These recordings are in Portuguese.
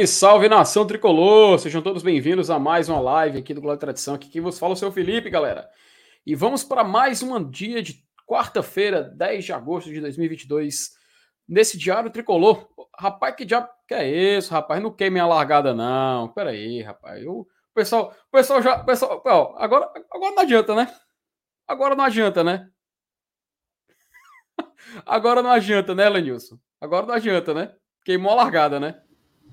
Salve, salve nação tricolor! Sejam todos bem-vindos a mais uma live aqui do Glória Tradição. Aqui quem vos fala é o seu Felipe, galera. E vamos para mais um dia de quarta-feira, 10 de agosto de 2022, nesse Diário Tricolor. Rapaz, que diabo que é isso, rapaz? Não queime a largada, não. Pera aí, rapaz. Eu, o pessoal, pessoal já. Pessoal, agora, agora não adianta, né? Agora não adianta, né? agora não adianta, né, Lenilson? Agora não adianta, né? Queimou a largada, né?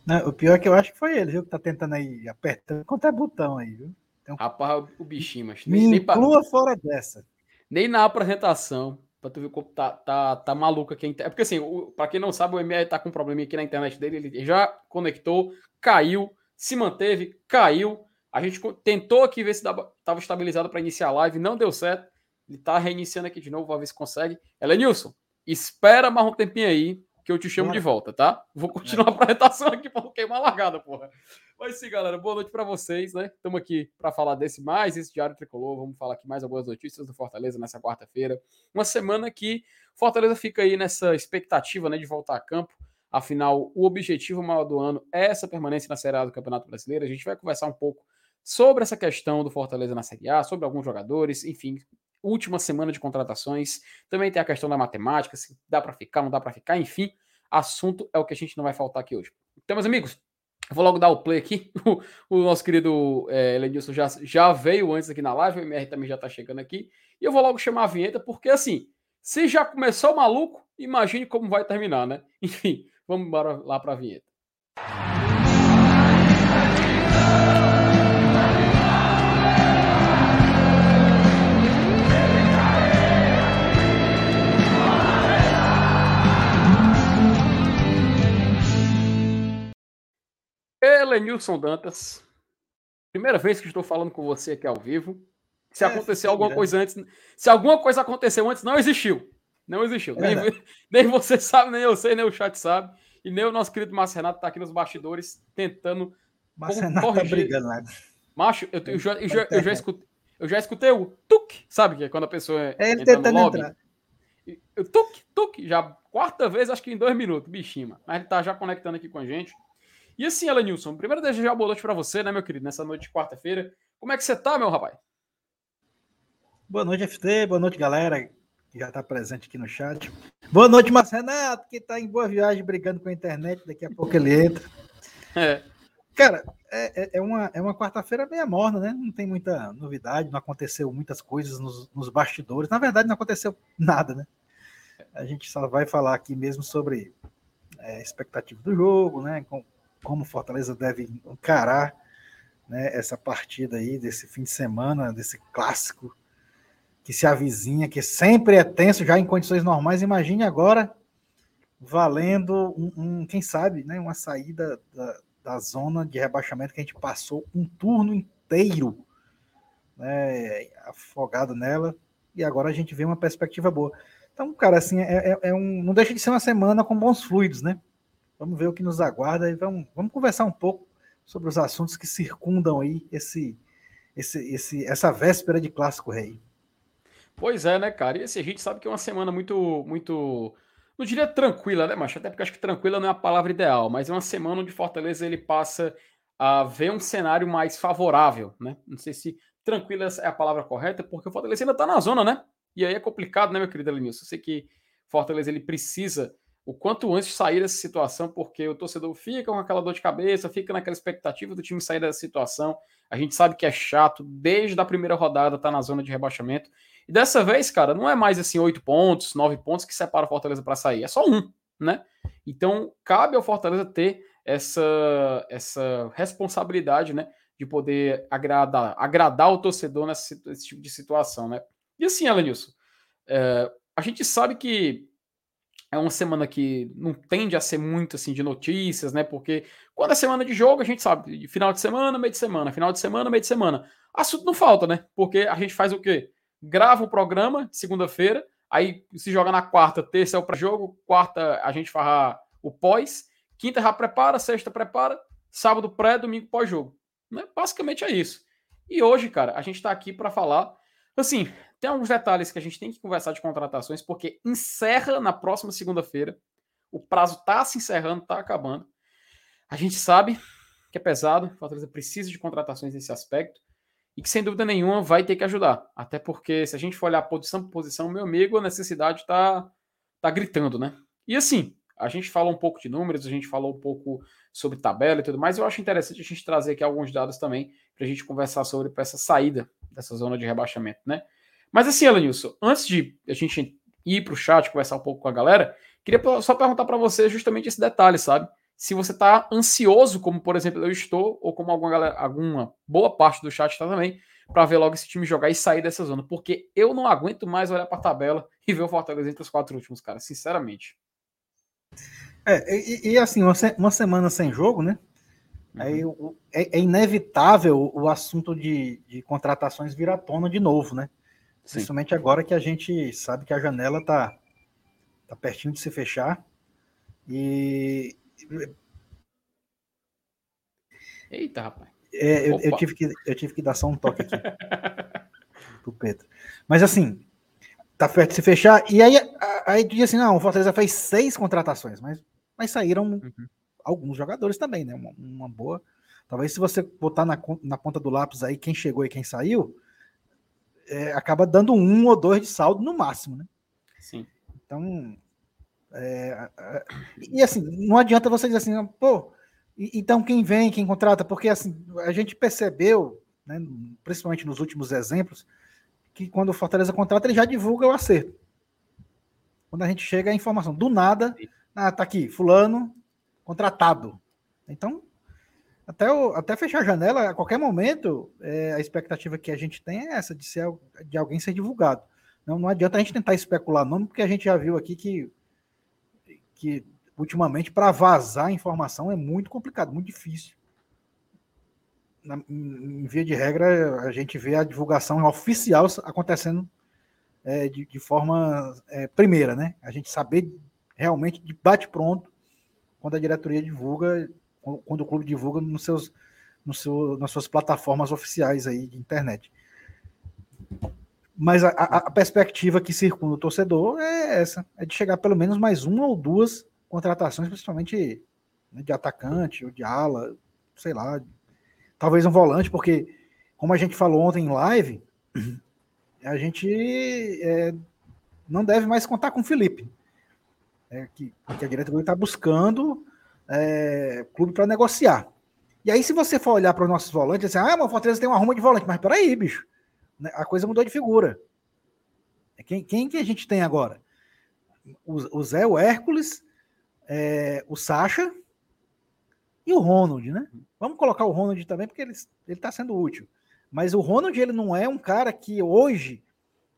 Não, o pior é que eu acho que foi ele, viu? Que tá tentando aí, apertando qualquer botão aí, viu? Então, Rapaz, o bichinho, mas me nem, inclua pra, fora dessa. Nem na apresentação, pra tu ver como tá, tá, tá maluco aqui. É porque assim, o, pra quem não sabe, o MR tá com um probleminha aqui na internet dele, ele já conectou, caiu, se manteve, caiu. A gente tentou aqui ver se dava, tava estabilizado para iniciar a live, não deu certo. Ele tá reiniciando aqui de novo, vamos ver se consegue. Elenilson, espera mais um tempinho aí, que eu te chamo Bora. de volta, tá? Vou continuar a apresentação aqui para não queimar largada, porra. Mas sim, galera, boa noite para vocês, né? Estamos aqui para falar desse mais, esse Diário Tricolor. Vamos falar aqui mais algumas notícias do Fortaleza nessa quarta-feira. Uma semana que Fortaleza fica aí nessa expectativa, né, de voltar a campo. Afinal, o objetivo maior do ano é essa permanência na Série A do Campeonato Brasileiro. A gente vai conversar um pouco sobre essa questão do Fortaleza na Série A, sobre alguns jogadores, enfim, última semana de contratações. Também tem a questão da matemática, se dá para ficar, não dá para ficar, enfim. Assunto é o que a gente não vai faltar aqui hoje. Então, meus amigos, vou logo dar o play aqui. O, nosso querido é, Lenilson já, já veio antes aqui na live, o MR também já está chegando aqui. E eu vou logo chamar a vinheta, porque assim, se já começou maluco, imagine como vai terminar, né? Enfim, vamos embora lá para a vinheta. Elenilson Dantas. Primeira vez que estou falando com você aqui ao vivo. Se é, aconteceu alguma né? coisa antes. Se alguma coisa aconteceu antes, não existiu. Não existiu. É nem, nem, você sabe, nem eu sei, nem o chat sabe. E nem o nosso querido Márcio Renato está aqui nos bastidores tentando. Márcio Renato tá brigando lá. Macho, eu, eu, já, eu, já, eu, já escutei, eu já escutei o tuk, sabe? Que é quando a pessoa é ele tentando lobby. entrar. Eu, tuk, tuk, já quarta vez, acho que em dois minutos, bichinho. Mas ele tá já conectando aqui com a gente. E assim, Elenilson, primeiro desejar boa noite para você, né, meu querido, nessa noite de quarta-feira. Como é que você tá, meu rapaz? Boa noite, FT, boa noite, galera, que já está presente aqui no chat. Boa noite, Marcelo Renato, que está em boa viagem brigando com a internet, daqui a pouco ele entra. É. Cara, é, é, é uma, é uma quarta-feira bem morna, né? Não tem muita novidade, não aconteceu muitas coisas nos, nos bastidores. Na verdade, não aconteceu nada, né? A gente só vai falar aqui mesmo sobre é, expectativa do jogo, né? Com, como Fortaleza deve encarar né, essa partida aí, desse fim de semana, desse clássico que se avizinha, que sempre é tenso já em condições normais. Imagine agora valendo um, um quem sabe, né, uma saída da, da, zona de rebaixamento que a gente passou um turno inteiro né, afogado nela e agora a gente vê uma perspectiva boa. Então, cara, assim, é, é, é um, não deixa de ser uma semana com bons fluidos, né? Vamos ver o que nos aguarda e vamos, vamos conversar um pouco sobre os assuntos que circundam aí esse, esse, esse, essa véspera de Clássico Rei. Pois é, né, cara? E assim, a gente sabe que é uma semana muito, muito, não diria tranquila, né, macho? Até porque acho que tranquila não é a palavra ideal, mas é uma semana onde Fortaleza ele passa a ver um cenário mais favorável, né? Não sei se tranquila é a palavra correta, porque o Fortaleza ainda tá na zona, né? E aí é complicado, né, meu querido Elenilson? Eu sei que Fortaleza ele precisa o quanto antes sair dessa situação, porque o torcedor fica com aquela dor de cabeça, fica naquela expectativa do time sair dessa situação. A gente sabe que é chato, desde a primeira rodada tá na zona de rebaixamento. E dessa vez, cara, não é mais assim oito pontos, nove pontos que separa o Fortaleza para sair, é só um, né? Então cabe ao Fortaleza ter essa essa responsabilidade, né, de poder agradar, agradar o torcedor nesse, nesse tipo de situação, né? E assim, Elenilson, é, a gente sabe que é uma semana que não tende a ser muito assim de notícias, né? Porque quando é semana de jogo, a gente sabe, final de semana, meio de semana, final de semana, meio de semana. Assunto não falta, né? Porque a gente faz o quê? Grava o programa segunda-feira, aí se joga na quarta, terça é o pré-jogo, quarta a gente faz o pós, quinta já prepara, sexta prepara, sábado pré, domingo pós-jogo. Né? Basicamente é isso. E hoje, cara, a gente tá aqui para falar, assim, tem alguns detalhes que a gente tem que conversar de contratações, porque encerra na próxima segunda-feira. O prazo está se encerrando, está acabando. A gente sabe que é pesado, o Fortaleza precisa de contratações nesse aspecto e que sem dúvida nenhuma vai ter que ajudar. Até porque se a gente for olhar posição por posição, meu amigo, a necessidade está tá gritando, né? E assim, a gente falou um pouco de números, a gente falou um pouco sobre tabela e tudo mais. Eu acho interessante a gente trazer aqui alguns dados também para a gente conversar sobre essa saída dessa zona de rebaixamento, né? Mas assim, Elenilson, antes de a gente ir para o chat, conversar um pouco com a galera, queria só perguntar para você justamente esse detalhe, sabe? Se você está ansioso, como por exemplo eu estou, ou como alguma, galera, alguma boa parte do chat está também, para ver logo esse time jogar e sair dessa zona, porque eu não aguento mais olhar para a tabela e ver o Fortaleza entre os quatro últimos, cara, sinceramente. É, e, e assim, uma, uma, semana sem jogo, né? Uhum. Aí, é, é, inevitável o assunto de, de contratações vir à tona de novo, né? Sim. Principalmente agora que a gente sabe que a janela tá, tá pertinho de se fechar. E. Eita, rapaz. É, eu, eu, tive que, eu tive que dar só um toque aqui pro Pedro. Mas assim, tá perto de se fechar. E aí, aí diz assim: não, o Fortaleza fez seis contratações, mas mas saíram uhum. alguns jogadores também, né? Uma, uma, boa. Talvez se você botar na, na ponta do lápis aí quem chegou e quem saiu, é, acaba dando um ou dois de saldo no máximo, né? Sim. Então, é, é, e assim, não adianta você dizer assim, pô, então quem vem, quem contrata, porque assim, a gente percebeu, né, principalmente nos últimos exemplos, que quando o Fortaleza contrata, ele já divulga o acerto. Quando a gente chega a informação, do nada, ah, tá aqui, fulano contratado. Então, até, o, até fechar a janela, a qualquer momento, é, a expectativa que a gente tem é essa, de, ser, de alguém ser divulgado. Não, não adianta a gente tentar especular nome, porque a gente já viu aqui que, que ultimamente, para vazar informação é muito complicado, muito difícil. Na, em, via de regra, a gente vê a divulgação oficial acontecendo é, de, de, forma é, primeira, né? A gente saber realmente de bate-pronto quando a diretoria divulga, quando o clube divulga nos seus, no seu, nas suas plataformas oficiais aí de internet. Mas a, a, perspectiva que circunda o torcedor é essa: é de chegar pelo menos mais uma ou duas contratações, principalmente né, de atacante ou de ala, sei lá, talvez um volante, porque, como a gente falou ontem em live, a gente é, não deve mais contar com o Felipe é, que, que a diretoria está buscando é, clube para negociar. E aí, se você for olhar para os nossos volantes, assim, ah, o Fortaleza tem uma ruma de volante, mas peraí, bicho, né, a coisa mudou de figura. É, quem, quem que a gente tem agora? O, o Zé, o Hércules, é, o Sacha e o Ronald, né? Vamos colocar o Ronald também, porque ele está sendo útil. Mas o Ronald, ele não é um cara que hoje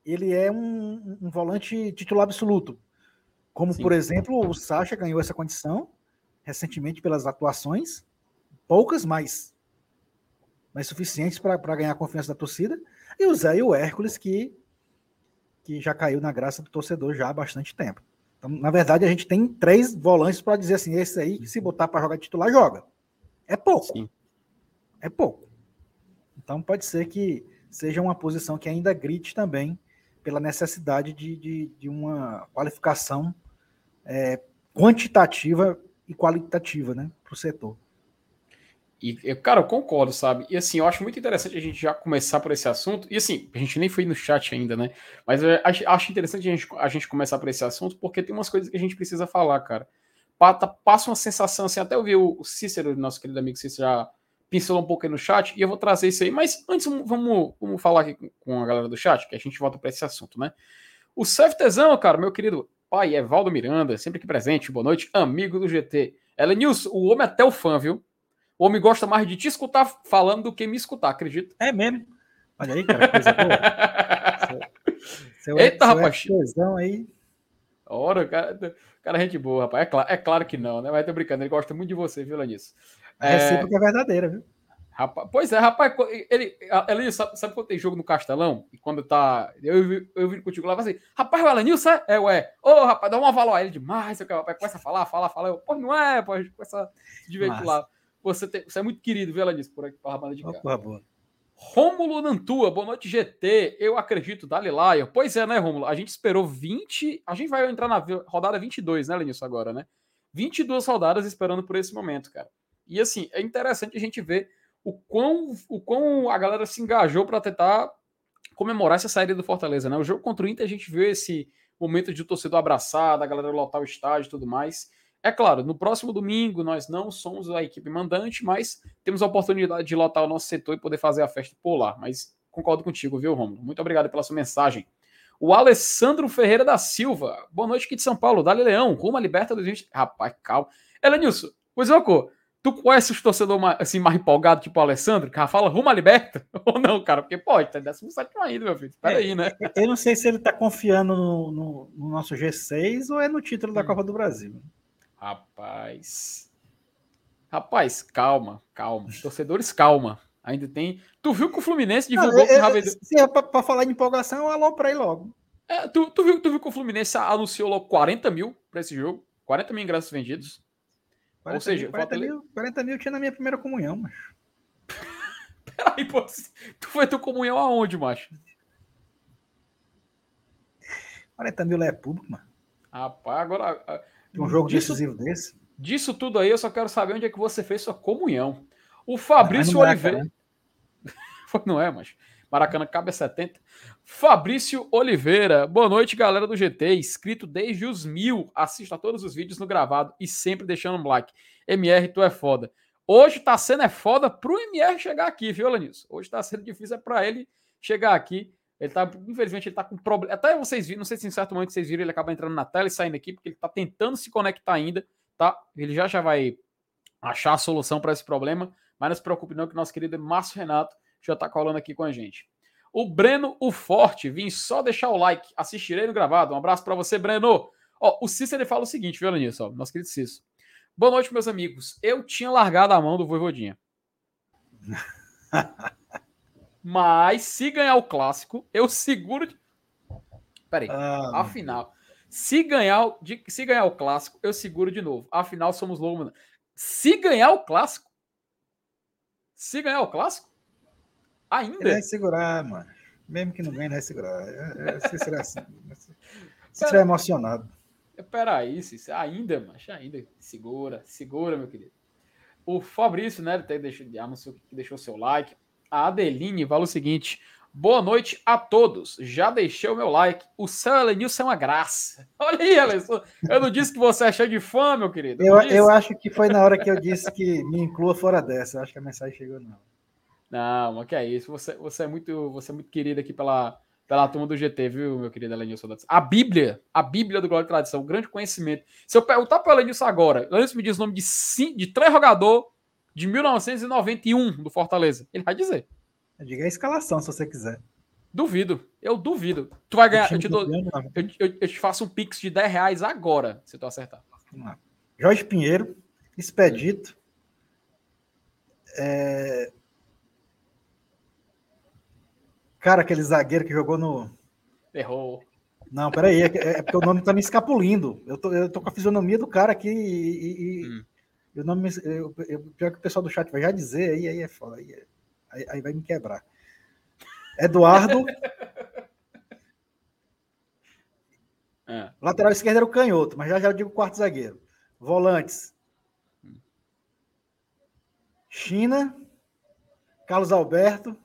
ele é um, um volante titular absoluto. Como, Sim. por exemplo, o Sacha ganhou essa condição recentemente pelas atuações, poucas, mas, mas suficientes para ganhar a confiança da torcida. E o Zé e o Hércules, que, que já caiu na graça do torcedor já há bastante tempo. Então, na verdade, a gente tem três volantes para dizer assim: esse aí, se botar para jogar titular, joga. É pouco. Sim. É pouco. Então, pode ser que seja uma posição que ainda grite também pela necessidade de, de, de uma qualificação é, quantitativa e qualitativa né, para o setor. E, cara, eu concordo, sabe? E assim, eu acho muito interessante a gente já começar por esse assunto. E assim, a gente nem foi no chat ainda, né? Mas eu acho interessante a gente, a gente começar por esse assunto, porque tem umas coisas que a gente precisa falar, cara. Passa uma sensação, assim, até eu vi o Cícero, nosso querido amigo Cícero, já pincelou um pouco aí no chat, e eu vou trazer isso aí. Mas antes, vamos, vamos falar aqui com a galera do chat, que a gente volta para esse assunto, né? O Surf cara, meu querido pai Evaldo Miranda, sempre aqui presente, boa noite, amigo do GT. Ela Nilson, o homem é até o fã, viu? O homem gosta mais de te escutar falando do que me escutar, acredito. É mesmo. Olha aí, cara, coisa boa. seu, Eita, seu rapaz. aí. Ora, cara, cara, é gente boa, rapaz. É claro, é claro que não, né? Mas tô brincando, ele gosta muito de você, viu, Lanis? É, é sempre que é verdadeira, viu? Rapaz, pois é, rapaz, ele, ele sabe, sabe, quando tem jogo no Castelão? E quando tá. Eu, eu, vi contigo lá, assim, rapaz, o Elenilson é? É, ué. Ô, oh, rapaz, dá uma valor a ele demais. Rapaz, começa a falar, falar, falar. Eu, pô, não é, pô, a gente começa a se divertir lá. Você, tem, você é muito querido, viu, Elenilson, por aqui, pra Ramada de Cá. Rômulo Nantua, boa noite, GT. Eu acredito, Dali Laia. Pois é, né, Rômulo? A gente esperou 20. A gente vai entrar na rodada 22, né, Lenilson, agora, né? 22 rodadas esperando por esse momento, cara. E assim, é interessante a gente ver o quão, o quão a galera se engajou para tentar comemorar essa saída do Fortaleza, né? O jogo contra o Inter a gente viu esse momento de o torcedor abraçado, a galera lotar o estádio e tudo mais. É claro, no próximo domingo nós não somos a equipe mandante, mas temos a oportunidade de lotar o nosso setor e poder fazer a festa por lá. Mas concordo contigo, viu, Romulo? Muito obrigado pela sua mensagem. O Alessandro Ferreira da Silva. Boa noite aqui de São Paulo. Dali Leão, rumo à Liberta 2020. Rapaz, calma. Elenilson, pois é, Tu conhece os torcedores assim, mais empolgados, tipo o Alessandro, que fala rumo à liberta? Ou não, cara? Porque pode, tá 17 ainda, meu filho. Espera é, aí, né? Eu não sei se ele tá confiando no, no, no nosso G6 ou é no título da hum. Copa do Brasil. Rapaz. Rapaz, calma, calma. Torcedores, calma. Ainda tem. Tu viu que o Fluminense divulgou não, é, que o Se é pra, pra, falar de empolgação, alô pra aí logo. É, tu, tu, viu, tu viu que o Fluminense anunciou logo 40 mil pra esse jogo? 40 mil ingressos vendidos. 40 Ou seja, mil, 40, mil, 40 mil tinha na minha primeira comunhão, macho. Peraí, pô, tu foi tua comunhão aonde, macho? 40 mil é público, mano. Rapaz, agora. Um jogo disso, decisivo desse? Disso tudo aí, eu só quero saber onde é que você fez sua comunhão. O Fabrício Oliveira. não é, mas. Maracanã cabe a 70. Fabrício Oliveira, boa noite, galera do GT. Inscrito desde os mil. Assista todos os vídeos no gravado e sempre deixando um like. MR, tu é foda. Hoje tá sendo é foda pro MR chegar aqui, viu, Lanilson? Hoje tá sendo difícil é pra ele chegar aqui. Ele tá, infelizmente, ele tá com problema. Até vocês viram, não sei se em certo momento vocês viram, ele acaba entrando na tela e saindo aqui, porque ele tá tentando se conectar ainda, tá? Ele já já vai achar a solução para esse problema, mas não se preocupe não que nosso querido Márcio Renato já tá colando aqui com a gente. O Breno, o Forte, vim só deixar o like, assistirei no gravado. Um abraço para você, Breno. Ó, o Cícero fala o seguinte, viu, ó, nosso querido Cícero. Boa noite, meus amigos. Eu tinha largado a mão do Voivodinha. Mas se ganhar o clássico, eu seguro. De... Peraí, ah, afinal. Se ganhar, de, se ganhar o clássico, eu seguro de novo. Afinal, somos logo. Se ganhar o clássico. Se ganhar o clássico, Ainda? Ele vai segurar, mano. Mesmo que não ganhe, ele vai segurar. É, é, se será assim. Se estiver emocionado. Peraí, isso ainda, mas ainda. Segura, segura, meu querido. O Fabrício, né, ele deixou, anunciou que deixou seu like. A Adeline fala o seguinte: Boa noite a todos. Já deixei o meu like. O seu Elenilson é uma graça. Olha aí, Alisson. Eu não disse que você é cheio de fã, meu querido. Eu, eu acho que foi na hora que eu disse que me inclua fora dessa. Eu acho que a mensagem chegou, não. Não, mas que é isso. Você, você, é, muito, você é muito querido aqui pela, pela turma do GT, viu, meu querido Elenilson? A Bíblia, a Bíblia do Glória e Tradição, grande conhecimento. Se eu perguntar para o Elenilson agora, Elenilson me diz o nome de, cinco, de três jogadores de 1991 do Fortaleza. Ele vai dizer. Diga a escalação, se você quiser. Duvido, eu duvido. Tu vai ganhar, eu te, dou, eu, eu, eu te faço um pix de 10 reais agora, se tu acertar. Jorge Pinheiro, Expedito, é, Cara, aquele zagueiro que jogou no. Errou. Não, peraí, é, é porque o nome tá me escapulindo. Eu tô, eu tô com a fisionomia do cara aqui e. e hum. o nome. Eu, eu, pior que o pessoal do chat vai já dizer, aí, aí é foda. Aí, é, aí, aí vai me quebrar. Eduardo. é. Lateral esquerdo era o canhoto, mas já já eu digo quarto zagueiro. Volantes. Hum. China. Carlos Alberto.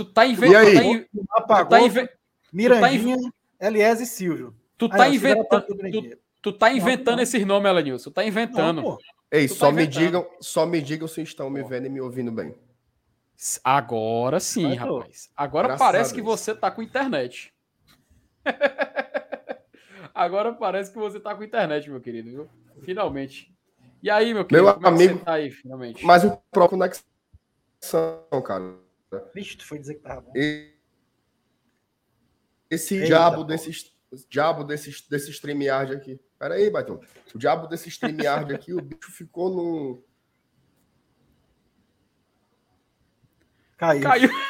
Tu tá inventando. E aí? Tu tá, tá inve... Mirandinha, tu tá Elias e Silvio. Tu tá, inventando, tu, tu, tá inventando não, esses nomes, Elenilson. Tu tá inventando. Não, Ei, tu só tá me digam, só me digam se estão me vendo e me ouvindo bem. Agora sim, Vai, rapaz. Agora Graças parece que você tá com internet. Agora parece que você tá com internet, meu querido, viu? Finalmente. E aí, meu querido, meu como amigo, é que tá aí, finalmente? Mas o próprio conexão, cara. Vixe, tu foi dizer que tava bom. Esse Eita, diabo desse diabo desse, desse StreamYard aqui. Pera aí, Batom. O diabo desse StreamYard aqui, o bicho ficou no... Caiu. Caiu.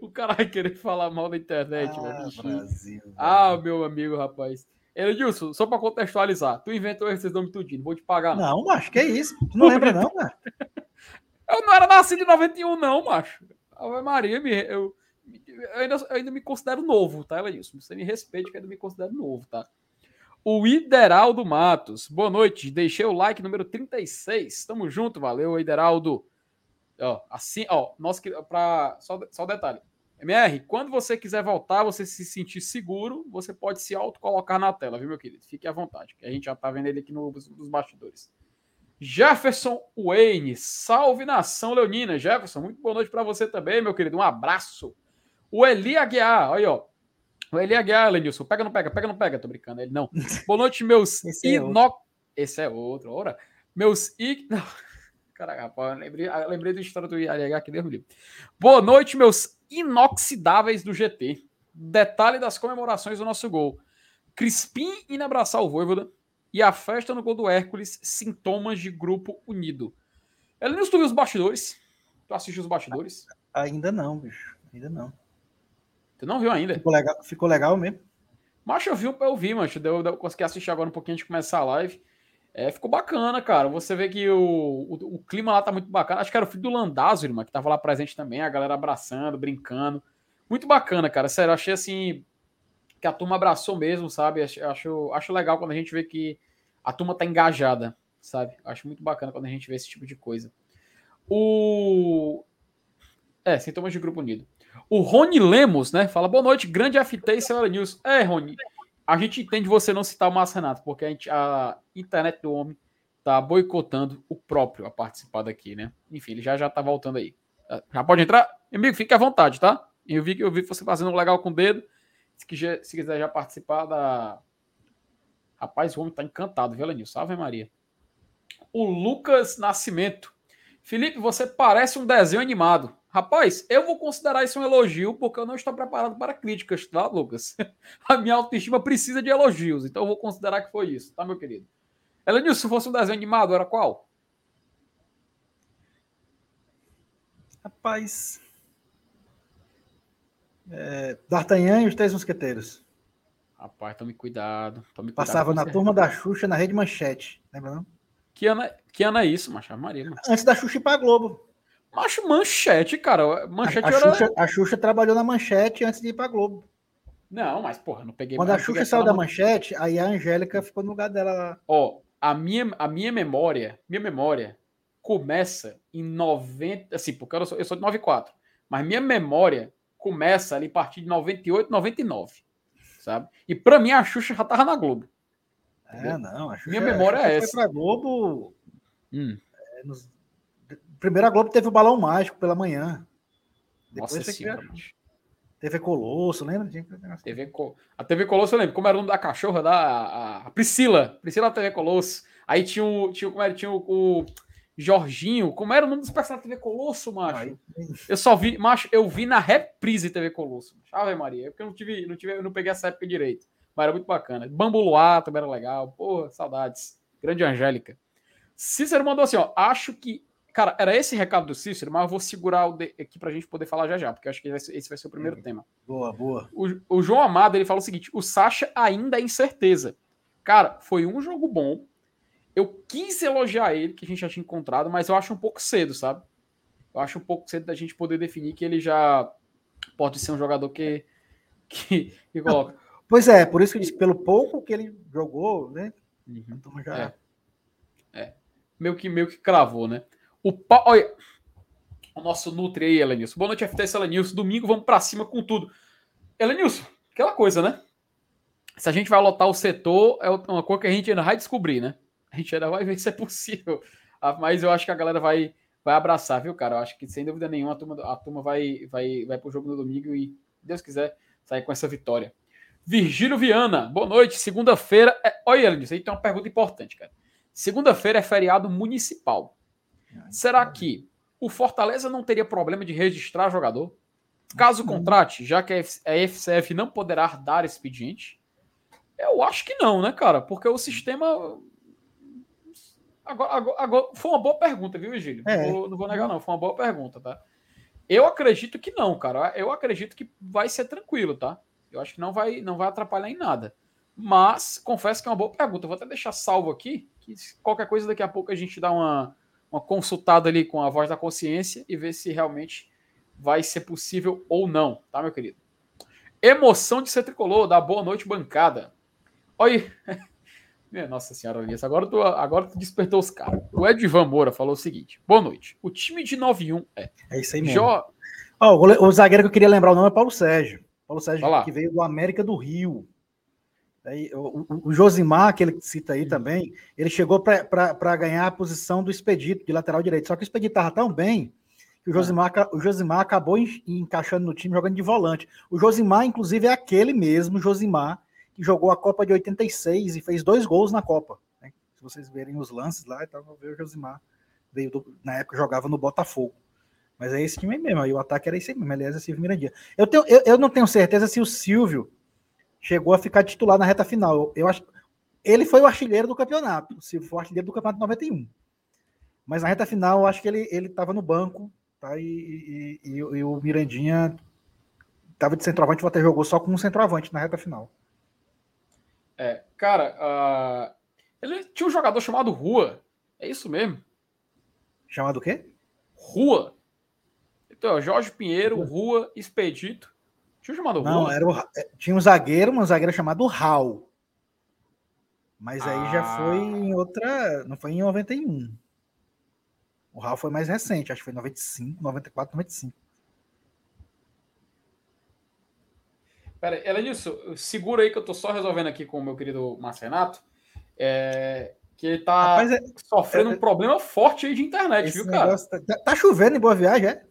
o cara vai querer falar mal da internet, ah. Brasil, ah, meu amigo, rapaz. Edilson, só para contextualizar, tu inventou esses nomes tudinho, vou te pagar. Não, não acho que é isso. Tu não lembra, não, cara? Eu não era nascido em 91, não, macho. Ave Maria, me, eu, Eu ainda, eu ainda me considero novo, tá, Elenilson? Você me respeite que eu ainda me considero novo, tá? O Ideraldo Matos. Boa noite. Deixei o like número 36. Tamo junto, valeu, Ideraldo. Ó, assim, ó, nosso para só, só detalhe. MR, quando você quiser voltar, você se sentir seguro, você pode se auto-colocar na tela, viu, meu querido? Fique à vontade, que a gente já tá vendo ele aqui nos, nos bastidores. Jefferson Wayne, salve nação leonina. Jefferson, muito boa noite para você também, meu querido. Um abraço. O Eli Aguiar, aí, ó. O Eli Aguiar, Lenilson, pega não pega, pega não pega, tô brincando, ele não. Boa noite, meus Esse é. Esse é outro, ora. Meus i... Não. Caraca, rapaz, eu lembrei, eu lembrei da história do Eli Aguiar que livro. Boa noite, meus inoxidáveis do GT. Detalhe das comemorações do nosso gol. Crispim indo abraçar o Voivoda e a festa no gol do Hércules, sintomas de grupo unido. Elenilson, tu viu os bastidores? Tu assistiu os bastidores? Ainda não, bicho. Ainda não. Tu não viu ainda? Ficou legal, ficou legal mesmo. Mas eu vi, eu vi, macho. Eu, eu consegui assistir agora um pouquinho antes de começar a live. É, ficou bacana, cara. Você vê que o, o, o, clima lá tá muito bacana. Acho que era o filho do Landazzo, irmão, que tava lá presente também, a galera abraçando, brincando. Muito bacana, cara. Sério, achei assim que a turma abraçou mesmo, sabe? Acho, acho legal quando a gente vê que a turma tá engajada, sabe? Acho muito bacana quando a gente vê esse tipo de coisa. O. É, sintomas de grupo unido. O Rony Lemos, né? Fala boa noite, grande FT e Celera News. É, Rony, a gente entende você não citar o Márcio Renato, porque a, gente, a internet do homem tá boicotando o próprio a participar daqui, né? Enfim, ele já já tá voltando aí. Ah, já pode entrar? Amigo, fique à vontade, tá? Eu vi que eu vi você fazendo um legal com o dedo. Se quiser, se quiser já participar da. Rapaz, o homem tá encantado, viu, Lenil? Salve Maria. O Lucas Nascimento. Felipe, você parece um desenho animado. Rapaz, eu vou considerar isso um elogio porque eu não estou preparado para críticas, tá, Lucas? A minha autoestima precisa de elogios, então eu vou considerar que foi isso, tá, meu querido? Elenilson, se fosse um desenho animado, era qual? Rapaz. É, D'Artagnan e os Três Mosqueteiros. Rapaz, tome cuidado. Tome Passava cuidado na turma da Xuxa na Rede Manchete, lembra não? Que ano, é, que ano é isso, Macha Maria? Mano? Antes da Xuxa ir pra Globo. Macho Manchete, cara. Manchete a, a, era... Xuxa, a Xuxa trabalhou na Manchete antes de ir pra Globo. Não, mas porra, não peguei Quando a Xuxa saiu da Manchete, aí a Angélica ficou no lugar dela lá. Ó, a minha, a minha memória, minha memória começa em 90, assim, porque eu sou, eu sou de 94, mas minha memória começa ali a partir de 98, 99, sabe? E pra mim a Xuxa já tava na Globo. É, não, a Xuxa, minha memória é essa. Foi pra Globo. Hum. É, nos... Primeiro a Globo teve o Balão Mágico pela manhã. Depois Nossa senhora. TV Colosso, lembra? TV Co- A TV Colosso, eu lembro, como era o nome da cachorra da a- Priscila, Priscila TV Colosso. Aí tinha o, tinha, como era, tinha o, o Jorginho, como era o nome dos personagens da TV Colosso, macho? Aí, Eu só vi, macho, eu vi na reprise TV Colosso. macho. Ave Maria, é porque eu não tive, não tive, eu não peguei essa época direito. Mas era muito bacana. Bambu Luar também era legal. Porra, saudades. Grande Angélica. Cícero mandou assim, ó, acho que Cara, era esse recado do Cícero, mas eu vou segurar o de- aqui pra gente poder falar já já, porque eu acho que esse vai ser o primeiro tema. boa, boa. O, o João Amado ele fala o seguinte: o Sacha ainda é incerteza. Cara, foi um jogo bom. Eu quis elogiar ele, que a gente já tinha encontrado, mas eu acho um pouco cedo, sabe? Eu acho um pouco cedo da gente poder definir que ele já pode ser um jogador que, que, que coloca. Pois é, por isso que eu disse, pelo pouco que ele jogou, né? Uhum. turma já. É. Meio que, meio que cravou, né? O pa... Olha, o nosso Nutri aí, Elenilson. Boa noite, FTS Elenilson. Domingo vamos pra cima com tudo. Elenilson, aquela coisa, né? Se a gente vai lotar o setor, é uma coisa que a gente ainda vai descobrir, né? A gente ainda vai ver se é possível. Ah, Mas eu acho que a galera vai, vai abraçar, viu, cara? Eu acho que, sem dúvida nenhuma, a turma, a turma vai, vai, vai pro jogo no domingo e, se Deus quiser, sair com essa vitória. Virgílio Viana, boa noite. Segunda-feira. É... Olha, Elenilson, aí tem uma pergunta importante, cara. Segunda-feira é feriado municipal. Será que o Fortaleza não teria problema de registrar jogador? Caso contrate, já que a FCF não poderá dar expediente? Eu acho que não, né, cara? Porque o sistema. Agora, agora- agora- Foi uma boa pergunta, viu, Virgílio? É. Não, vou, não vou negar, não. Foi uma boa pergunta, tá? Eu acredito que não, cara. Eu acredito que vai ser tranquilo, tá? Eu acho que não vai, não vai atrapalhar em nada. Mas, confesso que é uma boa pergunta. Eu vou até deixar salvo aqui, que qualquer coisa daqui a pouco a gente dá uma, uma consultada ali com a voz da consciência e ver se realmente vai ser possível ou não, tá, meu querido? Emoção de ser tricolor, da boa noite, bancada. Olha aí. Minha Nossa Senhora, Elias, agora tu, agora tu despertou os caras. O Edvan Moura falou o seguinte: boa noite. O time de 9-1 é. É isso aí mesmo. Jo... Oh, o, o, zagueiro que eu queria lembrar o nome é Paulo Sérgio. Paulo Sérgio, que veio do América do Rio. Aí, o, o, Josimar, que ele cita aí também, ele chegou para ganhar a posição do Expedito, de lateral direito. Só que o Expedito estava tão bem que o Josimar, o Josimar acabou encaixando no time jogando de volante. O Josimar, inclusive, é aquele mesmo Josimar que jogou a Copa de 86 e fez dois gols na Copa. Né? Se vocês verem os lances lá, então ver o Josimar veio do, na época jogava no Botafogo. Mas é esse time mesmo, aí o ataque era esse mesmo, aliás, é Silvio Mirandinha. Eu, tenho, eu, eu não tenho certeza se o Silvio chegou a ficar titular na reta final. Eu, eu acho ele foi o artilheiro do campeonato, o Silvio foi o artilheiro do campeonato 91. Mas na reta final, eu acho que ele estava no banco, tá? E, e, e, e o Mirandinha estava de centroavante, o até jogou só com um centroavante na reta final. É, cara, uh, ele tinha um jogador chamado Rua. É isso mesmo? Chamado o quê? Rua. Então, Jorge Pinheiro, Rua, Expedito. Tinha um chamado Não, Rua? Era o, é, tinha um zagueiro, um zagueiro chamado Raul. Mas aí ah. já foi em outra. Não foi em 91. O Raul foi mais recente, acho que foi em 95, 94, 95. Pera, ela disso, segura aí que eu tô só resolvendo aqui com o meu querido Marcenato. É, que ele tá Rapaz, é, sofrendo é, um problema forte aí de internet, viu, cara? Tá, tá, tá, chovendo em Boa Viagem, é?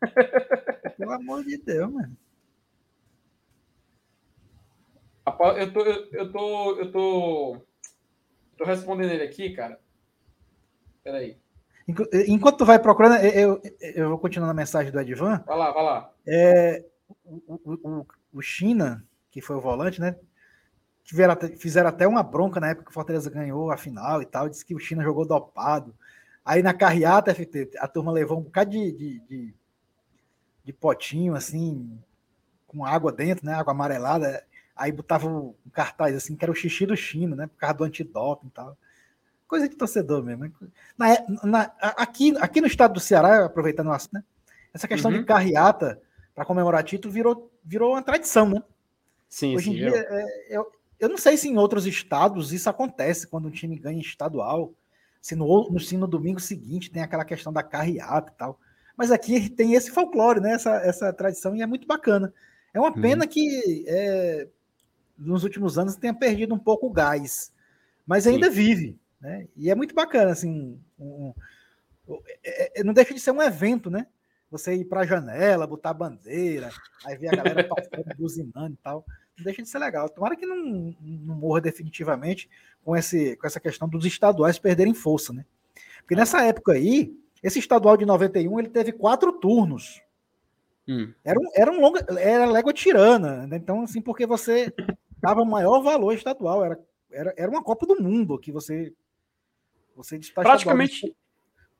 Pelo amor de Deus, mano. Eu tô, eu, eu tô, eu tô, tô respondendo ele aqui, cara. Peraí. Enquanto tu vai procurando, eu, eu, eu vou continuar na mensagem do Edvan. Vai lá, vai lá. É, o, o, o China, que foi o volante, né? Tiveram, fizeram até uma bronca na época que o Fortaleza ganhou a final e tal, disse que o China jogou dopado. Aí na carreata, FT, a turma levou um bocado de, de, de, de, potinho, assim, com água dentro, né? Água amarelada. Aí botava um cartaz assim, que era o xixi do China, né? Por causa do antidoping e tal. Coisa de torcedor mesmo. Na, na, aqui, aqui no estado do Ceará, aproveitando o assunto, né? Essa questão uhum. de carreata para comemorar título virou, virou uma tradição, né? Sim, Hoje sim, em dia, é, eu, eu não sei se em outros estados isso acontece quando um time ganha estadual, se no, no, se no domingo seguinte tem aquela questão da carreata e tal. Mas aqui tem esse folclore, né? Essa, essa tradição e é muito bacana. É uma pena uhum. que é, nos últimos anos tenha perdido um pouco o gás, mas ainda Sim. vive, né? E é muito bacana, assim. Um, um, é, é, não deixa de ser um evento, né? Você ir para a janela, botar bandeira, aí ver a galera passando, buzinando e tal. Não deixa de ser legal. Tomara que não, não morra definitivamente com, esse, com essa questão dos estaduais perderem força, né? Porque nessa época aí, esse estadual de 91, ele teve quatro turnos. Hum. Era, um, era um longa, era légua tirana, né? então assim, porque você dava maior valor estadual, era, era, era uma Copa do Mundo que você você praticamente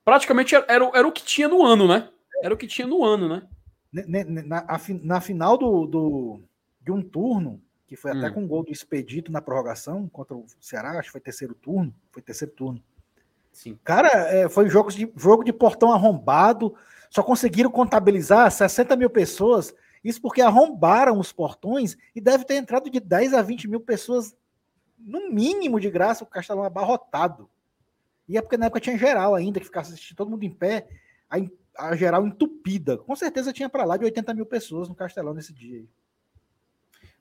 praticamente era, era o que tinha no ano, né? Era o que tinha no ano, né? Na, na final do, do, de um turno, que foi até hum. com gol do Expedito na prorrogação contra o Ceará, acho que foi terceiro turno. Foi terceiro turno. Sim. Cara, é, foi jogo de, jogo de portão arrombado. Só conseguiram contabilizar 60 mil pessoas. Isso porque arrombaram os portões e deve ter entrado de 10 a 20 mil pessoas, no mínimo de graça, o Castelão abarrotado. E é porque na época tinha geral ainda, que ficava assistindo todo mundo em pé. Aí a geral entupida. Com certeza tinha para lá de 80 mil pessoas no Castelão nesse dia.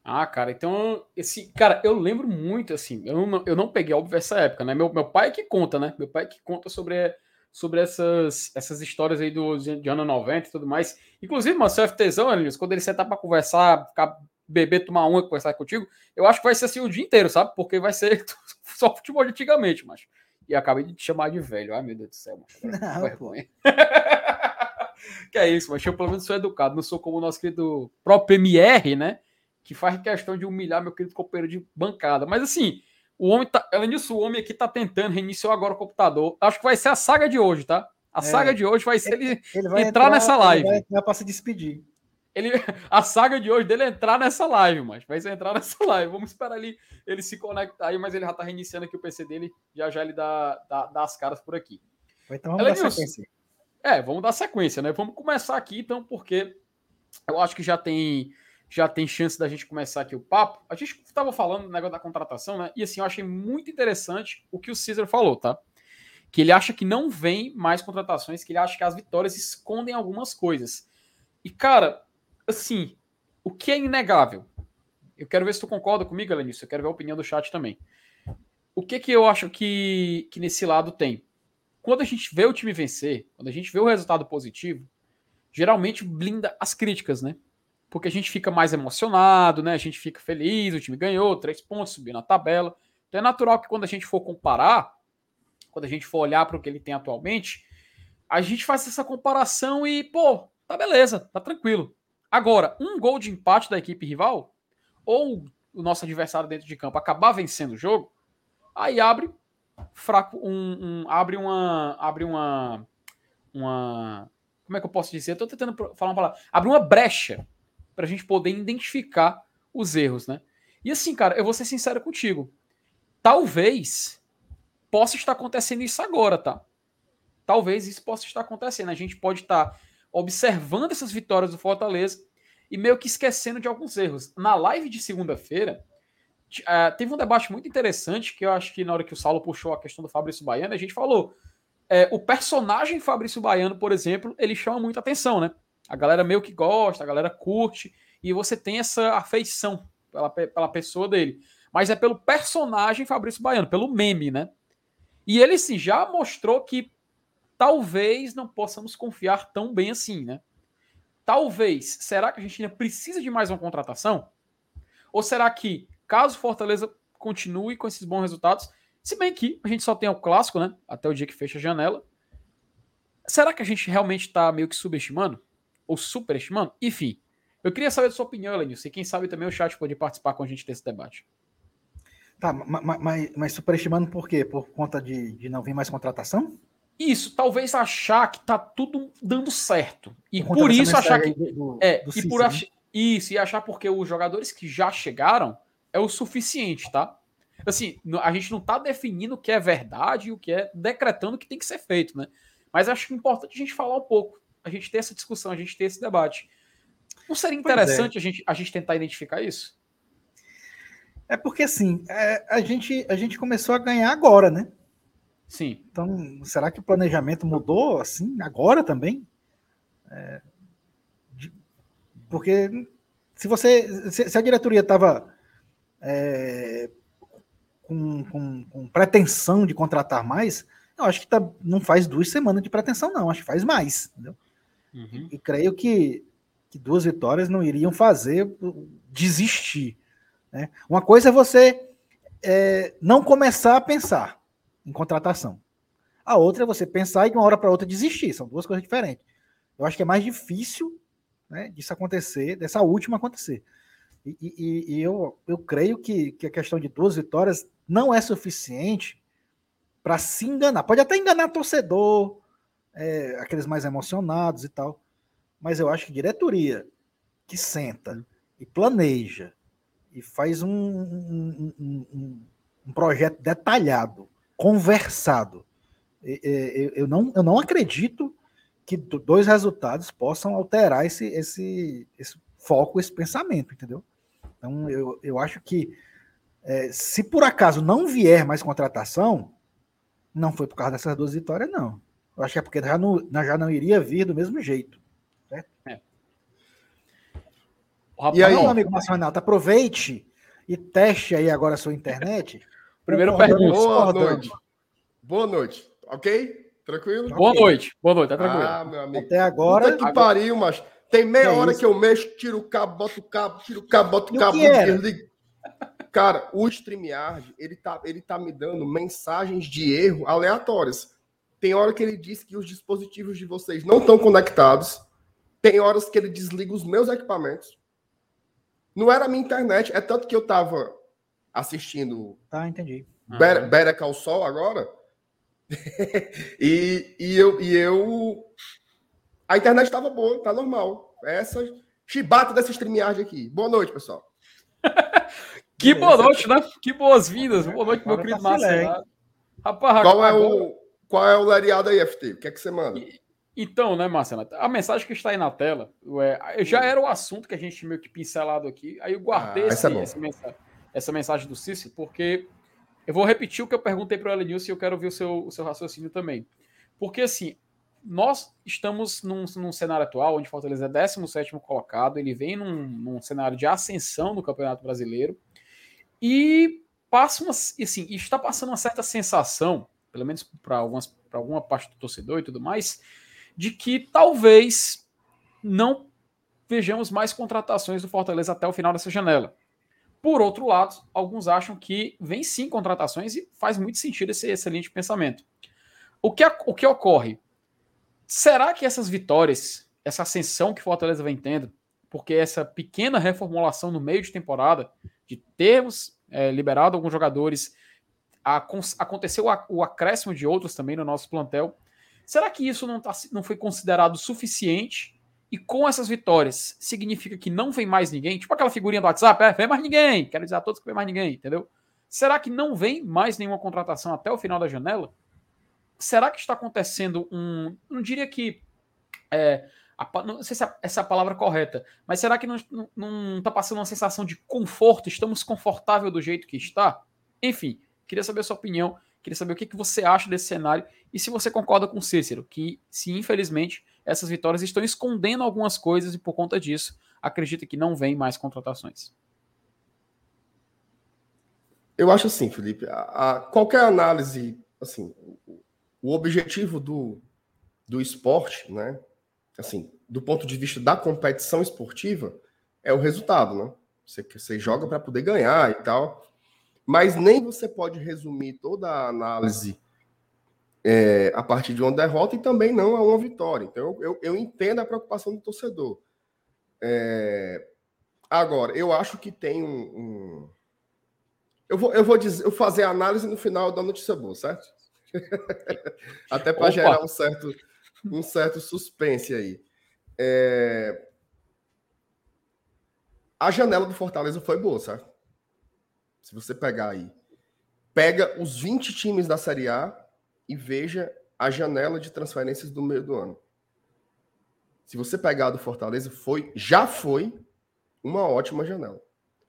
Ah, cara, então, esse. Cara, eu lembro muito, assim. Eu não, eu não peguei, óbvio, essa época, né? Meu, meu pai que conta, né? Meu pai que conta sobre, sobre essas, essas histórias aí do, de ano 90 e tudo mais. Inclusive, mano, seu FTzão, Elias, quando ele sentar para conversar, ficar beber, tomar uma, conversar contigo, eu acho que vai ser assim o dia inteiro, sabe? Porque vai ser só futebol de antigamente, mas. E acabei de te chamar de velho. Ai, meu Deus do céu, mano. Não, vergonha. que é isso, mas eu pelo menos sou educado, não sou como o nosso querido próprio MR, né? Que faz questão de humilhar meu querido companheiro de bancada. Mas assim, o homem tá. Além disso, o homem aqui tá tentando, reiniciou agora o computador. Acho que vai ser a saga de hoje, tá? A é. saga de hoje vai ser ele, ele vai entrar, entrar, nessa live. Ele vai para se despedir. Ele, a saga de hoje dele é entrar nessa live, mas vai ser entrar nessa live. Vamos esperar ele, ele se conectar aí, mas ele já tá reiniciando aqui o PC dele. Já já ele dá, dá, dá as caras por aqui. Então vamos dar sequência. É, vamos dar sequência, né? Vamos começar aqui, então, porque eu acho que já tem já tem chance da gente começar aqui o papo. A gente estava falando do negócio da contratação, né? E assim, eu achei muito interessante o que o César falou, tá? Que ele acha que não vem mais contratações, que ele acha que as vitórias escondem algumas coisas. E, cara, assim, o que é inegável? Eu quero ver se tu concorda comigo, Elenício. Eu quero ver a opinião do chat também. O que que eu acho que, que nesse lado tem? Quando a gente vê o time vencer, quando a gente vê o resultado positivo, geralmente blinda as críticas, né? porque a gente fica mais emocionado, né? A gente fica feliz, o time ganhou, três pontos, subiu na tabela. Então é natural que quando a gente for comparar, quando a gente for olhar para o que ele tem atualmente, a gente faz essa comparação e, pô, tá beleza, tá tranquilo. Agora, um gol de empate da equipe rival, ou o nosso adversário dentro de campo acabar vencendo o jogo, aí abre fraco, um, um abre uma, abre uma, uma, como é que eu posso dizer? Tô tentando falar uma palavra, abre uma brecha para a gente poder identificar os erros, né? E assim, cara, eu vou ser sincero contigo. Talvez possa estar acontecendo isso agora, tá? Talvez isso possa estar acontecendo. A gente pode estar observando essas vitórias do Fortaleza e meio que esquecendo de alguns erros. Na live de segunda-feira, uh, teve um debate muito interessante que eu acho que na hora que o Saulo puxou a questão do Fabrício Baiano, a gente falou. É, o personagem Fabrício Baiano, por exemplo, ele chama muita atenção, né? A galera meio que gosta, a galera curte, e você tem essa afeição pela, pela pessoa dele. Mas é pelo personagem Fabrício Baiano, pelo meme, né? E ele sim já mostrou que talvez não possamos confiar tão bem assim, né? Talvez. Será que a gente ainda precisa de mais uma contratação? Ou será que, caso Fortaleza continue com esses bons resultados, se bem que a gente só tem o clássico, né? Até o dia que fecha a janela. Será que a gente realmente está meio que subestimando? ou superestimando? Enfim, eu queria saber a sua opinião, Lenilson, e quem sabe também o chat pode participar com a gente desse debate. Tá, mas, mas, mas superestimando por quê? Por conta de, de não vir mais contratação? Isso, talvez achar que tá tudo dando certo. E por, isso achar que. Do, é, do e por ach... Isso, e achar porque os jogadores que já chegaram é o suficiente, tá? Assim, a gente não tá definindo o que é verdade e o que é decretando o que tem que ser feito, né? Mas acho importante a gente falar um pouco a gente ter essa discussão, a gente ter esse debate. Não seria é. interessante é. a, gente, a gente tentar identificar isso? É porque assim, é, a, gente, a gente começou a ganhar agora, né? Sim. Então, será que o planejamento mudou assim agora também? É, de, porque se você se, se a diretoria estava é, com, com, com, pretensão de contratar mais, eu acho que tá, não faz duas semanas de pretensão, não. Acho que faz mais. Entendeu? Uhum. E, e, creio que, que duas vitórias não iriam fazer desistir. Né? Uma coisa é você é, não começar a pensar em contratação. A outra é você pensar e de uma hora para outra desistir. São duas coisas diferentes. Eu acho que é mais difícil né, disso acontecer, dessa última acontecer. E, e, e, eu, eu creio que, que a questão de duas vitórias não é suficiente para se enganar. Pode até enganar torcedor, é, aqueles mais emocionados e tal. Mas eu acho que diretoria que senta e planeja e faz um, um, um, um projeto detalhado, conversado. Eu não, eu não acredito que dois resultados possam alterar esse, esse, esse foco, esse pensamento, entendeu? Então, eu, eu acho que é, se por acaso não vier mais contratação, não foi por causa dessas duas vitórias, não. Eu acho que é porque já não, já não iria vir do mesmo jeito. Certo? É. Rapaz, e aí, meu amigo Márcio Renato, aproveite e teste aí agora a sua internet. Primeiro pergunta. Boa noite. Boa noite. Ok? Tranquilo? Boa noite. Boa noite, tá tranquilo. Ah, meu amigo. Até agora. Puta que pariu, mas tem meia que hora é que eu mexo, tiro o cabo, boto o cabo, tiro o cabo, boto o cabo. Cara, o StreamYard, ele tá, ele tá me dando mensagens de erro aleatórias. Tem hora que ele diz que os dispositivos de vocês não estão conectados. Tem horas que ele desliga os meus equipamentos. Não era a minha internet. É tanto que eu tava assistindo. Tá, entendi. Better, Better Call Saul agora. e, e, eu, e eu. A internet estava boa, tá normal. Essa chibata dessa StreamYard aqui. Boa noite, pessoal. que boa noite, né? Que boas-vindas. Boa noite, meu querido tá Márcio. Rapaz, Qual é o qual é o lariado aí, FT? O que é que você manda? Então, né, Marcelo? A mensagem que está aí na tela é, já era o assunto que a gente meio que pincelado aqui. Aí eu guardei ah, esse, é essa, mensagem, essa, mensagem, do Cícero, porque eu vou repetir o que eu perguntei para o Elenilson e eu quero ouvir o seu, o seu raciocínio também. Porque, assim, nós estamos num, num cenário atual onde Fortaleza é 17 colocado, ele vem num, num, cenário de ascensão no Campeonato Brasileiro e passa uma, assim, está passando uma certa sensação, pelo menos para alguma parte do torcedor e tudo mais, de que talvez não vejamos mais contratações do Fortaleza até o final dessa janela. Por outro lado, alguns acham que vem sim contratações e faz muito sentido esse excelente pensamento. O que, o que ocorre? Será que essas vitórias, essa ascensão que Fortaleza vem tendo, porque essa pequena reformulação no meio de temporada, de termos é, liberado alguns jogadores, a, aconteceu a, o acréscimo de outros também no nosso plantel. Será que isso não, tá, não foi considerado suficiente? E com essas vitórias, significa que não vem mais ninguém? Tipo aquela figurinha do WhatsApp, é, vem mais ninguém. Quero dizer a todos que vem mais ninguém, entendeu? Será que não vem mais nenhuma contratação até o final da janela? será que está acontecendo um. Não diria que. É, a, não sei se essa é a palavra correta, mas será que não está passando uma sensação de conforto? Estamos confortável do jeito que está? Enfim, queria saber a sua opinião, queria saber o que, que você acha desse cenário e se você concorda com Cícero, que se infelizmente essas vitórias estão escondendo algumas coisas e por conta disso acredita que não vem mais contratações. Eu acho assim, Felipe, a, a, qualquer análise, assim, o objetivo do, do esporte, né? Assim, do ponto de vista da competição esportiva, é o resultado, né? Você, você joga para poder ganhar e tal. Mas nem você pode resumir toda a análise é, a partir de uma derrota e também não a uma vitória. Então, eu, eu entendo a preocupação do torcedor. É, agora, eu acho que tem um. um... Eu, vou, eu vou dizer, eu fazer a análise no final da notícia boa, certo? Até para gerar um certo, um certo suspense aí. É... A janela do Fortaleza foi boa, certo? Se você pegar aí, pega os 20 times da Série A e veja a janela de transferências do meio do ano. Se você pegar do Fortaleza, foi, já foi uma ótima janela.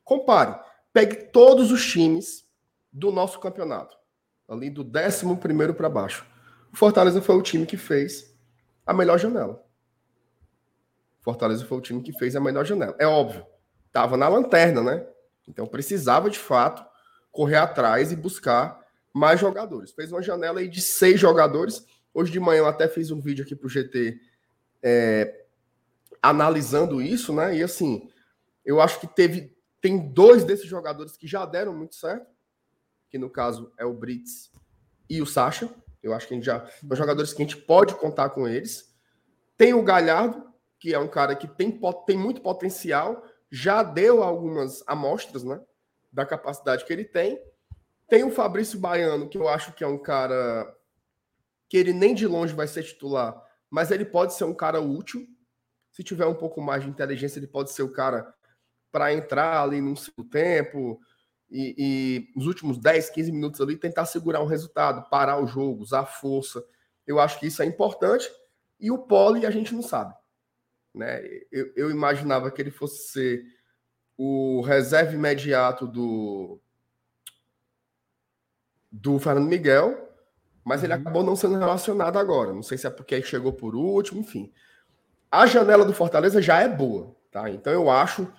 Compare, pegue todos os times do nosso campeonato ali do 11 para baixo. O Fortaleza foi o time que fez a melhor janela. Fortaleza foi o time que fez a melhor janela. É óbvio, estava na lanterna, né? Então precisava de fato correr atrás e buscar mais jogadores. Fez uma janela aí de seis jogadores. Hoje de manhã eu até fiz um vídeo aqui para o GT é, analisando isso, né? E assim, eu acho que teve tem dois desses jogadores que já deram muito certo que no caso é o Brits e o Sacha. Eu acho que a gente já são jogadores que a gente pode contar com eles. Tem o Galhardo, que é um cara que tem, tem muito potencial, já deu algumas amostras, né, da capacidade que ele tem. Tem o Fabrício Baiano, que eu acho que é um cara que ele nem de longe vai ser titular, mas ele pode ser um cara útil. Se tiver um pouco mais de inteligência, ele pode ser o cara para entrar ali no segundo tempo, e, e últimos 10, 15 minutos ali tentar segurar um resultado, parar o jogo, usar força. Eu acho que isso é importante. E o Poli a gente não sabe. Né? Eu, eu imaginava que ele fosse ser o reserva imediato do, do Fernando Miguel, mas uhum. ele acabou não sendo relacionado agora. Não sei se é porque ele chegou por último, enfim. A janela do Fortaleza já é boa, tá? Então eu acho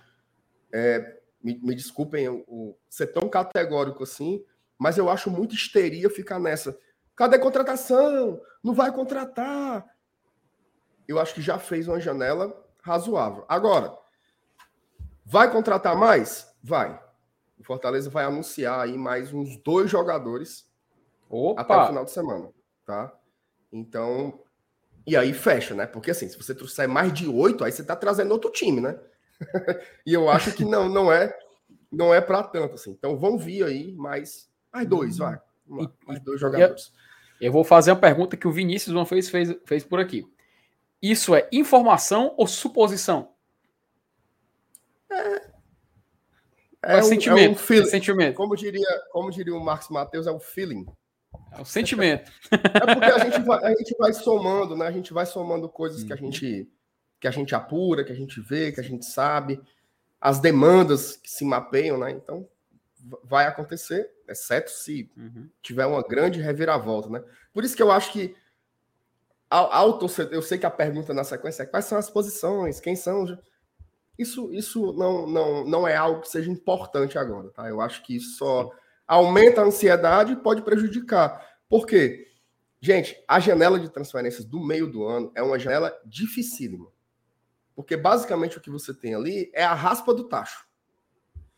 é, me, me desculpem o, ser tão categórico assim, mas eu acho muito histeria ficar nessa. Cadê contratação? Não vai contratar. Eu acho que já fez uma janela razoável. Agora, vai contratar mais? Vai. O Fortaleza vai anunciar aí mais uns dois jogadores Opa. até o final de semana, tá? Então, e aí fecha, né? Porque assim, se você trouxer mais de oito, aí você tá trazendo outro time, né? e eu acho que não, não é, não é para tanto assim. Então vão vir aí mais, mais dois, vai. Lá, mais dois jogadores. Eu, eu, vou fazer a pergunta que o Vinícius uma vez fez, fez por aqui. Isso é informação ou suposição? É, é, um, sentimento, é feeling. É sentimento. Como diria, como diria o Marcos Matheus, é um feeling. É o sentimento. É porque a gente vai, a gente vai somando, né? A gente vai somando coisas que a uhum. gente que a gente apura, que a gente vê, que a gente sabe, as demandas que se mapeiam, né? Então vai acontecer, exceto se uhum. tiver uma grande reviravolta, né? Por isso que eu acho que ao, ao torcedor, eu sei que a pergunta na sequência é quais são as posições, quem são. Isso, isso não, não, não é algo que seja importante agora, tá? Eu acho que isso só aumenta a ansiedade e pode prejudicar. Por quê? Gente, a janela de transferências do meio do ano é uma janela dificílima. Porque basicamente o que você tem ali é a raspa do tacho.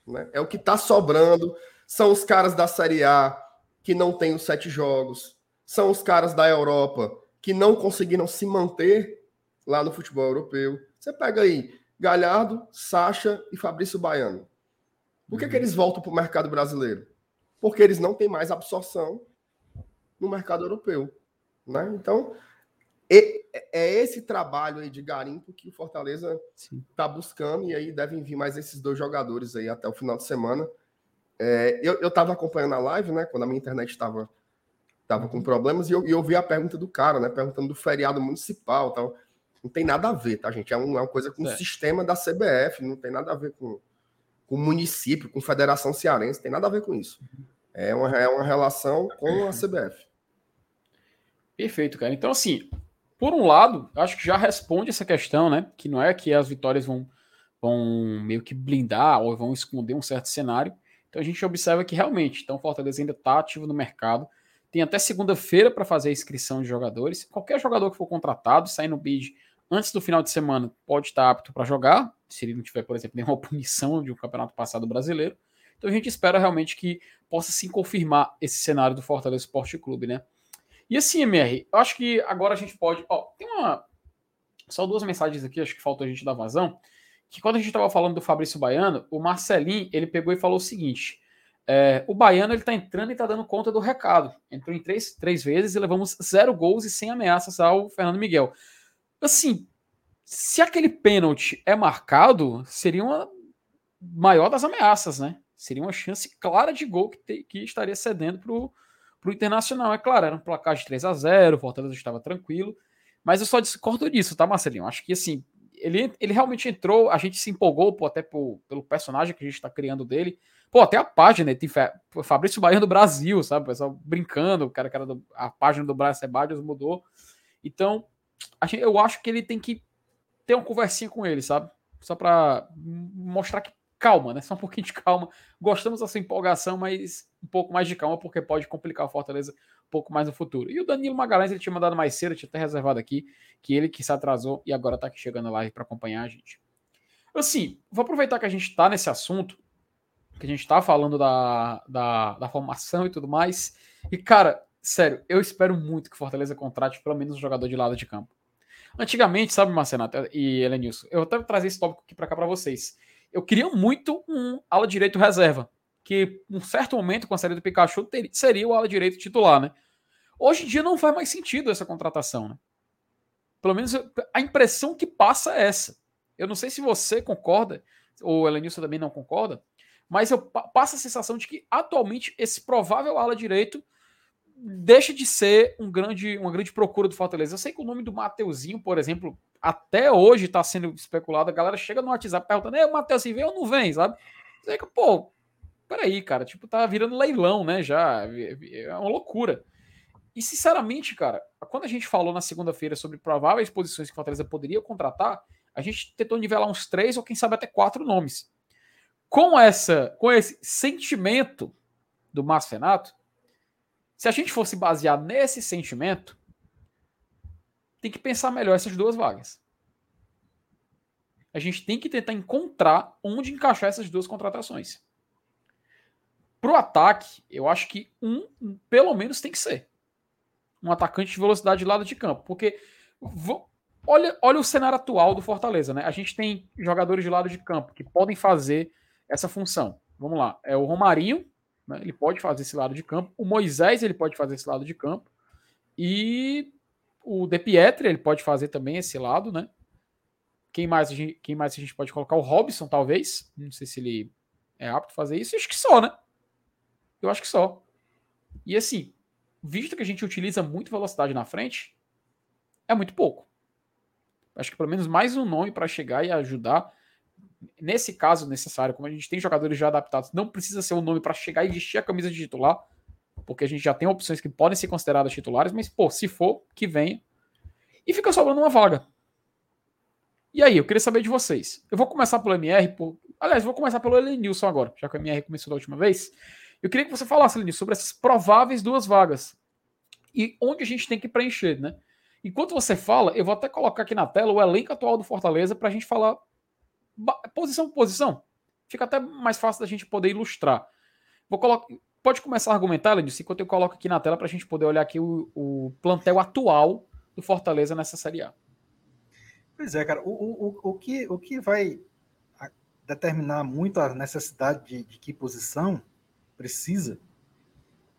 Né? É o que está sobrando. São os caras da Série A que não têm os sete jogos. São os caras da Europa que não conseguiram se manter lá no futebol europeu. Você pega aí Galhardo, Sacha e Fabrício Baiano. Por que, uhum. que eles voltam para o mercado brasileiro? Porque eles não têm mais absorção no mercado europeu. Né? Então, é esse trabalho aí de garimpo que o Fortaleza está buscando, e aí devem vir mais esses dois jogadores aí até o final de semana. É, eu estava acompanhando a live, né? Quando a minha internet estava tava com problemas, e eu, eu vi a pergunta do cara, né? Perguntando do feriado municipal tal. Não tem nada a ver, tá, gente? É, um, é uma coisa com é. o sistema da CBF, não tem nada a ver com, com o município, com Federação Cearense, tem nada a ver com isso. É uma, é uma relação com a CBF. Perfeito, cara. Então, assim, por um lado, acho que já responde essa questão, né? Que não é que as vitórias vão, vão meio que blindar ou vão esconder um certo cenário. Então a gente observa que realmente, então Fortaleza ainda está ativo no mercado. Tem até segunda-feira para fazer a inscrição de jogadores. Qualquer jogador que for contratado, sair no bid antes do final de semana, pode estar apto para jogar, se ele não tiver, por exemplo, nenhuma punição de um campeonato passado brasileiro. Então a gente espera realmente que possa se confirmar esse cenário do Fortaleza Esporte Clube, né? E assim, MR, eu acho que agora a gente pode. Ó, tem uma. Só duas mensagens aqui, acho que falta a gente dar vazão. Que quando a gente estava falando do Fabrício Baiano, o Marcelinho ele pegou e falou o seguinte: é, o Baiano ele está entrando e está dando conta do recado. Entrou em três, três vezes e levamos zero gols e sem ameaças ao Fernando Miguel. Assim, se aquele pênalti é marcado, seria uma maior das ameaças, né? Seria uma chance clara de gol que, te, que estaria cedendo para o Internacional. É claro, era um placar de 3 a 0 o Fortaleza estava tranquilo, mas eu só discordo disso, tá, Marcelinho? Acho que assim, ele, ele realmente entrou, a gente se empolgou pô, até pô, pelo personagem que a gente está criando dele. Pô, até a página tem Fabrício Baiano do Brasil, sabe? O pessoal brincando, o cara que era do, a página do Brasil Sebadios mudou. Então, eu acho que ele tem que ter uma conversinha com ele, sabe? Só para mostrar que calma, né? Só um pouquinho de calma. Gostamos dessa empolgação, mas um pouco mais de calma, porque pode complicar o Fortaleza um pouco mais no futuro. E o Danilo Magalhães, ele tinha mandado mais cedo, tinha até reservado aqui, que ele que se atrasou e agora tá aqui chegando live para acompanhar a gente. Assim, vou aproveitar que a gente tá nesse assunto, que a gente tá falando da, da, da formação e tudo mais. E, cara, sério, eu espero muito que Fortaleza contrate pelo menos um jogador de lado de campo. Antigamente, sabe, Marcenato e Elenilson, eu até trazer esse tópico aqui para cá para vocês. Eu queria muito um ala direito reserva que um certo momento com a série do Pikachu seria o ala direito titular, né? Hoje em dia não faz mais sentido essa contratação, né? Pelo menos a impressão que passa é essa. Eu não sei se você concorda, ou Elenilson também não concorda, mas eu passo a sensação de que atualmente esse provável ala direito deixa de ser um grande, uma grande procura do Fortaleza. Eu sei que o nome do Mateuzinho, por exemplo, até hoje está sendo especulado. A galera chega no WhatsApp perguntando: o Mateuzinho vem ou não vem, sabe? Sei que, pô, peraí, cara, tipo, tá virando leilão, né? Já é uma loucura. E sinceramente, cara, quando a gente falou na segunda-feira sobre prováveis posições que o Fortaleza poderia contratar, a gente tentou nivelar uns três ou quem sabe até quatro nomes. Com essa, com esse sentimento do Márcio Renato, se a gente fosse basear nesse sentimento, tem que pensar melhor essas duas vagas. A gente tem que tentar encontrar onde encaixar essas duas contratações. Para o ataque, eu acho que um, pelo menos, tem que ser. Um atacante de velocidade de lado de campo. Porque olha, olha o cenário atual do Fortaleza, né? A gente tem jogadores de lado de campo que podem fazer essa função. Vamos lá. É o Romarinho, né? ele pode fazer esse lado de campo. O Moisés, ele pode fazer esse lado de campo. E o De Pietri, ele pode fazer também esse lado, né? Quem mais, a gente, quem mais a gente pode colocar? O Robson, talvez. Não sei se ele é apto a fazer isso. Acho que só, né? Eu acho que só. E assim, visto que a gente utiliza muito velocidade na frente, é muito pouco. Acho que pelo menos mais um nome para chegar e ajudar. Nesse caso necessário, como a gente tem jogadores já adaptados, não precisa ser um nome para chegar e vestir a camisa de titular, porque a gente já tem opções que podem ser consideradas titulares, mas, pô, se for, que venha. E fica sobrando uma vaga. E aí, eu queria saber de vocês. Eu vou começar pelo MR, por... aliás, vou começar pelo Elenilson agora, já que o MR começou da última vez. Eu queria que você falasse, Elenilson, sobre essas prováveis duas vagas e onde a gente tem que preencher, né? Enquanto você fala, eu vou até colocar aqui na tela o elenco atual do Fortaleza para a gente falar posição por posição. Fica até mais fácil da gente poder ilustrar. Vou colocar, pode começar a argumentar, Lenilson, enquanto eu coloco aqui na tela para a gente poder olhar aqui o, o, plantel atual do Fortaleza nessa Série A. Pois é, cara. O, o, o, que, o que vai determinar muito a necessidade de, de que posição precisa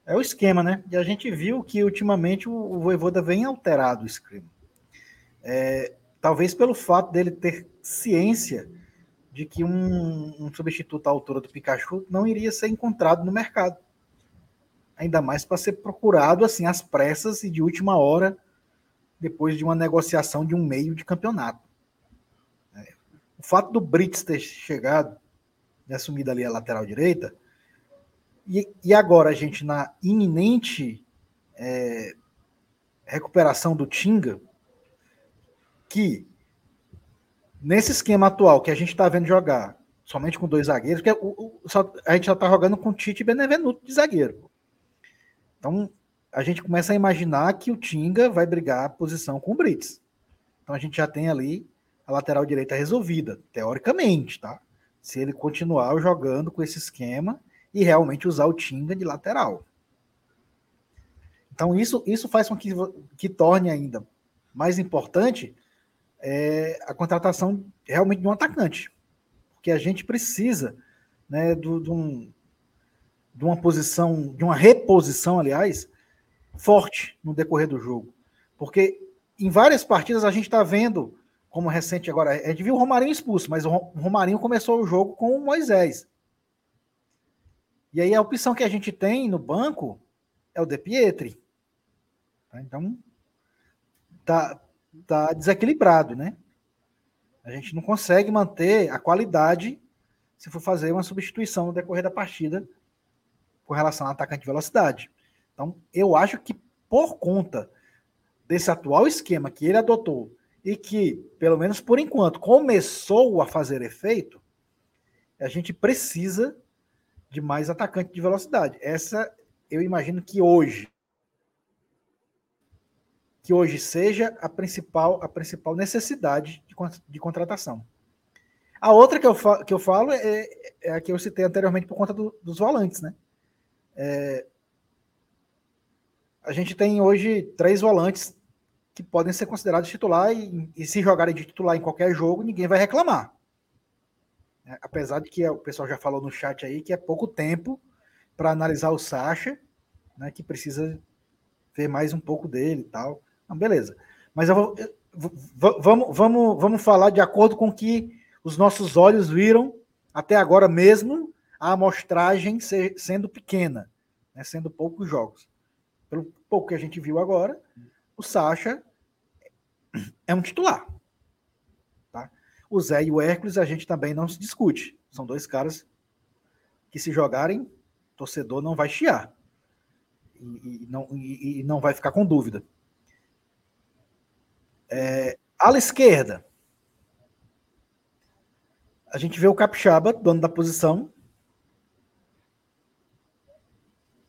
é o esquema, né? E a gente viu que ultimamente o, o Voivoda vem alterado o esquema. É, talvez pelo fato dele ter ciência de que um, um, substituto à altura do Pikachu não iria ser encontrado no mercado. Ainda mais para ser procurado assim às pressas e de última hora, depois de uma negociação de um meio de campeonato. É, o fato do Brits ter chegado e assumido ali a lateral direita e, e agora a gente, na iminente é, recuperação do Tinga, que nesse esquema atual que a gente está vendo jogar somente com dois zagueiros, porque o, o, só, a gente já está jogando com Tite e Benevenuto de zagueiro. Então a gente começa a imaginar que o Tinga vai brigar a posição com o Brits. Então a gente já tem ali a lateral direita resolvida, teoricamente, tá? Se ele continuar jogando com esse esquema e realmente usar o Tinga de lateral. Então, isso, isso faz com que, que torne ainda mais importante é, a contratação realmente de um atacante. Porque a gente precisa né, do, um, de uma posição, de uma reposição, aliás, forte no decorrer do jogo. Porque em várias partidas a gente está vendo, como recente agora, a gente viu o Romarinho expulso, mas o Romarinho começou o jogo com o Moisés. E aí a opção que a gente tem no banco é o De Pietri. Tá? Então, tá, tá desequilibrado, né? A gente não consegue manter a qualidade se for fazer uma substituição no decorrer da partida com relação ao atacante de velocidade. Então, eu acho que por conta desse atual esquema que ele adotou e que, pelo menos por enquanto, começou a fazer efeito, a gente precisa de mais atacante de velocidade. Essa eu imagino que hoje que hoje seja a principal a principal necessidade de, de contratação. A outra que eu, que eu falo é, é a que eu citei anteriormente por conta do, dos volantes, né? É, a gente tem hoje três volantes que podem ser considerados titular e, e se jogarem de titular em qualquer jogo, ninguém vai reclamar. É, apesar de que o pessoal já falou no chat aí que é pouco tempo para analisar o Sacha, né, que precisa ver mais um pouco dele e tal. Então, beleza. Mas vou, vamos, vamos, vamos falar de acordo com que os nossos olhos viram até agora mesmo a amostragem ser, sendo pequena, né, sendo poucos jogos. Pelo pouco que a gente viu agora, o Sacha é um titular. O Zé e o Hércules a gente também não se discute. São dois caras que se jogarem, torcedor não vai chiar. E, e não, e, e, não vai ficar com dúvida. É, ala esquerda. A gente vê o Capixaba, dono da posição.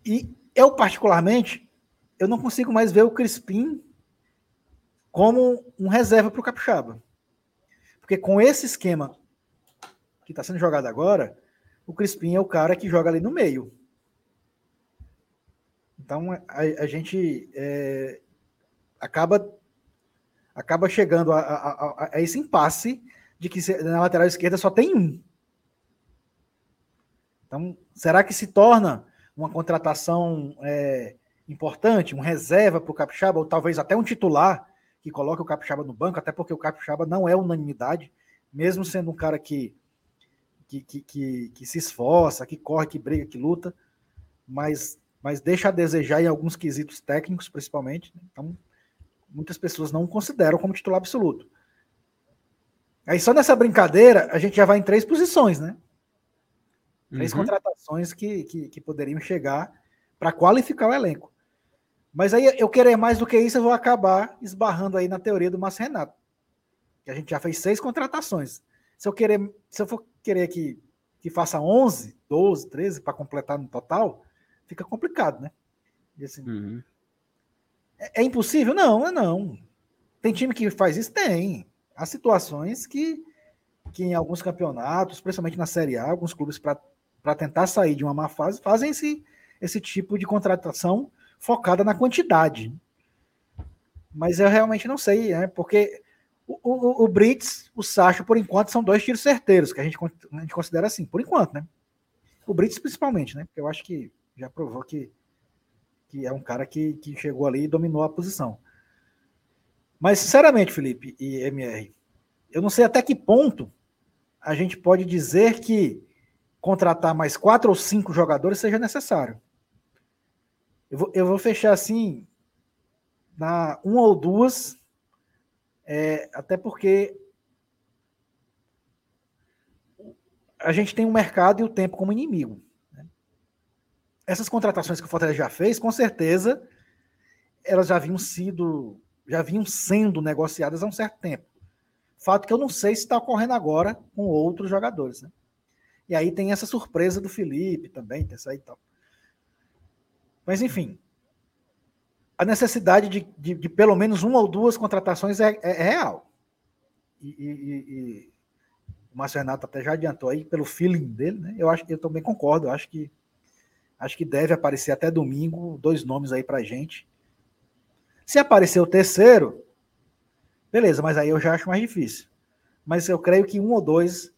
E eu, particularmente, eu não consigo mais ver o Crispim como um reserva para o Capixaba. Porque com esse esquema que está sendo jogado agora, o Crispim é o cara que joga ali no meio. Então a, a gente é, acaba acaba chegando a, a, a, esse impasse de que na lateral esquerda só tem um. Então, será que se torna uma contratação é, importante, um reserva para o Capixaba, ou talvez até um titular que coloca o Capixaba no banco, até porque o Capixaba não é unanimidade, mesmo sendo um cara que, que, que, que, que se esforça, que corre, que briga, que luta, mas mas deixa a desejar em alguns quesitos técnicos, principalmente. Né? Então, muitas pessoas não o consideram como titular absoluto. Aí só nessa brincadeira, a gente já vai em três posições, né? Três uhum. contratações que, que, que poderiam chegar para qualificar o elenco. Mas aí eu querer mais do que isso, eu vou acabar esbarrando aí na teoria do Márcio Renato. Que a gente já fez seis contratações. Se eu querer, se eu for querer que, que faça 11, 12, 13 para completar no total, fica complicado, né? Assim, uhum. É, é, impossível? Não, é não. Tem time que faz isso? Tem. Há situações que, que em alguns campeonatos, principalmente na Série A, alguns clubes para tentar sair de uma má fase fazem esse, esse tipo de contratação focada na quantidade. Mas eu realmente não sei, né? Porque o, o, o Brits, o Sacho, por enquanto, são dois tiros certeiros, que a gente, a gente considera assim, por enquanto, né? O Brits principalmente, né? Porque eu acho que já provou que, que é um cara que, que chegou ali e dominou a posição. Mas, sinceramente, Felipe e MR, eu não sei até que ponto a gente pode dizer que contratar mais quatro ou cinco jogadores seja necessário. Eu vou, eu vou fechar assim, na uma ou duas, é, até porque a gente tem o mercado e o tempo como inimigo. Essas contratações que o Fortaleza já fez, com certeza, elas já haviam sido, já vinham sendo negociadas há um certo tempo. Fato que eu não sei se está ocorrendo agora com outros jogadores. Né? E aí tem essa surpresa do Felipe também, tem essa aí e tal. Mas, enfim, a necessidade de, de, de, pelo menos uma ou duas contratações é, é, é real. E, e, e, o Márcio Renato até já adiantou aí pelo feeling dele, né? Eu acho eu também concordo. Eu acho que acho que deve aparecer até domingo dois nomes aí para gente. Se aparecer o terceiro, beleza, mas aí eu já acho mais difícil. Mas eu creio que um ou dois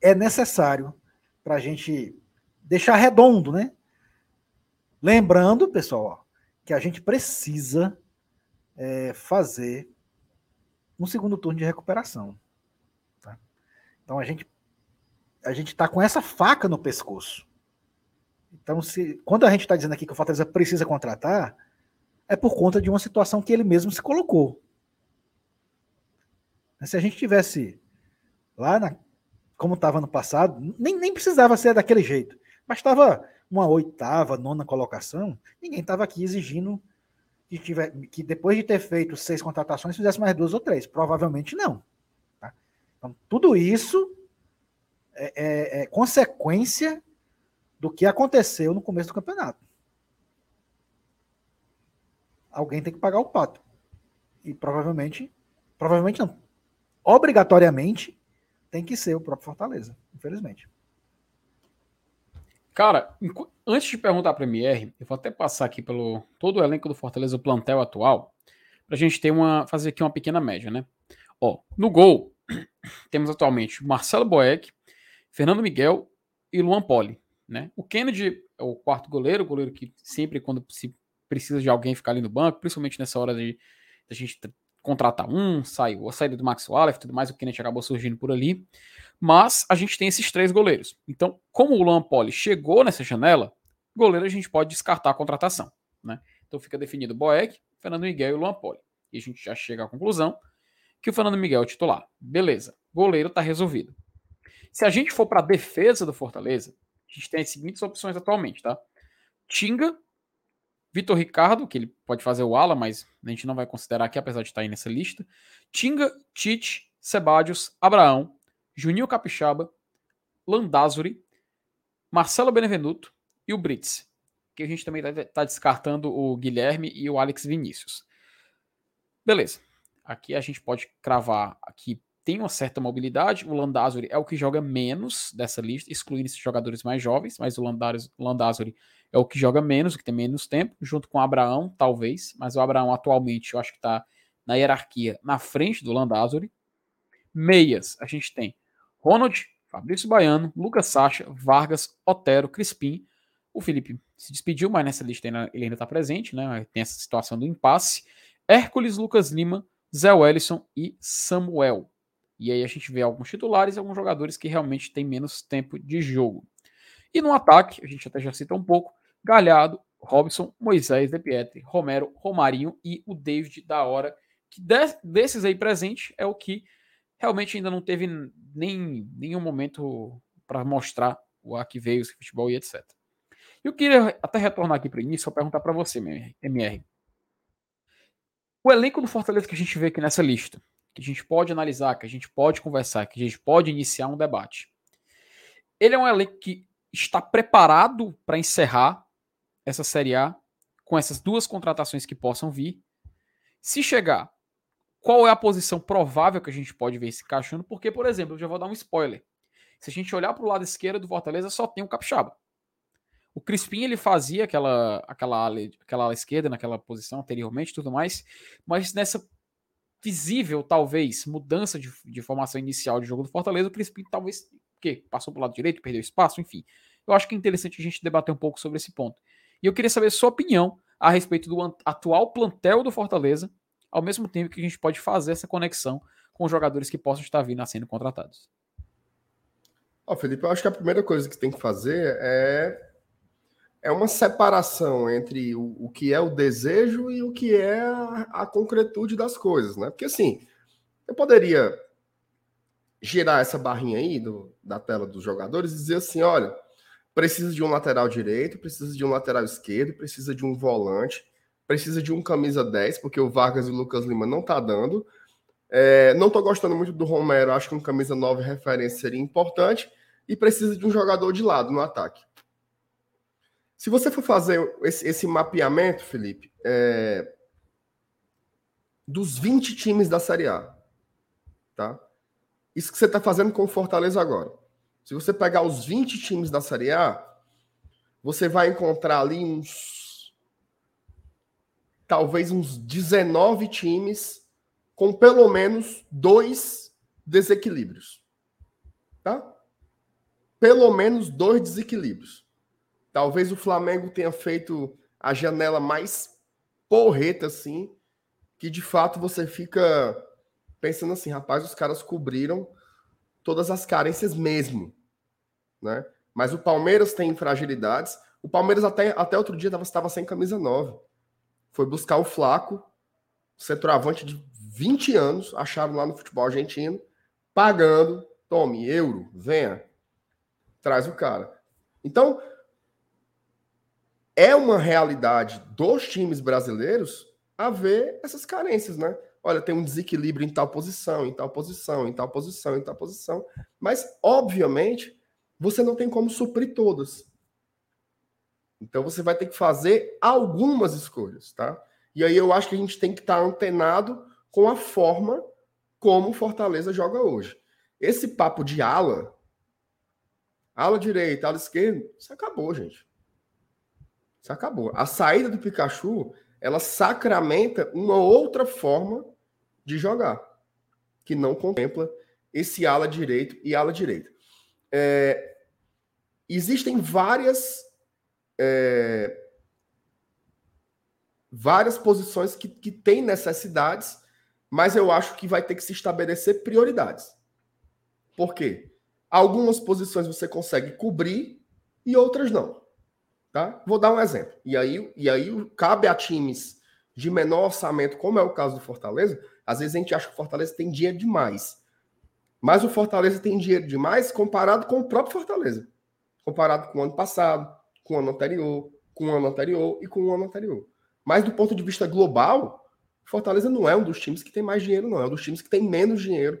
é necessário para gente deixar redondo, né? Lembrando, pessoal, que a gente precisa é, fazer um segundo turno de recuperação. Tá? Então a gente a gente está com essa faca no pescoço. Então, se, quando a gente está dizendo aqui que o Fortaleza precisa contratar, é por conta de uma situação que ele mesmo se colocou. Se a gente tivesse lá, na, como estava no passado, nem, nem precisava ser daquele jeito. Bastava uma oitava, nona colocação, ninguém estava aqui exigindo que, tiver, que depois de ter feito seis contratações fizesse mais duas ou três. Provavelmente não. Tá? Então, tudo isso é, é, é consequência do que aconteceu no começo do campeonato. Alguém tem que pagar o pato. E provavelmente, provavelmente não. Obrigatoriamente tem que ser o próprio Fortaleza, infelizmente. Cara, antes de perguntar para a MR, eu vou até passar aqui pelo todo o elenco do Fortaleza, o plantel atual, para a gente ter uma, fazer aqui uma pequena média, né? Ó, no gol, temos atualmente Marcelo Boeck, Fernando Miguel e Luan Poli, né? O Kennedy é o quarto goleiro, o goleiro que sempre quando se precisa de alguém ficar ali no banco, principalmente nessa hora de, a gente contratar um, saiu a saída do Max Wallace, tudo mais, o Kennedy acabou surgindo por ali. Mas a gente tem esses três goleiros. Então, como o Luan Poli chegou nessa janela, goleiro a gente pode descartar a contratação. Né? Então fica definido Boeck, Fernando Miguel e o Luan Poli. E a gente já chega à conclusão que o Fernando Miguel é o titular. Beleza, goleiro está resolvido. Se a gente for para a defesa do Fortaleza, a gente tem as seguintes opções atualmente, tá? Tinga, Vitor Ricardo, que ele pode fazer o ala, mas a gente não vai considerar aqui, apesar de estar aí nessa lista. Tinga, Tite, Sebadios, Abraão, Juninho Capixaba, Landázuri, Marcelo Benevenuto e o Brits. Que a gente também está tá descartando o Guilherme e o Alex Vinícius. Beleza. Aqui a gente pode cravar aqui tem uma certa mobilidade. O Landázuri é o que joga menos dessa lista, excluindo esses jogadores mais jovens, mas o Landázuri é o que joga menos, o que tem menos tempo, junto com o Abraão, talvez, mas o Abraão atualmente eu acho que está na hierarquia na frente do Landázuri. Meias, a gente tem Ronald, Fabrício Baiano, Lucas Sacha, Vargas, Otero, Crispim. O Felipe se despediu, mas nessa lista ele ainda está presente, né? Tem essa situação do impasse. Hércules, Lucas Lima, Zé Wellison e Samuel. E aí a gente vê alguns titulares e alguns jogadores que realmente têm menos tempo de jogo. E no ataque, a gente até já cita um pouco, Galhardo, Robson, Moisés De Pietri, Romero, Romarinho e o David da hora, que desses aí presente é o que realmente ainda não teve nem nenhum momento para mostrar o ar que veio, esse futebol e etc. Eu queria até retornar aqui para o início, só perguntar para você, MR. O elenco do Fortaleza que a gente vê aqui nessa lista, que a gente pode analisar, que a gente pode conversar, que a gente pode iniciar um debate. Ele é um elenco que está preparado para encerrar essa Série A com essas duas contratações que possam vir. Se chegar, qual é a posição provável que a gente pode ver se encaixando? Porque, por exemplo, eu já vou dar um spoiler. Se a gente olhar para o lado esquerdo do Fortaleza, só tem o Capixaba. O Crispim ele fazia aquela aquela ala, aquela ala esquerda naquela posição anteriormente, tudo mais, mas nessa visível talvez mudança de, de formação inicial de jogo do Fortaleza, o Crispim talvez que passou para o lado direito, perdeu espaço, enfim. Eu acho que é interessante a gente debater um pouco sobre esse ponto. E eu queria saber sua opinião a respeito do atual plantel do Fortaleza, ao mesmo tempo que a gente pode fazer essa conexão com os jogadores que possam estar vindo a sendo contratados. Ó, Felipe, eu acho que a primeira coisa que tem que fazer é é uma separação entre o, o que é o desejo e o que é a, a concretude das coisas, né? Porque assim, eu poderia girar essa barrinha aí do, da tela dos jogadores e dizer assim: olha, precisa de um lateral direito, precisa de um lateral esquerdo, precisa de um volante, precisa de um camisa 10, porque o Vargas e o Lucas Lima não tá dando. É, não tô gostando muito do Romero, acho que um camisa 9 referência seria importante. E precisa de um jogador de lado no ataque. Se você for fazer esse, esse mapeamento, Felipe, é, dos 20 times da Série A, tá? Isso que você está fazendo com o Fortaleza agora. Se você pegar os 20 times da Série A, você vai encontrar ali uns. Talvez uns 19 times com pelo menos dois desequilíbrios. Tá? Pelo menos dois desequilíbrios. Talvez o Flamengo tenha feito a janela mais porreta, assim, que de fato você fica pensando assim, rapaz, os caras cobriram todas as carências mesmo, né? Mas o Palmeiras tem fragilidades. O Palmeiras até, até outro dia estava sem camisa nova. Foi buscar o Flaco, centroavante de 20 anos, acharam lá no futebol argentino, pagando, tome, euro, venha, traz o cara. Então, é uma realidade dos times brasileiros haver essas carências, né? Olha, tem um desequilíbrio em tal posição, em tal posição, em tal posição, em tal posição. Mas, obviamente, você não tem como suprir todas. Então você vai ter que fazer algumas escolhas, tá? E aí eu acho que a gente tem que estar antenado com a forma como o Fortaleza joga hoje. Esse papo de ala, ala direita, ala esquerda, isso acabou, gente. Isso acabou. A saída do Pikachu, ela sacramenta uma outra forma de jogar, que não contempla esse ala direito e ala direita. É, existem várias é, várias posições que, que têm necessidades, mas eu acho que vai ter que se estabelecer prioridades. Por quê? Algumas posições você consegue cobrir e outras não. Tá? Vou dar um exemplo. E aí, e aí cabe a times de menor orçamento, como é o caso do Fortaleza, às vezes a gente acha que o Fortaleza tem dinheiro demais. Mas o Fortaleza tem dinheiro demais comparado com o próprio Fortaleza. Comparado com o ano passado, com o ano anterior, com o ano anterior e com o ano anterior. Mas do ponto de vista global, Fortaleza não é um dos times que tem mais dinheiro, não. É um dos times que tem menos dinheiro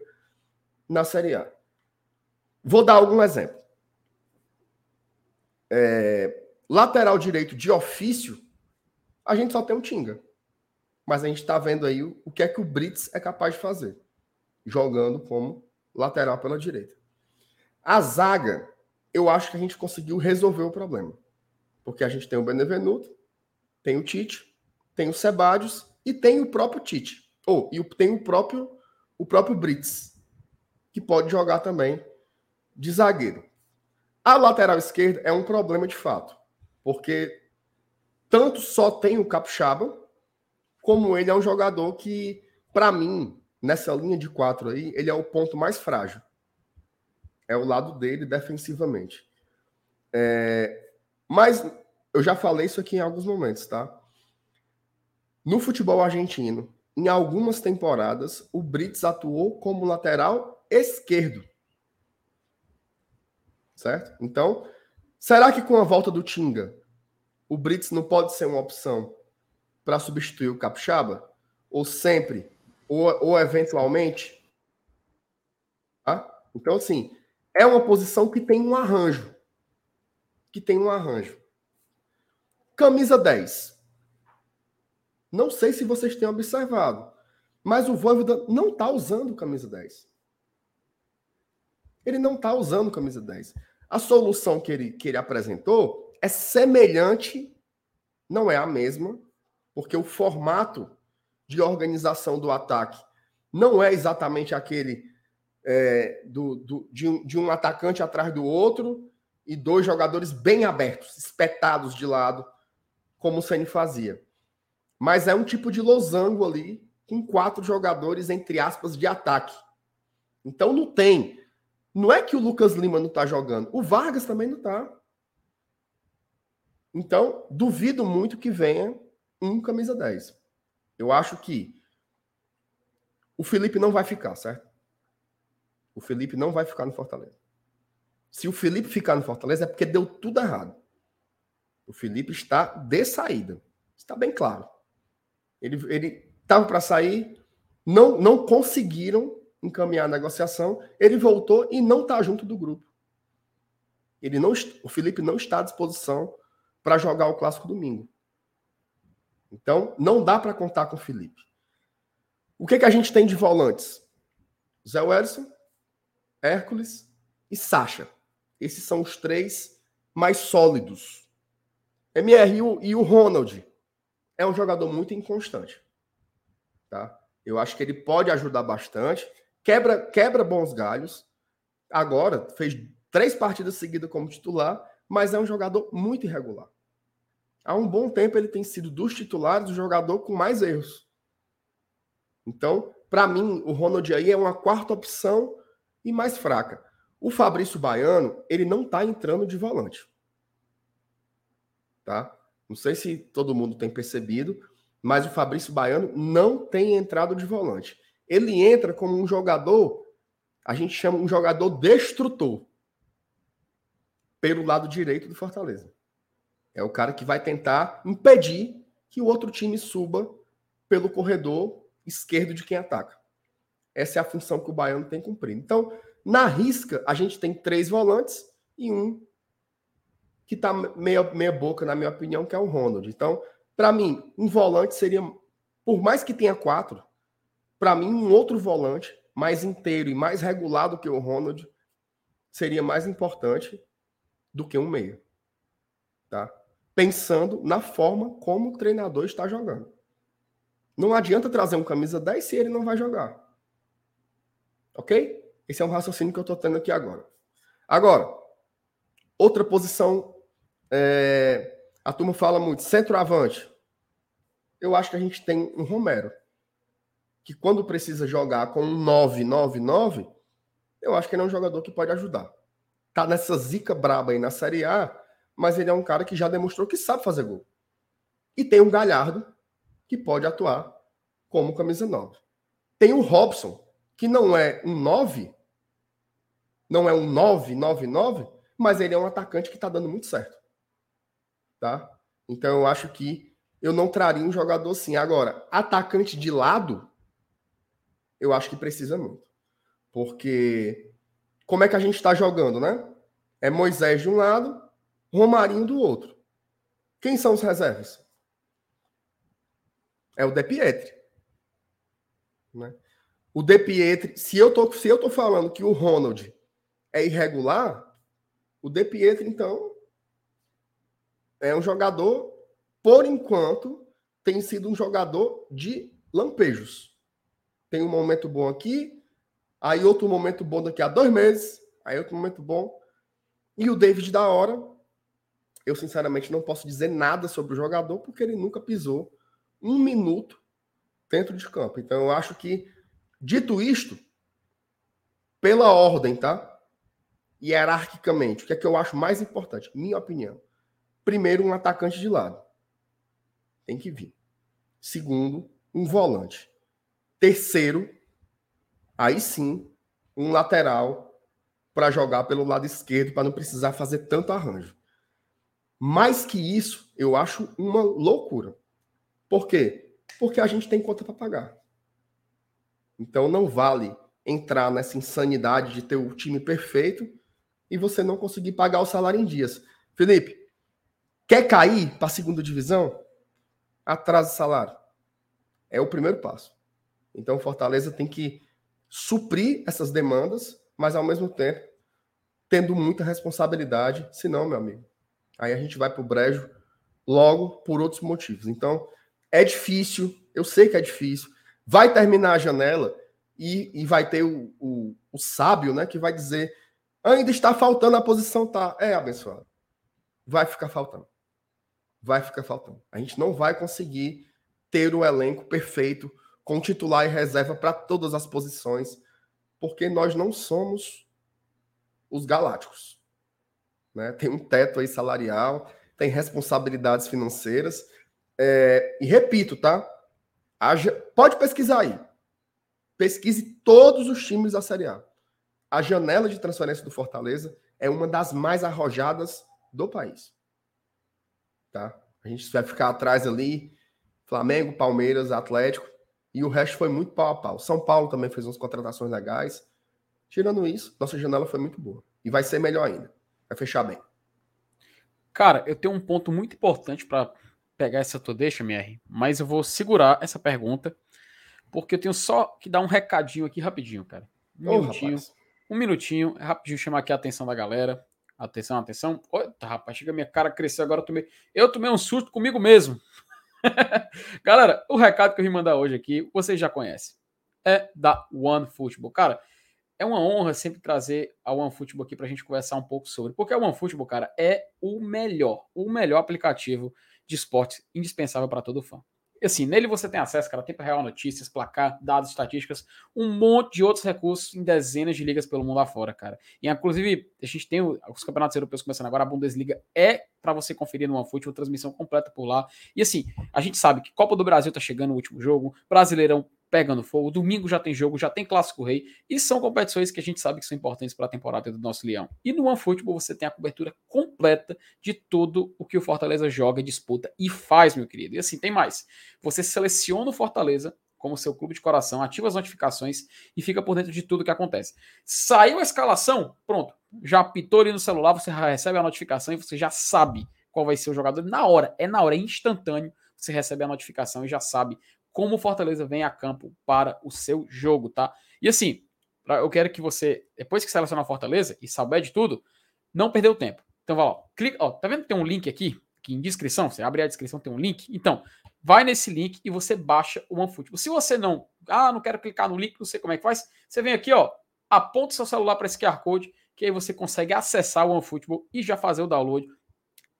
na Série A. Vou dar algum exemplo. É, Lateral direito de ofício, a gente só tem um Tinga. Mas a gente está vendo aí o, o que é que o Brits é capaz de fazer, jogando como lateral pela direita. A zaga, eu acho que a gente conseguiu resolver o problema. Porque a gente tem o Benevenuto, tem o Tite, tem o Sebadios e tem o próprio Tite. Ou oh, e tem o próprio o próprio Brits, que pode jogar também de zagueiro. A lateral esquerda é um problema de fato. Porque tanto só tem o Capixaba, como ele é um jogador que, para mim, nessa linha de quatro aí, ele é o ponto mais frágil. É o lado dele defensivamente. É, mas eu já falei isso aqui em alguns momentos, tá? No futebol argentino, em algumas temporadas, o Brits atuou como lateral esquerdo. Certo? Então, será que com a volta do Tinga, o Brits não pode ser uma opção para substituir o Capixaba? Ou sempre? Ou, ou eventualmente? Tá? Então, assim, é uma posição que tem um arranjo. Que tem um arranjo. Camisa 10. Não sei se vocês têm observado, mas o Voivoda não está usando camisa 10. Ele não está usando camisa 10. A solução que ele, que ele apresentou é semelhante, não é a mesma, porque o formato de organização do ataque não é exatamente aquele é, do, do, de, um, de um atacante atrás do outro e dois jogadores bem abertos, espetados de lado, como o Ceni fazia. Mas é um tipo de losango ali, com quatro jogadores, entre aspas, de ataque. Então não tem. Não é que o Lucas Lima não está jogando, o Vargas também não está. Então, duvido muito que venha um camisa 10. Eu acho que o Felipe não vai ficar, certo? O Felipe não vai ficar no Fortaleza. Se o Felipe ficar no Fortaleza é porque deu tudo errado. O Felipe está de saída. Está bem claro. Ele estava para sair, não, não conseguiram encaminhar a negociação, ele voltou e não está junto do grupo. Ele não, o Felipe não está à disposição para jogar o clássico domingo. Então, não dá para contar com o Felipe. O que, que a gente tem de volantes? Zé Wellison, Hércules e Sacha. Esses são os três mais sólidos. MR e o Ronald é um jogador muito inconstante. Tá? Eu acho que ele pode ajudar bastante. Quebra, quebra bons galhos. Agora, fez três partidas seguidas como titular, mas é um jogador muito irregular. Há um bom tempo ele tem sido dos titulares o jogador com mais erros. Então, para mim, o Ronald aí é uma quarta opção e mais fraca. O Fabrício Baiano, ele não está entrando de volante. Tá? Não sei se todo mundo tem percebido, mas o Fabrício Baiano não tem entrado de volante. Ele entra como um jogador, a gente chama um jogador destrutor, pelo lado direito do Fortaleza. É o cara que vai tentar impedir que o outro time suba pelo corredor esquerdo de quem ataca. Essa é a função que o Baiano tem cumprido. Então, na risca, a gente tem três volantes e um que está meia, meia boca, na minha opinião, que é o Ronald. Então, para mim, um volante seria, por mais que tenha quatro, para mim, um outro volante mais inteiro e mais regulado que o Ronald seria mais importante do que um meia. Tá? Pensando na forma como o treinador está jogando. Não adianta trazer um camisa 10 se ele não vai jogar. Ok? Esse é um raciocínio que eu estou tendo aqui agora. Agora, outra posição é, a turma fala muito, centroavante. Eu acho que a gente tem um Romero, que quando precisa jogar com um 9-9-9, eu acho que ele é um jogador que pode ajudar. Tá nessa zica braba aí na Série A, mas ele é um cara que já demonstrou que sabe fazer gol. E tem um Galhardo, que pode atuar como camisa 9. Tem o Robson, que não é um 9, não é um 9-9-9, mas ele é um atacante que está dando muito certo tá? Então eu acho que eu não traria um jogador assim. Agora, atacante de lado, eu acho que precisa muito. Porque como é que a gente está jogando, né? É Moisés de um lado, Romarinho do outro. Quem são os reservas? É o De Pietri. Né? O De Pietri, se eu tô, se eu tô falando que o Ronald é irregular, o De Pietri, então, é um jogador, por enquanto, tem sido um jogador de lampejos. Tem um momento bom aqui, aí outro momento bom daqui a dois meses, aí outro momento bom. E o David da hora, eu sinceramente não posso dizer nada sobre o jogador, porque ele nunca pisou um minuto dentro de campo. Então eu acho que, dito isto, pela ordem, tá? Hierarquicamente, o que é que eu acho mais importante? Minha opinião primeiro, um atacante de lado. Tem que vir. Segundo, um volante. Terceiro, aí sim, um lateral para jogar pelo lado esquerdo, para não precisar fazer tanto arranjo. Mais que isso, eu acho uma loucura. Por quê? Porque a gente tem conta para pagar. Então não vale entrar nessa insanidade de ter o time perfeito e você não conseguir pagar o salário em dias. Felipe, quer cair para a segunda divisão? Atrasa o salário. É o primeiro passo. Então Fortaleza tem que suprir essas demandas, mas ao mesmo tempo tendo muita responsabilidade, senão, meu amigo, aí a gente vai para o brejo logo por outros motivos. Então, é difícil, eu sei que é difícil. Vai terminar a janela e, e vai ter o, o, o sábio, né, que vai dizer ainda está faltando a posição tá. É, abençoado. Vai ficar faltando. Vai ficar faltando. A gente não vai conseguir ter o elenco perfeito com titular e reserva para todas as posições, porque nós não somos os galácticos. Né? Tem um teto aí salarial, tem responsabilidades financeiras. É, e repito, tá? Pode pesquisar aí. Pesquise todos os times da Série A. A janela de transferência do Fortaleza é uma das mais arrojadas do país. Tá? A gente vai ficar atrás ali, Flamengo, Palmeiras, Atlético, e o resto foi muito pau a pau. São Paulo também fez umas contratações legais. Tirando isso, nossa janela foi muito boa. E vai ser melhor ainda. Vai fechar bem. Cara, eu tenho um ponto muito importante para pegar essa tua deixa, MR, mas eu vou segurar essa pergunta, porque eu tenho só que dar um recadinho aqui rapidinho, cara. Um oh, minutinho. Rapaz. Um minutinho, é rapidinho chamar aqui a atenção da galera. Atenção, atenção. Eita, rapaz, chega minha cara crescer agora. Eu tomei, eu tomei um susto comigo mesmo. Galera, o recado que eu vim mandar hoje aqui, vocês já conhecem. É da One Football. Cara, é uma honra sempre trazer a OneFootball aqui para a gente conversar um pouco sobre. Porque a OneFootball, cara, é o melhor, o melhor aplicativo de esporte indispensável para todo fã. Assim, nele você tem acesso, cara, tempo real, notícias, placar, dados, estatísticas, um monte de outros recursos em dezenas de ligas pelo mundo afora, cara. E inclusive, a gente tem os campeonatos europeus começando agora, a Bundesliga é para você conferir no OneFoot, uma transmissão completa por lá. E assim, a gente sabe que Copa do Brasil tá chegando no último jogo, Brasileirão pegando fogo. Domingo já tem jogo, já tem Clássico Rei. E são competições que a gente sabe que são importantes para a temporada do nosso Leão. E no OneFootball você tem a cobertura completa de tudo o que o Fortaleza joga, disputa e faz, meu querido. E assim, tem mais. Você seleciona o Fortaleza como seu clube de coração, ativa as notificações e fica por dentro de tudo que acontece. Saiu a escalação, pronto. Já apitou ali no celular, você recebe a notificação e você já sabe qual vai ser o jogador na hora. É na hora, é instantâneo. Você recebe a notificação e já sabe como o Fortaleza vem a campo para o seu jogo, tá? E assim, eu quero que você, depois que selecionar Fortaleza e souber de tudo, não perder o tempo. Então vai lá, clica, ó, tá vendo que tem um link aqui, aqui em descrição, você abre a descrição, tem um link. Então, vai nesse link e você baixa o OneFootball. Se você não, ah, não quero clicar no link, não sei como é que faz, você vem aqui, ó, aponta seu celular para esse QR Code, que aí você consegue acessar o OneFootball e já fazer o download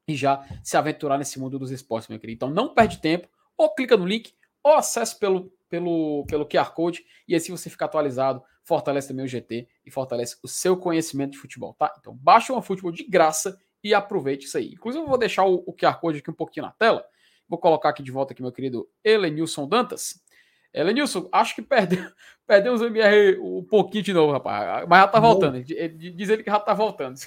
e já se aventurar nesse mundo dos esportes, meu querido. Então não perde tempo, ou clica no link, ou acesse pelo, pelo, pelo QR Code e assim você fica atualizado, fortalece também o GT e fortalece o seu conhecimento de futebol, tá? Então baixa o futebol de graça e aproveite isso aí. Inclusive eu vou deixar o, o QR Code aqui um pouquinho na tela. Vou colocar aqui de volta aqui meu querido Elenilson Dantas. Elenilson, acho que perdeu, perdemos o MR um pouquinho de novo, rapaz. Mas já tá voltando. Diz ele que já tá voltando.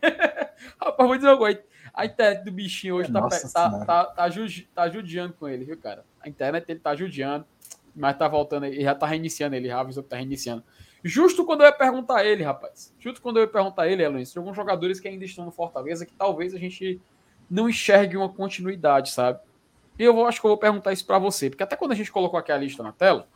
rapaz, vou dizer uma coisa a internet do bichinho hoje é, tá, tá, tá, tá, ju, tá judiando com ele, viu, cara? A internet dele tá judiando, mas tá voltando, ele já tá reiniciando ele, já avisou que tá reiniciando. Justo quando eu ia perguntar a ele, rapaz. Justo quando eu ia perguntar a ele, Eloy, de alguns jogadores que ainda estão no Fortaleza que talvez a gente não enxergue uma continuidade, sabe? E eu acho que eu vou perguntar isso para você, porque até quando a gente colocou aqui a lista na tela,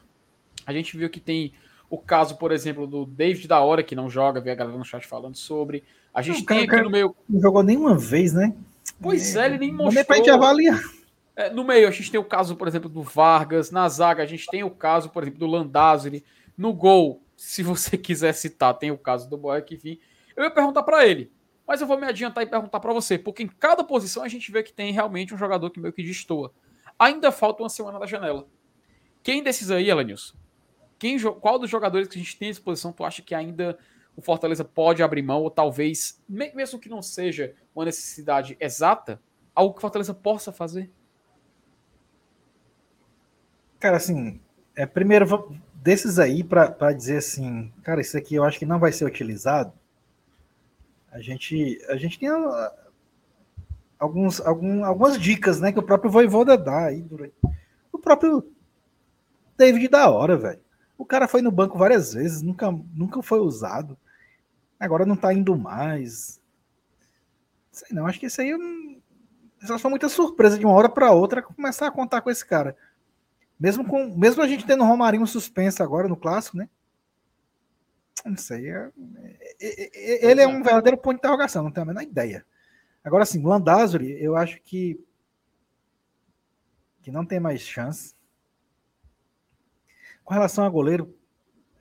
a gente viu que tem o caso, por exemplo, do David da Hora, que não joga, vi a galera no chat falando sobre. A gente não, tem cara, aqui no meio. Não jogou nenhuma vez, né? Pois é, ele nem mostrou. Nem pra gente avaliar. É, no meio, a gente tem o caso, por exemplo, do Vargas. Na zaga, a gente tem o caso, por exemplo, do Landázuri. No gol, se você quiser citar, tem o caso do Boeck, enfim. Eu ia perguntar para ele, mas eu vou me adiantar e perguntar para você, porque em cada posição a gente vê que tem realmente um jogador que meio que destoa. Ainda falta uma semana da janela. Quem desses aí, Elenilson? Quem, qual dos jogadores que a gente tem à disposição tu acha que ainda o Fortaleza pode abrir mão, ou talvez, mesmo que não seja uma necessidade exata, algo que o Fortaleza possa fazer? Cara, assim, é, primeiro, desses aí, para dizer assim, cara, isso aqui eu acho que não vai ser utilizado, a gente, a gente tem ah, alguns, algum, algumas dicas, né, que o próprio Voivoda dá aí durante. O próprio David da hora, velho. O cara foi no banco várias vezes, nunca, nunca foi usado. Agora não tá indo mais. Sei não, acho que isso aí só foi muita surpresa de uma hora para outra começar a contar com esse cara. Mesmo com mesmo a gente tendo o Romarinho suspenso agora no clássico, né? Não sei. É, é, é, ele é um verdadeiro ponto de interrogação, não tenho a menor ideia. Agora, o Landázuri, eu acho que que não tem mais chance. Com relação a goleiro,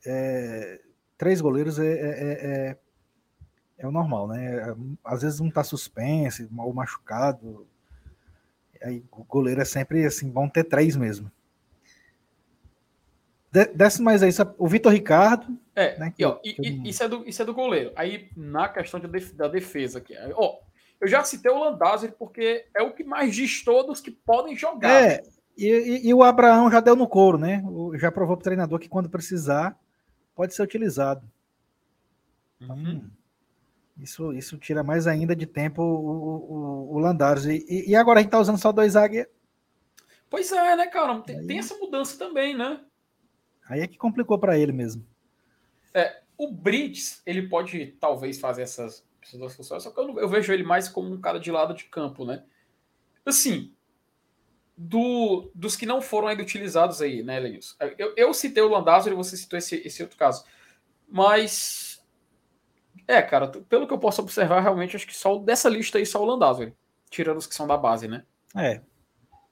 é, três goleiros é, é, é, o normal, né? Às vezes um tá suspenso, mal machucado. Aí o goleiro é sempre assim, bom ter três mesmo. Desce mais aí, o Vitor Ricardo. É, né, que, ó, e, isso, é do, isso é do goleiro. Aí, na questão de, da defesa aqui, ó, eu já citei o Landázuri porque é o que mais diz todos que podem jogar. É, e, e, e, o Abraão já deu no couro, né? Já provou para o treinador que quando precisar, pode ser utilizado. Então, uhum. isso, isso tira mais ainda de tempo o, o, o. E, e, agora a gente tá usando só dois zagueiros. Pois é, né, cara? Tem, aí... tem essa mudança também, né? Aí é que complicou para ele mesmo. É, o Brits, ele pode talvez fazer essas, essas duas funções, só que eu, não, eu, vejo ele mais como um cara de lado de campo, né? Assim, do, dos que não foram ainda utilizados aí, né, Lenilson? Eu, eu citei o Landázuri, você citou esse, esse outro caso. Mas, é, cara, pelo que eu posso observar, realmente, acho que só dessa lista aí, só o Landázuri. Tirando os que são da base, né? É.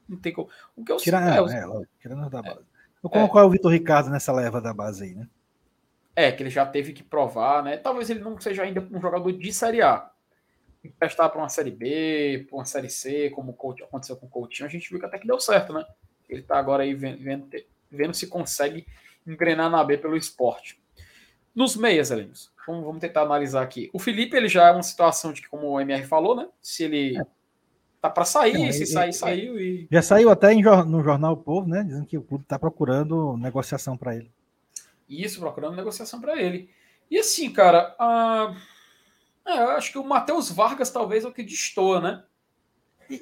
Não tem como. O que eu Tira, é, é, é, tirando da base. Vou colocar é. o Vitor Ricardo nessa leva da base aí, né? É, que ele já teve que provar, né? Talvez ele não seja ainda um jogador de Série A. Emprestar para uma Série B, para uma Série C, como aconteceu com o Coutinho, a gente viu que até que deu certo, né? Ele está agora aí vendo, vendo, vendo, se consegue engrenar na B pelo esporte. Nos meias, Helenius, vamos, vamos tentar analisar aqui. O Felipe, ele já é uma situação de que, como o MR falou, né? Se ele é Tá para sair, se sair, saiu e. Já saiu até em, no jornal o Povo, né? Dizendo que o clube tá procurando negociação para ele. Isso, procurando negociação para ele. E assim, cara, a... é, eu acho que o Matheus Vargas talvez é o que destoa, né?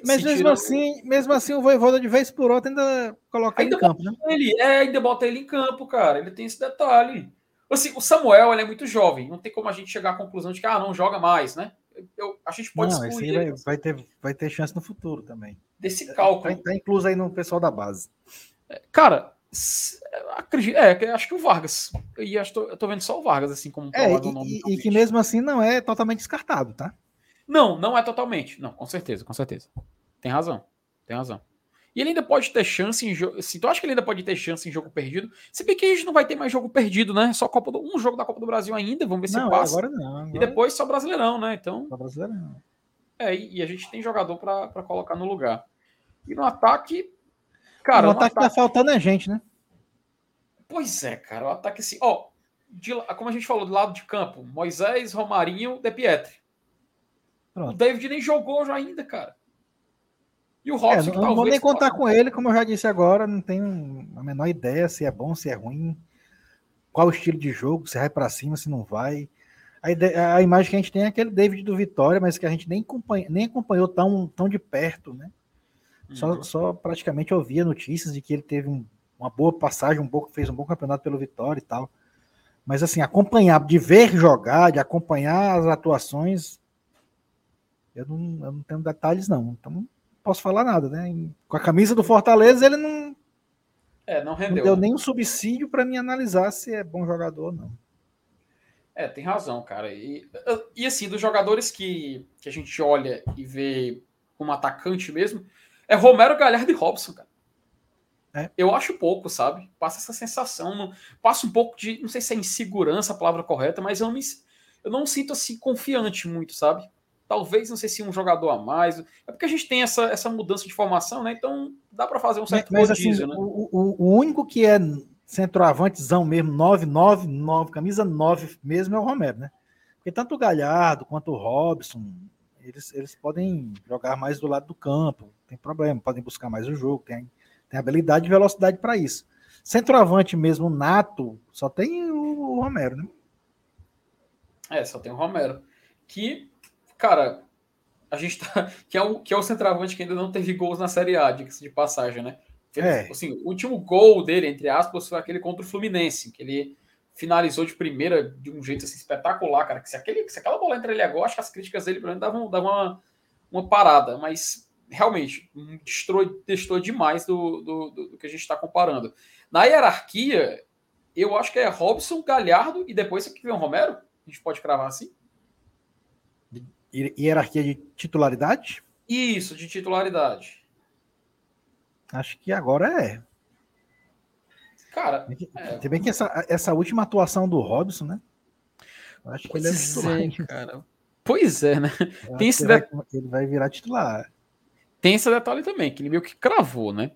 Mas mesmo tirando... assim, mesmo assim, o Voivoda de vez por outra ainda coloca ainda ele em campo, né? Ele, é, ainda bota ele em campo, cara. Ele tem esse detalhe. Assim, o Samuel ele é muito jovem, não tem como a gente chegar à conclusão de que ah, não joga mais, né? eu, a gente pode Não, excluir. Vai, vai, ter, vai ter chance no futuro também. Desse cálculo. Está tá incluso aí no pessoal da base. É, cara, acredito, é, acho que o Vargas. E acho, eu tô vendo só o Vargas, assim, como é, e, nome. E, e que mesmo assim não é totalmente descartado, tá? Não, não é totalmente. Não, com certeza, com certeza. Tem razão. Tem razão. E ele ainda pode ter chance em jogo. Assim, tu acha que ele ainda pode ter chance em jogo perdido? Se bem que a gente não vai ter mais jogo perdido, né? Só Copa do... um jogo da Copa do Brasil ainda. Vamos ver se não, passa. Agora não. Agora... E depois só Brasileirão, né? Então. Só Brasileirão. É, e a gente tem jogador para colocar no lugar. E no ataque. Cara, no ataque, ataque tá faltando a gente, né? Pois é, cara. O ataque assim. Ó, de, como a gente falou, do lado de campo, Moisés, Romarinho, De Pietri. Pronto. O David nem jogou já ainda, cara. E o Robson, é, não, não vou nem contar com ele, como eu já disse agora, não tenho a menor ideia se é bom, se é ruim, qual o estilo de jogo, se vai para cima, se não vai. A, ideia, a, imagem que a gente tem é aquele David do Vitória, mas que a gente nem, acompanha, nem acompanhou tão, tão de perto, né? Só, uhum. só praticamente ouvia notícias de que ele teve um, uma boa passagem, um bom, fez um bom campeonato pelo Vitória e tal. Mas assim, acompanhar, de ver jogar, de acompanhar as atuações, eu não, eu não tenho detalhes, não. Então, posso falar nada, né? Com a camisa do Fortaleza, ele não. É, não rendeu. Não deu nenhum subsídio para me analisar se é bom jogador ou não. É, tem razão, cara. E, e assim, dos jogadores que, que a gente olha e vê como atacante mesmo, é Romero, Galhardo e Robson, cara. É. Eu acho pouco, sabe? Passa essa sensação, não, passa um pouco de, não sei se é insegurança a palavra correta, mas eu, me, eu não sinto assim confiante muito, sabe? talvez, não sei se um jogador a mais. É porque a gente tem essa, essa mudança de formação, né? Então dá para fazer um certo mas, assim, rodízio, assim, né? O, o, o, único que é centroavantezão mesmo, 9, 9, 9, camisa 9 mesmo é o Romero, né? Porque tanto o Galhardo quanto o Robson, Eles, eles podem jogar mais do lado do campo, tem problema, podem buscar mais o jogo, tem, tem habilidade e velocidade para isso. Centroavante mesmo, nato, só tem o, Romero, né? É, só tem o Romero. Que, cara, a gente tá. Que é o, que é o centroavante que ainda não teve gols na Série A, de passagem, né? É. Assim, o último gol dele, entre aspas, foi aquele contra o Fluminense, que ele finalizou de primeira de um jeito assim, espetacular, cara. Que se, aquele, se aquela bola entra ali agora, acho que as críticas dele, pelo menos, davam, davam uma, uma parada. Mas, realmente, destrou, destrou demais do, do, do, que a gente está comparando. Na hierarquia, eu acho que é Robson, Galhardo e depois que vem o Romero. A gente pode cravar assim? Hierarquia de titularidade? Isso, de titularidade. Acho que agora é. Cara, é. Se bem que essa, essa última atuação do Robson, né? Eu acho que ele é titular. É, cara. Pois é, né? Tem esse ele, vai, ele vai virar titular. Tem esse detalhe também, que ele meio que cravou, né?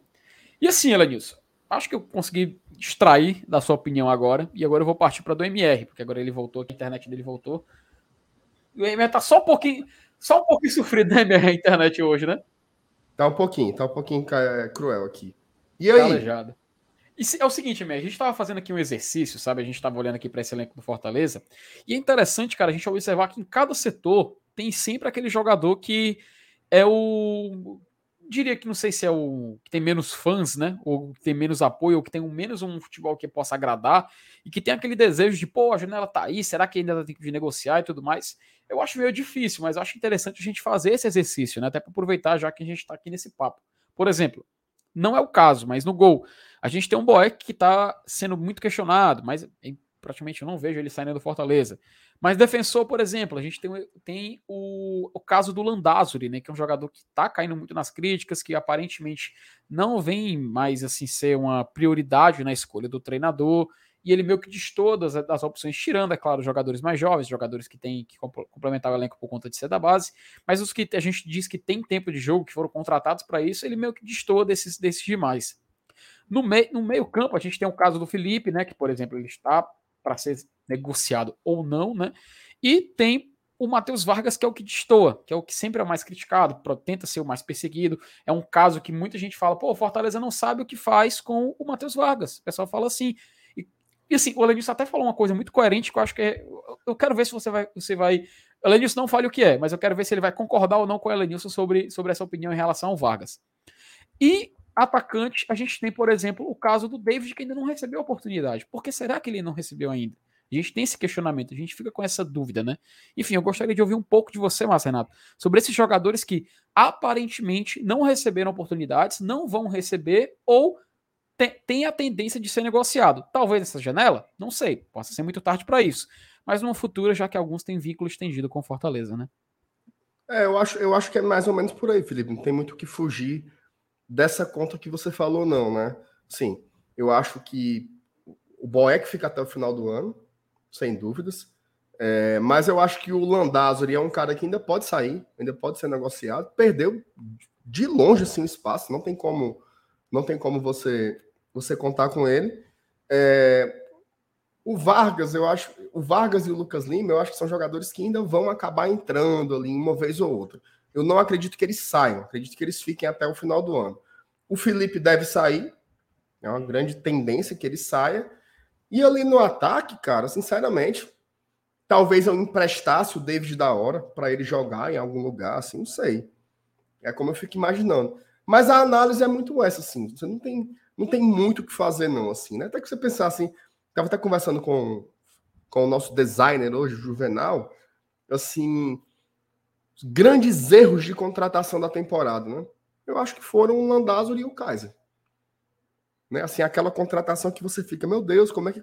E assim, Elenilson, acho que eu consegui extrair da sua opinião agora, e agora eu vou partir para do MR, porque agora ele voltou, a internet dele voltou. E o MR tá só um pouquinho, só um pouquinho sofrido, né, MR, a internet hoje, né? Tá um pouquinho, tá um pouquinho cruel aqui. E aí? Calejado. É o seguinte, a gente estava fazendo aqui um exercício, sabe? A gente estava olhando aqui para esse elenco do Fortaleza. E é interessante, cara, a gente observar que em cada setor tem sempre aquele jogador que é o. Diria que não sei se é o que tem menos fãs, né? Ou que tem menos apoio, ou que tem um, menos um futebol que possa agradar, e que tem aquele desejo de, pô, a janela tá aí, será que ainda tem que negociar e tudo mais? Eu acho meio difícil, mas acho interessante a gente fazer esse exercício, né? Até para aproveitar já que a gente está aqui nesse papo. Por exemplo, não é o caso, mas no gol. A gente tem um Boeck que está sendo muito questionado, mas praticamente eu não vejo ele saindo do Fortaleza. Mas defensor, por exemplo, a gente tem, tem o, o caso do Landázuri, né, que é um jogador que está caindo muito nas críticas, que aparentemente não vem mais assim ser uma prioridade na escolha do treinador e ele meio que diz todas as opções, tirando, é claro, jogadores mais jovens, jogadores que têm que complementar o elenco por conta de ser da base, mas os que a gente diz que tem tempo de jogo, que foram contratados para isso, ele meio que diz desses, desses demais. No, mei, no meio campo, a gente tem o caso do Felipe, né, que, por exemplo, ele está para ser negociado ou não, né, e tem o Matheus Vargas, que é o que destoa, que é o que sempre é mais criticado, tenta ser o mais perseguido. É um caso que muita gente fala, pô, o Fortaleza não sabe o que faz com o Matheus Vargas. O pessoal fala assim. E assim, o Elenilson até falou uma coisa muito coerente que eu acho que é. Eu quero ver se você vai. Você vai o Elenilson não fale o que é, mas eu quero ver se ele vai concordar ou não com o Elenilson sobre, sobre essa opinião em relação ao Vargas. E atacante, a gente tem, por exemplo, o caso do David, que ainda não recebeu a oportunidade. Por que será que ele não recebeu ainda? A gente tem esse questionamento, a gente fica com essa dúvida, né? Enfim, eu gostaria de ouvir um pouco de você, Márcio Renato, sobre esses jogadores que aparentemente não receberam oportunidades, não vão receber ou tem, a tendência de ser negociado. Talvez essa janela, não sei, possa ser muito tarde para isso. Mas no futuro, já que alguns têm vínculo estendido com Fortaleza, né? É, eu acho, eu acho que é mais ou menos por aí, Felipe. Não tem muito o que fugir dessa conta que você falou, não, né? Sim, eu acho que o Boeck fica até o final do ano, sem dúvidas. É, mas eu acho que o Landázuri é um cara que ainda pode sair, ainda pode ser negociado. Perdeu de longe assim, o espaço, não tem como, não tem como você você contar com ele. É, o Vargas, eu acho, o Vargas e o Lucas Lima, eu acho que são jogadores que ainda vão acabar entrando ali uma vez ou outra. Eu não acredito que eles saiam, acredito que eles fiquem até o final do ano. O Felipe deve sair, é uma grande tendência que ele saia. E ali no ataque, cara, sinceramente, talvez eu emprestasse o David da hora para ele jogar em algum lugar, assim, não sei. É como eu fico imaginando. Mas a análise é muito essa, assim. Você não tem não tem muito o que fazer, não, assim, né? Até que você pensar assim, estava até conversando com, com o nosso designer hoje, Juvenal, assim, grandes erros de contratação da temporada, né? Eu acho que foram o Landázuri e o Kaiser. Né? Assim, aquela contratação que você fica, meu Deus, como é que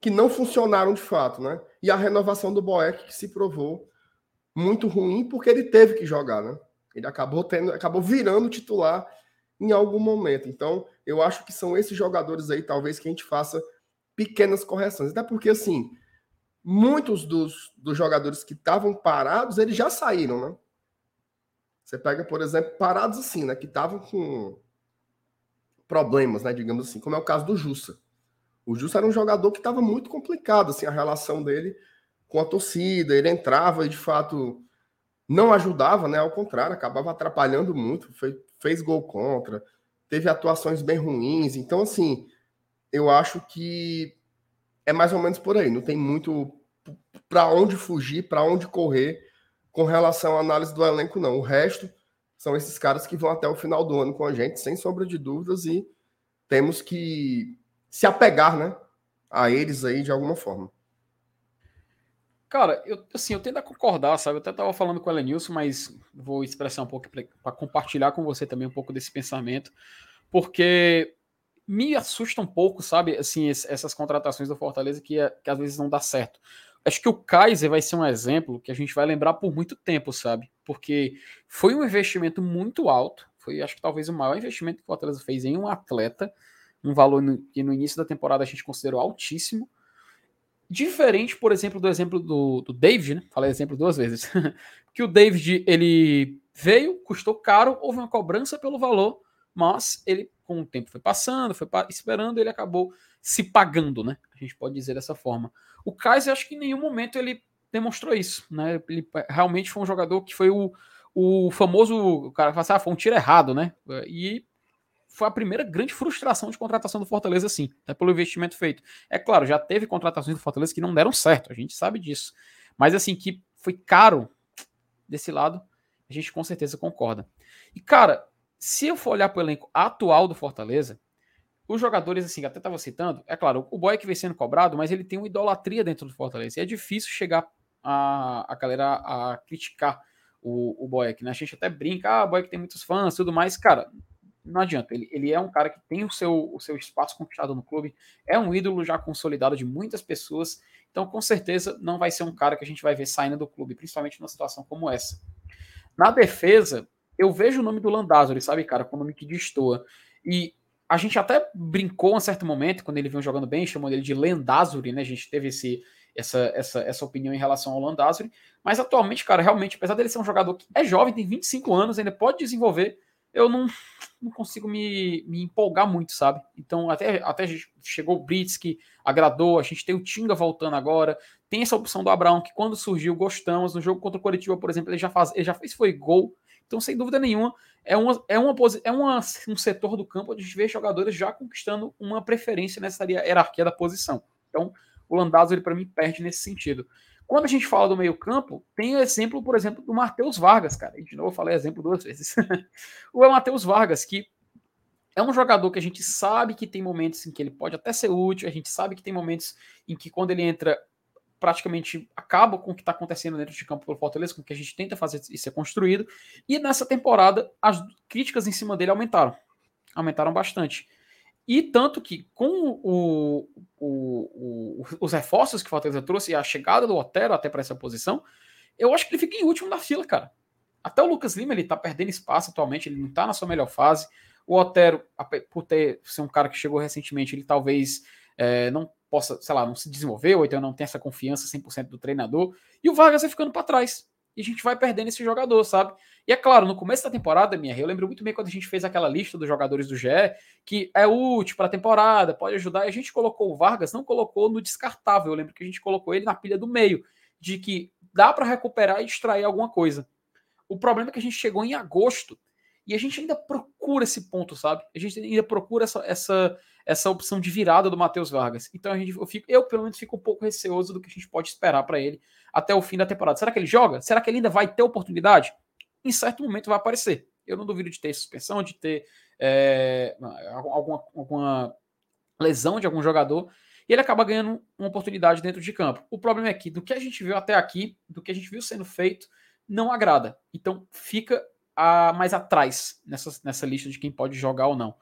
que não funcionaram de fato, né? E a renovação do Boeck que se provou muito ruim porque ele teve que jogar, né? Ele acabou tendo, acabou virando titular em algum momento. Então, eu acho que são esses jogadores aí, talvez, que a gente faça pequenas correções. Até porque, assim, muitos dos, dos jogadores que estavam parados, eles já saíram, né? Você pega, por exemplo, parados assim, né? Que estavam com problemas, né? Digamos assim, como é o caso do Jussa. O Jussa era um jogador que estava muito complicado, assim, a relação dele com a torcida. Ele entrava e, de fato, não ajudava, né? Ao contrário, acabava atrapalhando muito, fez, fez gol contra, teve atuações bem ruins. Então, assim, eu acho que é mais ou menos por aí. Não tem muito para onde fugir, para onde correr com relação à análise do elenco, não. O resto são esses caras que vão até o final do ano com a gente, sem sombra de dúvidas, e temos que se apegar, né? A eles aí de alguma forma. Cara, eu, assim, eu tento concordar, sabe? Eu até estava falando com o Elenilson, mas vou expressar um pouco para compartilhar com você também um pouco desse pensamento, porque me assusta um pouco, sabe? Assim, essas contratações do Fortaleza que, que às vezes não dá certo. Acho que o Kaiser vai ser um exemplo que a gente vai lembrar por muito tempo, sabe? Porque foi um investimento muito alto, foi acho que talvez o maior investimento que o Fortaleza fez em um atleta, um valor no, que no início da temporada a gente considerou altíssimo, Diferente, por exemplo, do exemplo do, do David, né? Falei exemplo duas vezes. que o David, ele veio, custou caro, houve uma cobrança pelo valor, mas ele, com o tempo foi passando, foi esperando, ele acabou se pagando, né? A gente pode dizer dessa forma. O Kaiser, acho que em nenhum momento ele demonstrou isso, né? Ele realmente foi um jogador que foi o, o famoso, o cara fala assim, ah, foi um tiro errado, né? E foi a primeira grande frustração de contratação do Fortaleza, sim, até pelo investimento feito. É claro, já teve contratações do Fortaleza que não deram certo, a gente sabe disso. Mas assim, que foi caro desse lado, a gente com certeza concorda. E cara, se eu for olhar para o elenco atual do Fortaleza, os jogadores, assim, até estava citando, é claro, o Boy é que vem sendo cobrado, mas ele tem uma idolatria dentro do Fortaleza. E é difícil chegar a, a galera a criticar o, o Boeck, né? A gente até brinca, ah, o Boeck tem muitos fãs tudo mais. Cara, não adianta. Ele, ele é um cara que tem o seu, o seu espaço conquistado no clube, é um ídolo já consolidado de muitas pessoas, então com certeza não vai ser um cara que a gente vai ver saindo do clube, principalmente numa situação como essa. Na defesa, eu vejo o nome do Landázuri, sabe, cara, com o nome que destoa. E a gente até brincou em um certo momento, quando ele vinha jogando bem, chamou ele de Landázuri, né? A gente teve esse, essa, essa, essa opinião em relação ao Landázuri. Mas atualmente, cara, realmente, apesar dele ser um jogador que é jovem, tem 25 anos, ainda pode desenvolver, eu não, não consigo me, me empolgar muito, sabe? Então, até, até chegou o Brits, que agradou, a gente tem o Tinga voltando agora, tem essa opção do Abraão, que quando surgiu, gostamos. No jogo contra o Coritiba, por exemplo, ele já, faz, ele já fez foi gol. Então, sem dúvida nenhuma, é, uma, é, uma, é uma, um setor do campo onde a gente vê jogadores já conquistando uma preferência nessa hierarquia da posição. Então, o Landazzo, ele para mim, perde nesse sentido. Quando a gente fala do meio-campo, tem o exemplo, por exemplo, do Matheus Vargas, cara. E de novo eu falei exemplo duas vezes. o Matheus Vargas, que é um jogador que a gente sabe que tem momentos em que ele pode até ser útil, a gente sabe que tem momentos em que quando ele entra, praticamente acaba com o que está acontecendo dentro de campo pelo Fortaleza, com o que a gente tenta fazer isso ser construído. E nessa temporada, as críticas em cima dele aumentaram. Aumentaram bastante. E tanto que com o, o, o, os reforços que o Fortaleza trouxe e a chegada do Otero até para essa posição, eu acho que ele fica em último da fila, cara. Até o Lucas Lima ele tá perdendo espaço atualmente, ele não tá na sua melhor fase. O Otero, por ter ser um cara que chegou recentemente, ele talvez é, não possa, sei lá, não se desenvolver, ou então não tem essa confiança 100% do treinador. E o Vargas vai ficando para trás e a gente vai perdendo esse jogador, sabe? E é claro, no começo da temporada, minha, eu lembro muito bem quando a gente fez aquela lista dos jogadores do GE, que é útil para a temporada, pode ajudar, e a gente colocou o Vargas, não colocou no descartável, eu lembro que a gente colocou ele na pilha do meio, de que dá para recuperar e extrair alguma coisa. O problema é que a gente chegou em agosto e a gente ainda procura esse ponto, sabe? A gente ainda procura essa, essa, essa opção de virada do Matheus Vargas. Então a gente, eu, fico, eu, pelo menos, fico um pouco receoso do que a gente pode esperar para ele até o fim da temporada. Será que ele joga? Será que ele ainda vai ter oportunidade? Em certo momento vai aparecer. Eu não duvido de ter suspensão, de ter é, alguma, alguma lesão de algum jogador e ele acaba ganhando uma oportunidade dentro de campo. O problema é que do que a gente viu até aqui, do que a gente viu sendo feito, não agrada. Então fica a, mais atrás nessa, nessa lista de quem pode jogar ou não.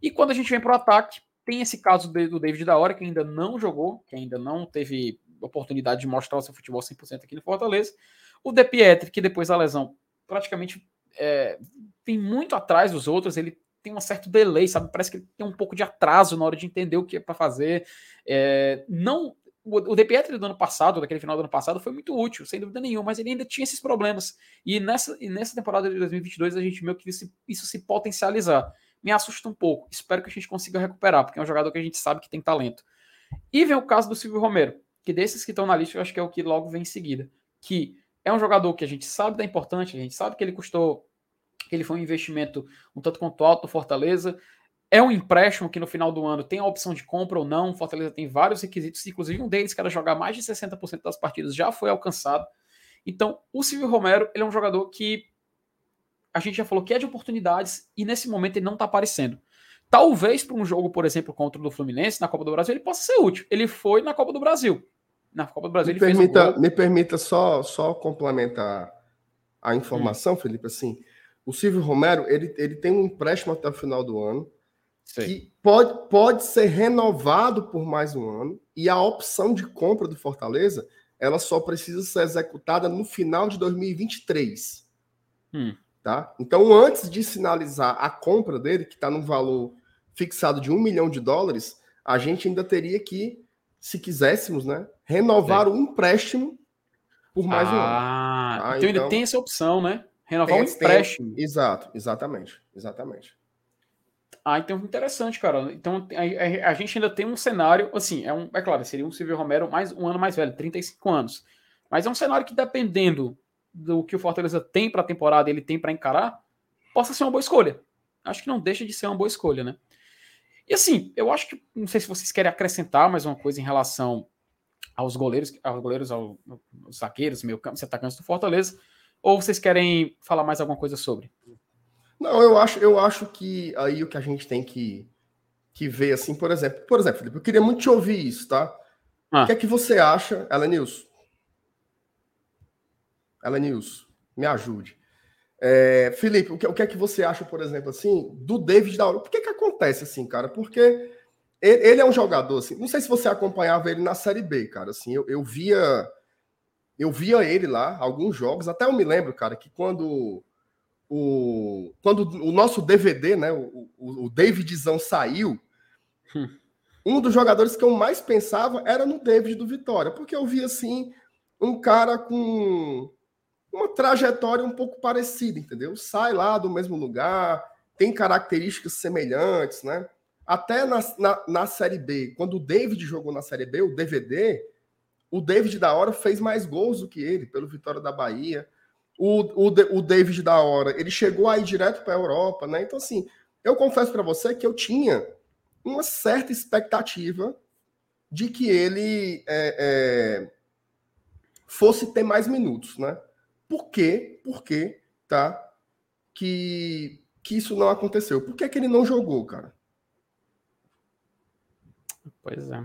E quando a gente vem para o ataque, tem esse caso do David da hora, que ainda não jogou, que ainda não teve oportunidade de mostrar o seu futebol 100% aqui no Fortaleza. O De Pietri, que depois da lesão praticamente é, tem muito atrás dos outros, ele tem um certo delay, sabe? Parece que ele tem um pouco de atraso na hora de entender o que é para fazer. É, não o, De Pietri do ano passado, daquele final do ano passado, foi muito útil, sem dúvida nenhuma, mas ele ainda tinha esses problemas. E nessa, e nessa temporada de 2022 a gente viu que isso, isso se potencializar. Me assusta um pouco. Espero que a gente consiga recuperar, porque é um jogador que a gente sabe que tem talento. E vem o caso do Silvio Romero, que desses que estão na lista, eu acho que é o que logo vem em seguida. Que É um jogador que a gente sabe da importância, a gente sabe que ele custou, que ele foi um investimento um tanto quanto alto Fortaleza. É um empréstimo que no final do ano tem a opção de compra ou não. Fortaleza tem vários requisitos, inclusive um deles, que era jogar mais de 60% das partidas, já foi alcançado. Então, o Silvio Romero, ele é um jogador que a gente já falou que é de oportunidades e nesse momento ele não está aparecendo. Talvez para um jogo, por exemplo, contra o Fluminense na Copa do Brasil, ele possa ser útil. Ele foi na Copa do Brasil. Na Copa do Brasil me ele permita, fez um Me permita só, só complementar a informação, hum. Felipe, assim, o Silvio Romero, ele, ele tem um empréstimo até o final do ano, Sim. que pode, pode ser renovado por mais um ano, e a opção de compra do Fortaleza, ela só precisa ser executada no final de 2023. Hum. Tá? Então, antes de sinalizar a compra dele, que está no valor fixado de um milhão de dólares, a gente ainda teria que, se quiséssemos, né, renovar o empréstimo por mais ah, um ano. Ah, então, então ainda tem essa opção, né? Renovar um empréstimo. Tem... Exato, exatamente, exatamente. Ah, então interessante, cara. Então a, a, a, gente ainda tem um cenário, assim, é, um, é claro, seria um Silvio Romero mais um ano mais velho, 35 anos. Mas é um cenário que, dependendo do que o Fortaleza tem para a temporada, ele tem para encarar, possa ser uma boa escolha. Acho que não deixa de ser uma boa escolha, né? E assim, eu acho que, não sei se vocês querem acrescentar mais uma coisa em relação aos goleiros, aos goleiros, aos, aos zagueiros, meio campo, atacantes do Fortaleza, ou vocês querem falar mais alguma coisa sobre? Não, eu acho, eu acho que aí o que a gente tem que, que ver, assim, por exemplo, por exemplo, Felipe, eu queria muito te ouvir isso, tá? Ah. O que é que você acha, Elenilson? Elenilson, me ajude. É, Felipe, o que, o que, é que você acha, por exemplo, assim, do David da hora? Por que que acontece assim, cara? Porque ele, ele, é um jogador, assim, não sei se você acompanhava ele na Série B, cara, assim, eu, eu via eu via ele lá, alguns jogos, até eu me lembro, cara, que quando o, quando o nosso DVD, né, o, o, o Davidzão saiu, hum. um dos jogadores que eu mais pensava era no David do Vitória, porque eu via assim um cara com uma trajetória um pouco parecida, entendeu? Sai lá do mesmo lugar, tem características semelhantes, né? Até na, na, na Série B, quando o David jogou na Série B, o DVD, o David da hora fez mais gols do que ele, pelo Vitória da Bahia o, o, o David da hora, ele chegou aí direto para a Europa, né? Então, assim, eu confesso para você que eu tinha uma certa expectativa de que ele é, é, fosse ter mais minutos, né? Por quê? Por quê, tá? Que, que isso não aconteceu. Por que, que ele não jogou, cara? Pois é.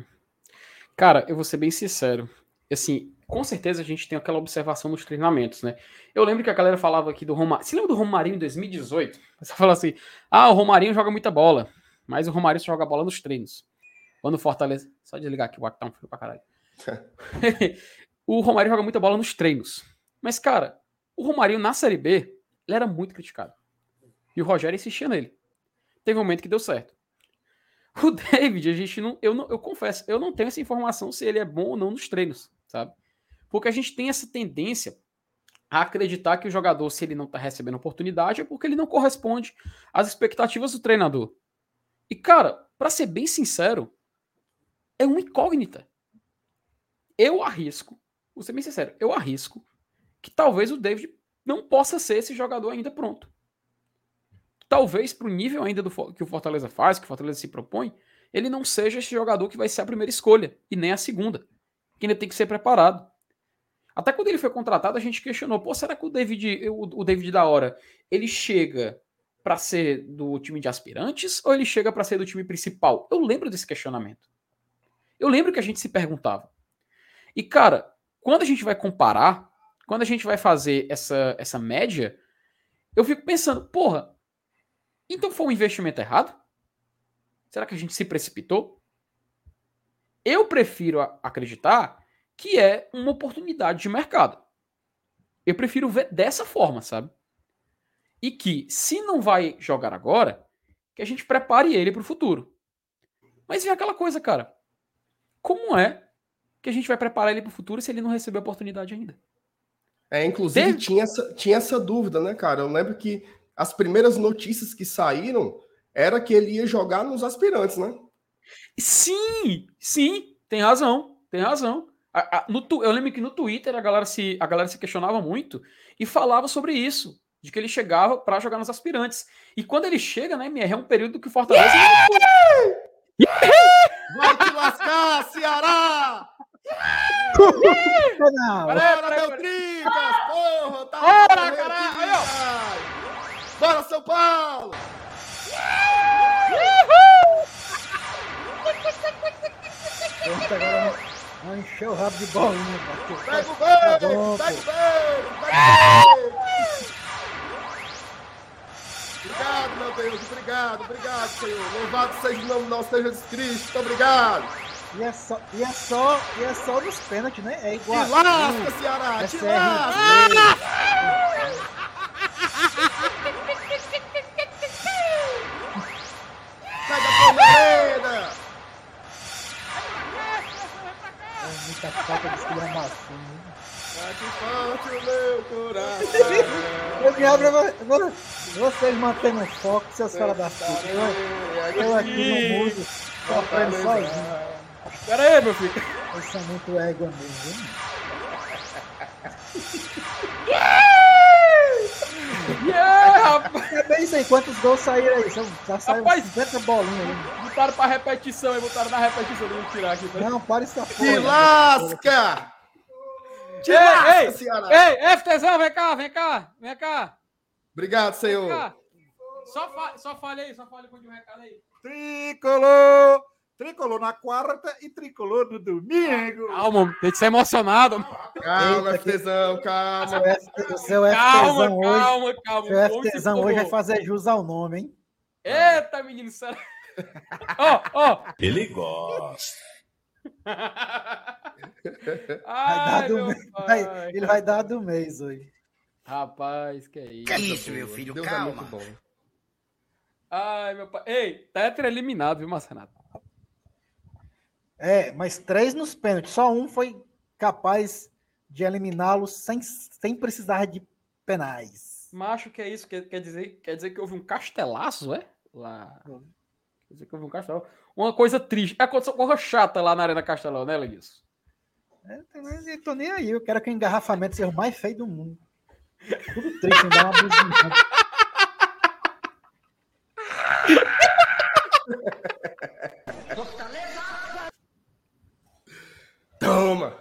Cara, eu vou ser bem sincero. Assim, com certeza a gente tem aquela observação nos treinamentos, né? Eu lembro que a galera falava aqui do Romarinho. Você lembra do Romarinho em 2018? Você fala assim: ah, o Romarinho joga muita bola, mas o Romarinho só joga bola nos treinos. Quando Fortaleza. Só desligar aqui, o ar tá um frio pra caralho. o Romarinho joga muita bola nos treinos. Mas, cara, o Romarinho na Série B, ele era muito criticado. E o Rogério insistia nele. Teve um momento que deu certo. O David, a gente não. Eu, não, eu confesso, eu não tenho essa informação se ele é bom ou não nos treinos, sabe? Porque a gente tem essa tendência a acreditar que o jogador, se ele não está recebendo oportunidade, é porque ele não corresponde às expectativas do treinador. E, cara, para ser bem sincero, é uma incógnita. Eu arrisco, vou ser bem sincero, eu arrisco que talvez o David não possa ser esse jogador ainda pronto. Talvez, para o nível ainda do que o Fortaleza faz, que o Fortaleza se propõe, ele não seja esse jogador que vai ser a primeira escolha e nem a segunda. Que ainda tem que ser preparado. Até quando ele foi contratado, a gente questionou: pô, será que o David, o, o David da hora, ele chega para ser do time de aspirantes ou ele chega para ser do time principal? Eu lembro desse questionamento. Eu lembro que a gente se perguntava. E cara, quando a gente vai comparar, quando a gente vai fazer essa, essa média, eu fico pensando, porra, então foi um investimento errado? Será que a gente se precipitou? Eu prefiro acreditar que é uma oportunidade de mercado. Eu prefiro ver dessa forma, sabe? E que, se não vai jogar agora, que a gente prepare ele para o futuro. Mas vem aquela coisa, cara. Como é que a gente vai preparar ele para o futuro se ele não receber a oportunidade ainda? É, inclusive tinha essa, tinha essa dúvida, né, cara? Eu lembro que as primeiras notícias que saíram era que ele ia jogar nos aspirantes, né? Sim, sim, tem razão, tem razão. A, a, no, eu lembro que no Twitter a galera, se, a galera se questionava muito e falava sobre isso. De que ele chegava para jogar nos aspirantes. E quando ele chega, né, MR, é um período que o Fortaleza. Vai te lascar, Ceará! Não. Bora, meu Tricas! Porra, tá Bora, caralho! Bora, São Paulo! Agora vai encher o rabo de bolinha. Pega o Tá beijo! bom, Pega o pô. beijo! Pega o beijo! Obrigado, meu Deus, obrigado, obrigado, Senhor. Louvado seja o nome do nosso Senhor Jesus Cristo, muito obrigado. E é só, e é só, e é só nos pênaltis, né? É Te igual. lasca, Ceará, é te lasca! Pega a tua merenda! É muita falta de esculhambação. Bate forte o meu coração. Eu me abro, agora vocês mantendo o foco, seus caras da puta. Eu, eu aqui no mundo, sofrendo sozinho. Pera aí, meu filho. Vocês são muito égua mesmo? Yeah, rapaz. É bem isso aí, quantos gols saíram aí? São, já saiu Rapaz. 50 bolinhas aí. Botaram pra repetição aí, botaram na repetição. Deixa eu tirar aqui. Pera. Não, para essa porra. Te lasca! Te Ei, lasca, ei, Ceará! Ei, FTzão, vem cá, vem cá, vem cá. Obrigado, Vem Senhor. cá. Só, fa só fale aí, só fale com o recado aí. Tricolor! Tricolor na quarta e tricolor no domingo. Calma, tem que ser emocionado. Calma, Eita, que- FTzão, calma. O seu Calma, FTzão hoje, calma, calma. seu FTzão hoje vai fazer jus ao nome, hein? Eita, menino, sério. Ó, ó. Ele gosta. Vai Ai, dar do meu mês, pai. vai- ele vai dar do mês hoje. Rapaz, que é isso. isso, meu filho? Deus é Calma. muito bom. Ai, meu pai. Ei, Tetra eliminado, viu, Marcenato? É, mas três nos pênaltis. Só um foi capaz de eliminá-lo sem, sem precisar de penais. Macho, que é isso? Quer, quer, dizer, quer dizer que houve um castelaço, é? Lá. Quer dizer que houve um castelo. Uma coisa triste. É aconteceu uma coisa chata lá na Arena Castelão, né, Lenilson? É, mas eu tô nem aí. Eu quero que o engarrafamento seja o mais feio do mundo. Tudo triste, me dá uma buzinha. Toma!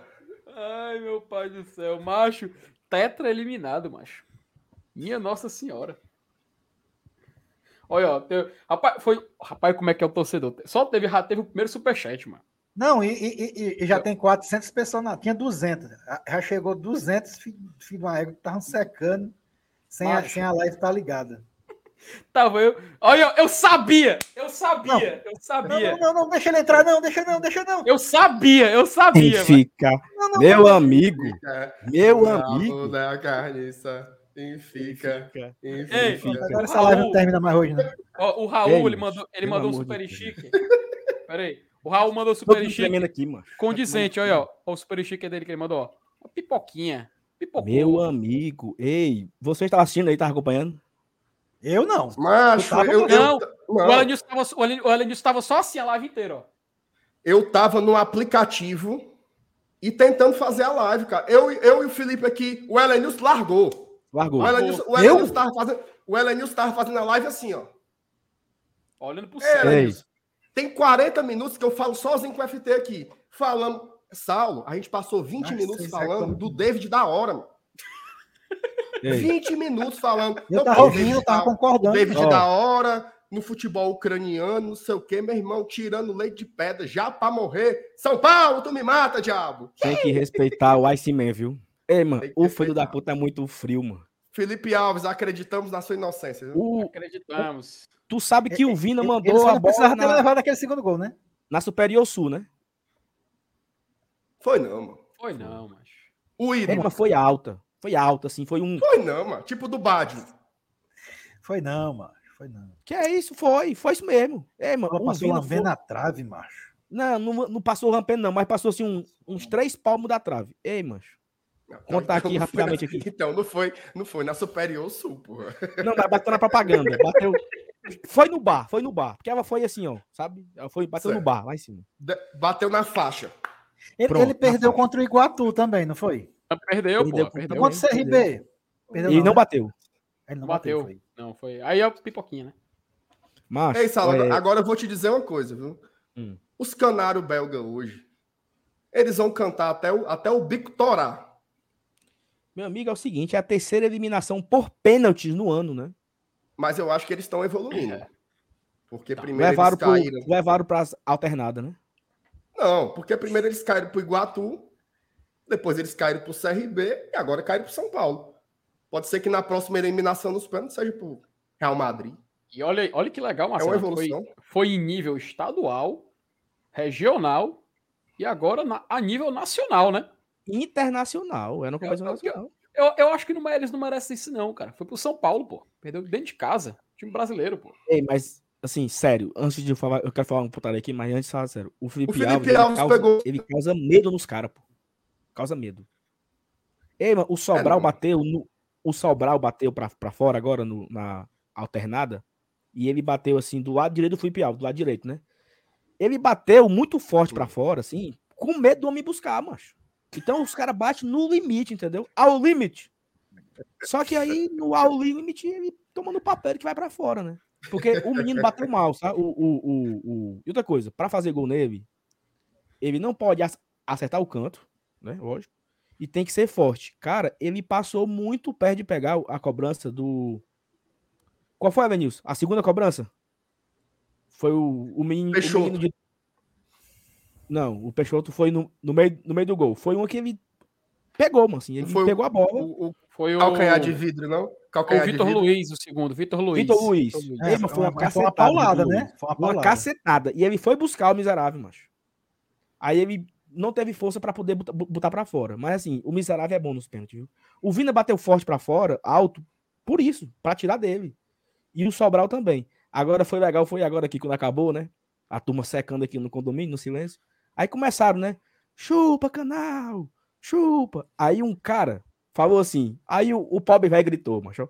Ai, meu pai do céu. Macho, tetra eliminado, macho. Minha Nossa Senhora. Olha, ó. teve- Rapaz, foi. Rapaz, como é que é o torcedor? Só teve, já teve o primeiro superchat, mano. Não, e, e- e- e já tem 400 pessoas, na, tinha 200. Já chegou 200 filhos filho de uma égua que estavam secando sem a, sem a live estar ligada. Tava eu. Olha, eu sabia! Eu sabia! Não. Eu Não, sabia! não, não, não, deixa ele entrar, não, deixa não, deixa não. Eu sabia, eu sabia! fica. Não, não, Meu não. amigo, É, meu bravo amigo. da carniça. E fica. Ei, fica. Agora essa live não termina mais hoje, não. Ó, o Raul, Ei, ele mandou, ele mandou um super chique. Pera aí. O Raul mandou Todo super mundo chique. aqui, mano. Condizente, olha, ó. O super chique dele que ele mandou, ó. Uma pipoquinha. Pipocou. Meu amigo. Ei, você estava assistindo aí, estava acompanhando? Eu não. Macho, Eu tava- eu, eu, Não, não, O Alan News tava, o Alan- o Alan News tava só assim a live inteira, ó. eu tava no aplicativo e tentando fazer a live, cara. Eu, eu e o Felipe aqui, o Elenilson largou. Largou. O Elenilson, o Eu? Elenilson tava fazendo, o Elenilson tava fazendo a live assim, ó. Olhando pro É, céu. Tem 40 minutos que eu falo sozinho com o FT aqui. Falamos, Saulo, a gente passou 20 Nossa, minutos é falando como- do David da hora, mano. Ei, 20 minutos falando. Eu tava ouvindo, eu tava da- concordando. David Ó. da hora, no futebol ucraniano, não sei o quê, meu irmão, tirando leite de pedra, já pra morrer. São Paulo, tu me mata, diabo. tem que respeitar o Ice Man, viu? Ei, mano, o filho da puta é muito frio, mano. Felipe Alves, acreditamos na sua inocência. O, Acreditamos. tu sabe que o Vina Ele mandou só a não precisava bola ter na, levado aquele segundo gol, né? na Superior Sul, né? Foi não, mano. Foi não, macho. O mas foi alta. Foi alta, assim. Foi um. Foi não, mano. Tipo do Badio. Foi não, mano. Foi não. Que é isso? Foi. Foi isso mesmo. Ei, mano. Ela passou uma vez na trave, macho. Não, não, não passou rampendo, não, mas passou assim um- uns três palmos da trave. Ei, mancho. Não, Contar aqui não foi rapidamente na- aqui. Então, não foi, não foi na Superior Sul, porra. Não, mas bateu na propaganda. Bateu. Foi no bar, foi no bar. Porque ela foi assim, ó, sabe? Ela foi, bateu no Certo. bar, lá em cima. De- Bateu na faixa. Ele, Pronto, ele perdeu contra o Iguatu também, não foi? Perdeu, Perdeu pô. Perdeu. Contra o CRB. Perdeu E não né? bateu. Ele não Bateu. bateu. foi. Não, foi. Aí é o pipoquinha, né? Macho, Ei, Sala, é, agora eu vou te dizer uma coisa, viu? Hum. Os canários belga hoje, eles vão cantar até o, até o bico torar. meu amigo, é o seguinte, é a terceira eliminação por pênaltis no ano, né? Mas eu acho que eles estão evoluindo. É. Porque primeiro Levaram, eles pro, caíram. levaram pras alternadas, né? Não, porque primeiro eles caíram pro Iguatu, depois eles caíram pro CRB e agora caíram pro São Paulo. Pode ser que na próxima eliminação nos pênaltis seja pro Real Madrid. E olha, olha que legal, É Marcelo. uma Foi, evolução. foi em nível estadual, regional e agora na- a nível nacional, né? Internacional, era uma competição eu- nacional. Eu, eu acho que não, eles não merecem isso, não, cara. Foi pro São Paulo, pô. Perdeu dentro de casa. Time brasileiro, pô. Ei, mas, assim, sério, antes de eu falar, eu quero falar um putaria aqui, mas antes de falar sério. O Felipe, O Felipe Alves, ele Alves causa, pegou- ele causa medo nos caras, pô. Causa medo. Ei, mano, o Sobral não. bateu, no- o Sobral bateu pra, pra fora agora no- na alternada, e ele bateu, assim, do lado direito do Felipe Alves, do lado direito, né? Ele bateu muito forte pra fora, assim, com medo do homem buscar, macho. Então os caras batem no limite, entendeu? Ao limite. Só que aí, no ao limite, ele toma no papel que vai pra fora, né? Porque o menino bateu mal, sabe? O, o, o, o- E outra coisa, pra fazer gol nele, ele não pode ac- acertar o canto, né? Lógico. E tem que ser forte. Cara, ele passou muito perto de pegar a cobrança do. Qual foi, Avenilson? A segunda cobrança? Foi o, o, menino, o Peixoto. menino de. Não, o Peixoto foi no, no, meio, no meio do gol. Foi uma que ele pegou, mano. Assim, ele Foi o- pegou a bola. O, o Foi o, calcanhar de vidro, não? o Calcanhar de Vitor. Luiz, o segundo. Vitor Luiz. Vitor Luiz. É, Ei, mas foi uma foi cacetada. uma paulada, né? Luiz. Foi uma Uma cacetada. E ele foi buscar o miserável, macho. Aí ele não teve força pra poder botar, botar pra fora. Mas assim, o miserável é bom nos pênaltis, viu? O Vina bateu forte pra fora, alto, por isso, pra tirar dele. E o Sobral também. Agora foi legal, foi agora aqui quando acabou, né? A turma secando aqui no condomínio, no silêncio. Aí começaram, né? Chupa, canal! Chupa! Aí um cara falou assim. Aí o, o pobre velho gritou, macho.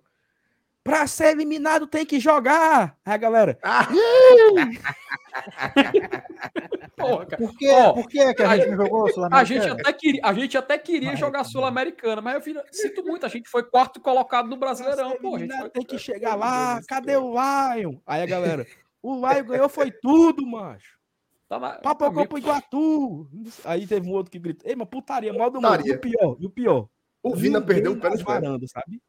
Pra ser eliminado tem que jogar! Aí a galera. Ah, Porra, cara. Por que, por que, que a a- gente não jogou A Sul-Americana? gente até queria, a gente até queria Mas- jogar Sul-Americana, mas eu filho, sinto muito, a gente foi quarto colocado no Brasileirão, pô. A gente foi... tem que chegar lá. Cadê o Lion? Aí a galera. O Lion ganhou foi tudo, macho. Tá na... Papocou pro Iguatu. Aí teve um outro que gritou. Ei, mas putaria, mal do mundo. E o pior, e o pior. o Vina perdeu o pênalti. velho. varandas, sabe?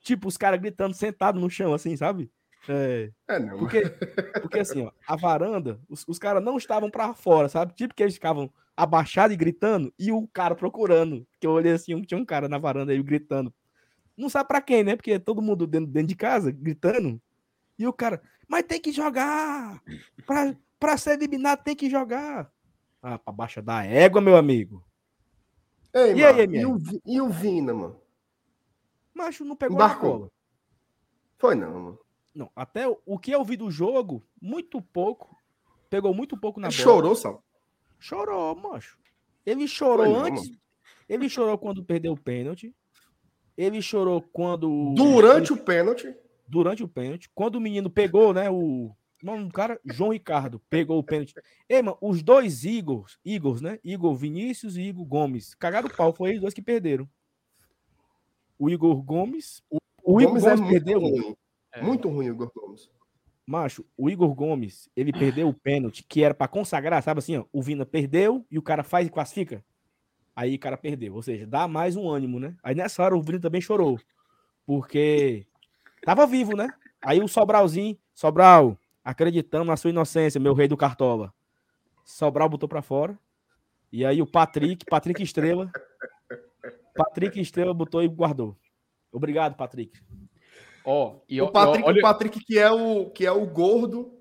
Tipo, os caras gritando sentado no chão, assim, sabe? É, É, não. porque, porque assim, ó, a varanda, os, os caras não estavam pra fora, sabe? Tipo que eles ficavam abaixados e gritando, e o cara procurando. Que eu olhei assim, tinha um cara na varanda aí gritando. Não sabe pra quem, né? Porque todo mundo dentro, dentro de casa gritando. E o cara, mas tem que jogar! Pra, pra ser eliminado tem que jogar! Ah, pra baixa da égua, meu amigo. Ei, E mano, aí, e, o, e o Vina, mano? Macho não pegou na Embarcou. cola. Foi não, mano. Não, até o, o que eu vi do jogo, muito pouco. Pegou muito pouco na Ele bola. chorou, Sal. Chorou, macho. Ele chorou não, antes. Ele chorou quando perdeu o pênalti. Ele chorou quando. Durante o pênalti. Durante o pênalti. Quando o menino pegou, né? O. O nome do cara, João Ricardo, pegou o pênalti. Ei, mano, os dois Igors, Igors, né? Igor Vinícius e Igor Gomes. Cagaram o pau, foi eles dois que perderam. O Igor Gomes. O, o Igor Gomes Gomes, é perdeu. ruim. É. Muito ruim o Igor Gomes. Macho, o Igor Gomes, ele perdeu o pênalti, que era pra consagrar, sabe assim, ó, o Vina perdeu e o cara faz e classifica. Aí o cara perdeu, ou seja, dá mais um ânimo, né? Aí nessa hora o Vina também chorou, porque tava vivo, né? Aí o Sobralzinho, Sobral, acreditando na sua inocência, meu rei do Cartola. Sobral botou pra fora. E aí o Patrick, Patrick Estrela, Patrick Estrela botou e guardou. Obrigado, Patrick. Ó, e O ó- Patrick, olha, o Patrick que, é o, que é o gordo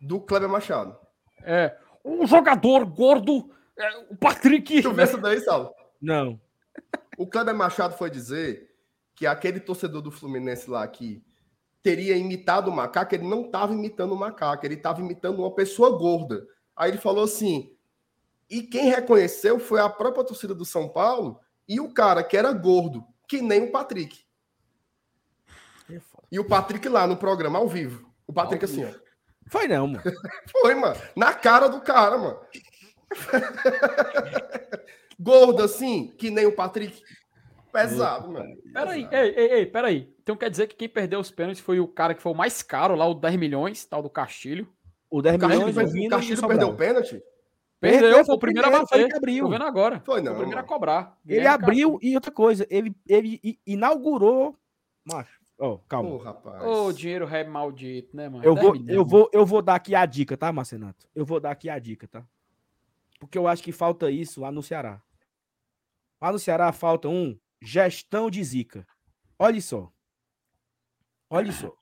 do Kleber Machado. é, o jogador gordo, é, o Patrick. Tu vê essa daí, Sal? Não. O Kleber Machado foi dizer que aquele torcedor do Fluminense lá que teria imitado o macaco, ele não estava imitando o macaco, ele estava imitando uma pessoa gorda. Aí ele falou assim: e quem reconheceu foi a própria torcida do São Paulo e o cara que era gordo, que nem o Patrick. E o Patrick lá no programa, ao vivo. O Patrick Ao assim, vivo. ó. Foi não, mano. Foi, mano. Na cara do cara, mano. gordo assim, que nem o Patrick. Pesado, mano. Peraí, ei, ei, ei, peraí. Então quer dizer que quem perdeu os pênaltis foi o cara que foi o mais caro lá, o 10 milhões, tal do Castilho. O 10 O Castilho, milhões fez- o Castilho perdeu o pênalti? Perdeu, Perdeu, foi o primeiro a foi ele bater. que abriu. Tô vendo agora. Foi Foi não, o primeiro a mano. cobrar. Ele Guilherme abriu e outra coisa, ele, ele inaugurou. Macho, ó, calma. Ô, rapaz. Ô, dinheiro ré maldito, né, mano? eu, 10 vou, eu, vou, eu vou dar aqui a dica, tá, Marcenato? Eu vou dar aqui a dica, tá? Porque eu acho que falta isso lá no Ceará. Lá no Ceará falta um gestão de zica. Olha só. Olha só.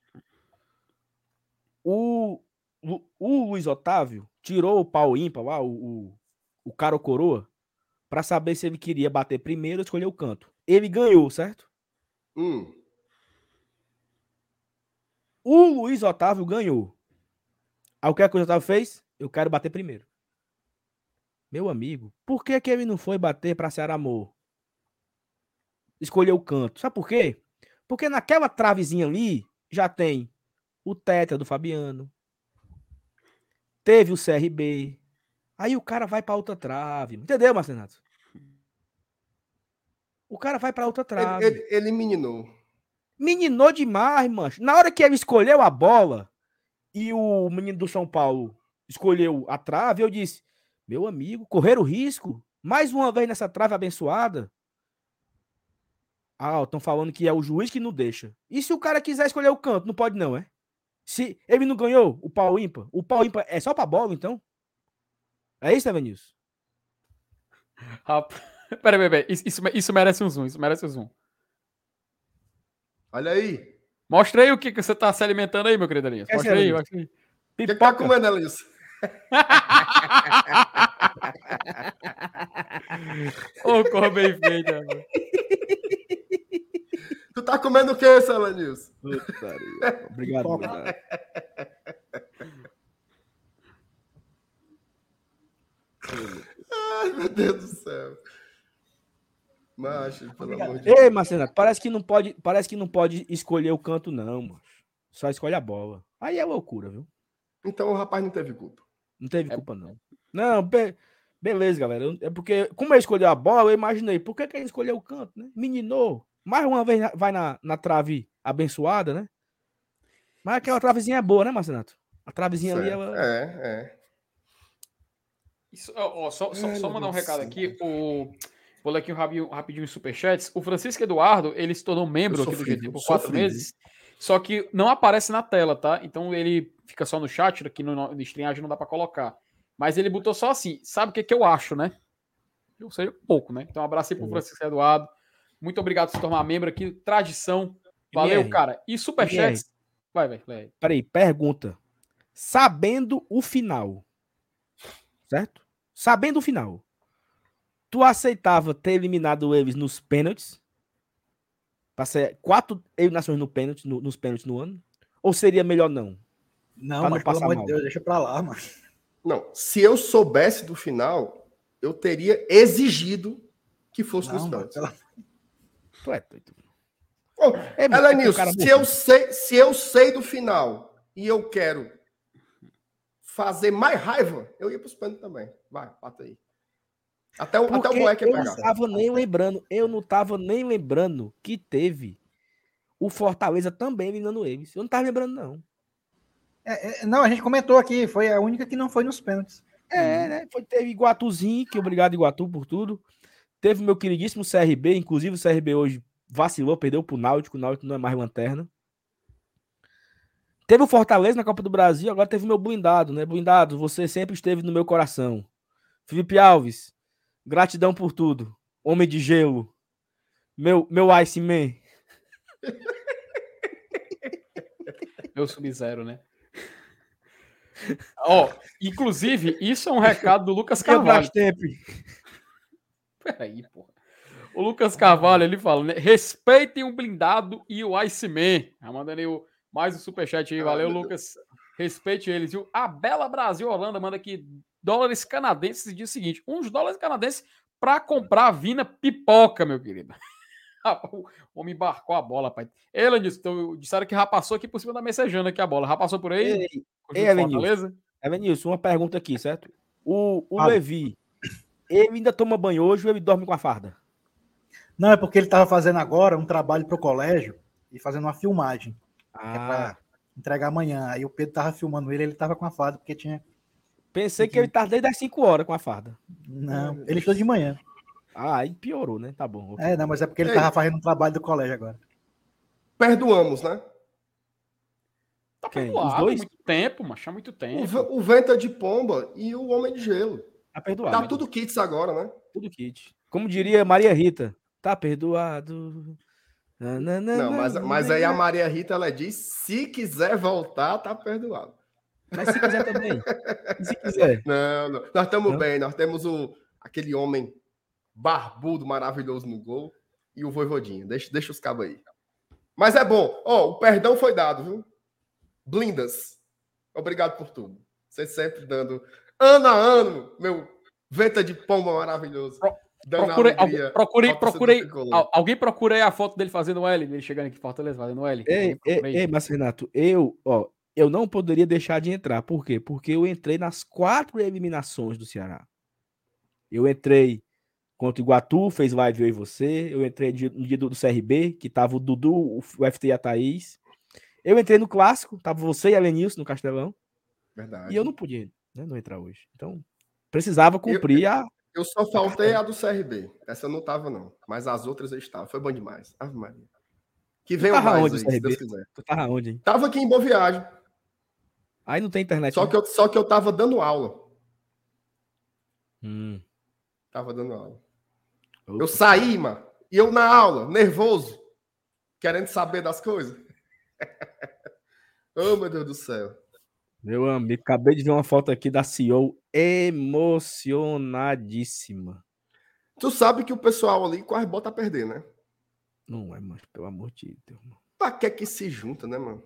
O, o, o Luiz Otávio tirou o pau ímpar lá, o, o, o cara ou coroa, pra saber se ele queria bater primeiro ou escolher o canto. Ele ganhou, certo? Hum. O Luiz Otávio ganhou. Aí o que, é que o Luiz Otávio fez? Eu quero bater primeiro. Meu amigo, por que, que ele não foi bater pra Ceará Amor? Escolheu o canto. Sabe por quê? Porque naquela travezinha ali já tem o Tetra do Fabiano. Teve o CRB. Aí o cara vai pra outra trave. Entendeu, Marcenato? O cara vai pra outra trave. Ele, ele, ele meninou. Meninou demais, mancho. Na hora que ele escolheu a bola e o menino do São Paulo escolheu a trave, eu disse: Meu amigo, correr o risco? Mais uma vez nessa trave abençoada? Ah, estão falando que é o juiz que não deixa. E se o cara quiser escolher o canto? Não pode, não, é? Se ele não ganhou o pau ímpar, o pau ímpar é só pra bola, então? É isso, Evanilson? Rapaz, Peraí, peraí, peraí. Isso, isso, isso merece um zoom, isso merece um zoom. Olha aí. Mostra aí o que, que você tá se alimentando aí, meu querido Elias. Mostra aí, mostra aí. O que, que tá comendo, Elias? Ô, cor bem feita. mano. Tu tá comendo o que, Celanilson? Obrigado, obrigado. Ai, meu Deus do céu. Macho, pelo amor de Deus. Ei, Marcenato, parece que não pode, parece que não pode escolher o canto, não, mano. Só escolhe a bola. Aí é loucura, viu? Então o rapaz não teve culpa. Não teve É- culpa, não. Não, be- beleza, galera. É porque, como ele escolheu a bola, eu imaginei, por que, que ele escolheu o canto, né? Meninou. Mais uma vez vai na, na trave abençoada, né? Mas aquela travezinha é boa, né, Marcenato? A travezinha ali, Certo. ela. É, é. Isso, ó, só, só, Ai, só mandar um recado aqui. O... Vou ler aqui um rapidinho, rapidinho superchats. O Francisco Eduardo, ele se tornou membro aqui do GT por quatro meses. Só que não aparece na tela, tá? Então ele fica só no chat, aqui no, no streamagem não dá pra colocar. Mas ele botou só assim, sabe o que, que eu acho, né? Eu sei pouco, né? Então um abraço aí pro Uhum. Francisco Eduardo. Muito obrigado por se tornar membro aqui. Tradição. Valeu, MR. cara. E superchats. Vai, vai, vai. Peraí, pergunta. Sabendo o final, certo? Sabendo o final, tu aceitava ter eliminado eles nos pênaltis? Pra ser quatro eliminações no pênalti, no- nos pênaltis no ano? Ou seria melhor não? Não, Pra não mas pelo passar amor mal. de Deus, deixa pra lá, mano. Não, se eu soubesse do final, eu teria exigido que fosse nos Não, mano, pênaltis. Tu é doido. Ô, É, mas cara se eu, sei, se eu sei do final e eu quero fazer mais raiva, eu ia pros pênaltis também. Vai, bata aí. Até o, até o moleque ia eu não tava nem lembrando, eu não tava nem lembrando que teve o Fortaleza também eliminando eles. Eu não tava lembrando, não. É, é, não, a gente comentou aqui, foi a única que não foi nos pênaltis. É, né? Foi, teve Iguatuzinho, que obrigado, Iguatu, por tudo. Teve o meu queridíssimo CRB, inclusive o CRB hoje vacilou, perdeu pro Náutico, o Náutico não é mais lanterna. Teve o Fortaleza na Copa do Brasil, agora teve o meu blindado, né? Blindado, você sempre esteve no meu coração. Felipe Alves, gratidão por tudo. Homem de gelo. Meu, meu Ice Man. Meu Sub-Zero, né? Ó, inclusive, isso é um recado do Lucas Carvalho. Peraí, porra. O Lucas Carvalho, ele fala, né? Respeitem o blindado e o Iceman. Ah, mandando aí o, mais um superchat aí. Ai, Valeu, Lucas. Respeite eles, viu? A Bela Brasil Holanda manda aqui dólares canadenses e diz o seguinte: uns dólares canadenses para comprar vina pipoca, meu querido. Ah, o homem embarcou a bola, pai. Ela disse, então, disseram que já passou aqui por cima da messejana aqui a bola. Já passou por aí? Ei, ei, Elenilson. Evanilson, uma pergunta aqui, certo? O, o Fala. Levi, Ele ainda toma banho hoje ou ele dorme com a farda? Não, é porque ele estava fazendo agora um trabalho para o colégio e fazendo uma filmagem. Ah. É entregar amanhã. Aí o Pedro tava filmando ele, ele tava com a farda, porque tinha. Pensei que ele tava desde as 5 horas com a farda. Não, ele estou de manhã. Ah, aí piorou, né? Tá bom. É, não, mas é porque ele Ei. tava fazendo um trabalho do colégio agora. Perdoamos, né? Tá perdoado há muito tempo, mas há muito tempo. O, o Venta de Pomba e o Homem de Gelo. Tá perdoado. Tá tudo kits agora, né? Tudo kit. Como diria Maria Rita, tá perdoado. Não, mas, mas aí a Maria Rita ela diz: se quiser voltar, tá perdoado. Mas se quiser também. se quiser. Não, não. Nós estamos bem, nós temos o, aquele homem barbudo, maravilhoso no gol e o Voivodinho. Deixa, deixa os cabos aí. Mas é bom. Ó, oh, o perdão foi dado, viu? Blindas. Obrigado por tudo. Você sempre dando ano a ano, meu venta de pomba maravilhoso. Procurei, procurei, procurei alguém procurei a foto dele fazendo o L, ele chegando aqui em Fortaleza fazendo o L. Ei, ei, ei, mas Renato, eu, ó, eu não poderia deixar de entrar. Por quê? Porque eu entrei nas quatro eliminações do Ceará. Eu entrei contra o Iguatu, fez live eu e você. Eu entrei no dia do, do CRB, que tava o Dudu, o FT e a Thaís. Eu entrei no clássico, tava você e a Lenilson no Castelão. Verdade. E eu não podia né, não entrar hoje. Então, precisava cumprir eu, a, eu só faltei a do CRB. Essa não tava, não. Mas as outras eu estava. Foi bom demais. Ave Maria. Que venham mais aí, se Deus quiser. Tu tava onde, hein? Tava aqui em Boa Viagem. Aí não tem internet. Só, né? que, eu, só que eu tava dando aula. Hum. Tava dando aula. Opa. Eu saí, mano. E eu na aula, nervoso. Querendo saber das coisas. oh, meu Deus do céu. Meu amigo, acabei de ver uma foto aqui da CEO emocionadíssima. Tu sabe que o pessoal ali quase bota a perder, né? Não é, mas pelo amor de Deus. Mano. Pra que que se junta, né, mano?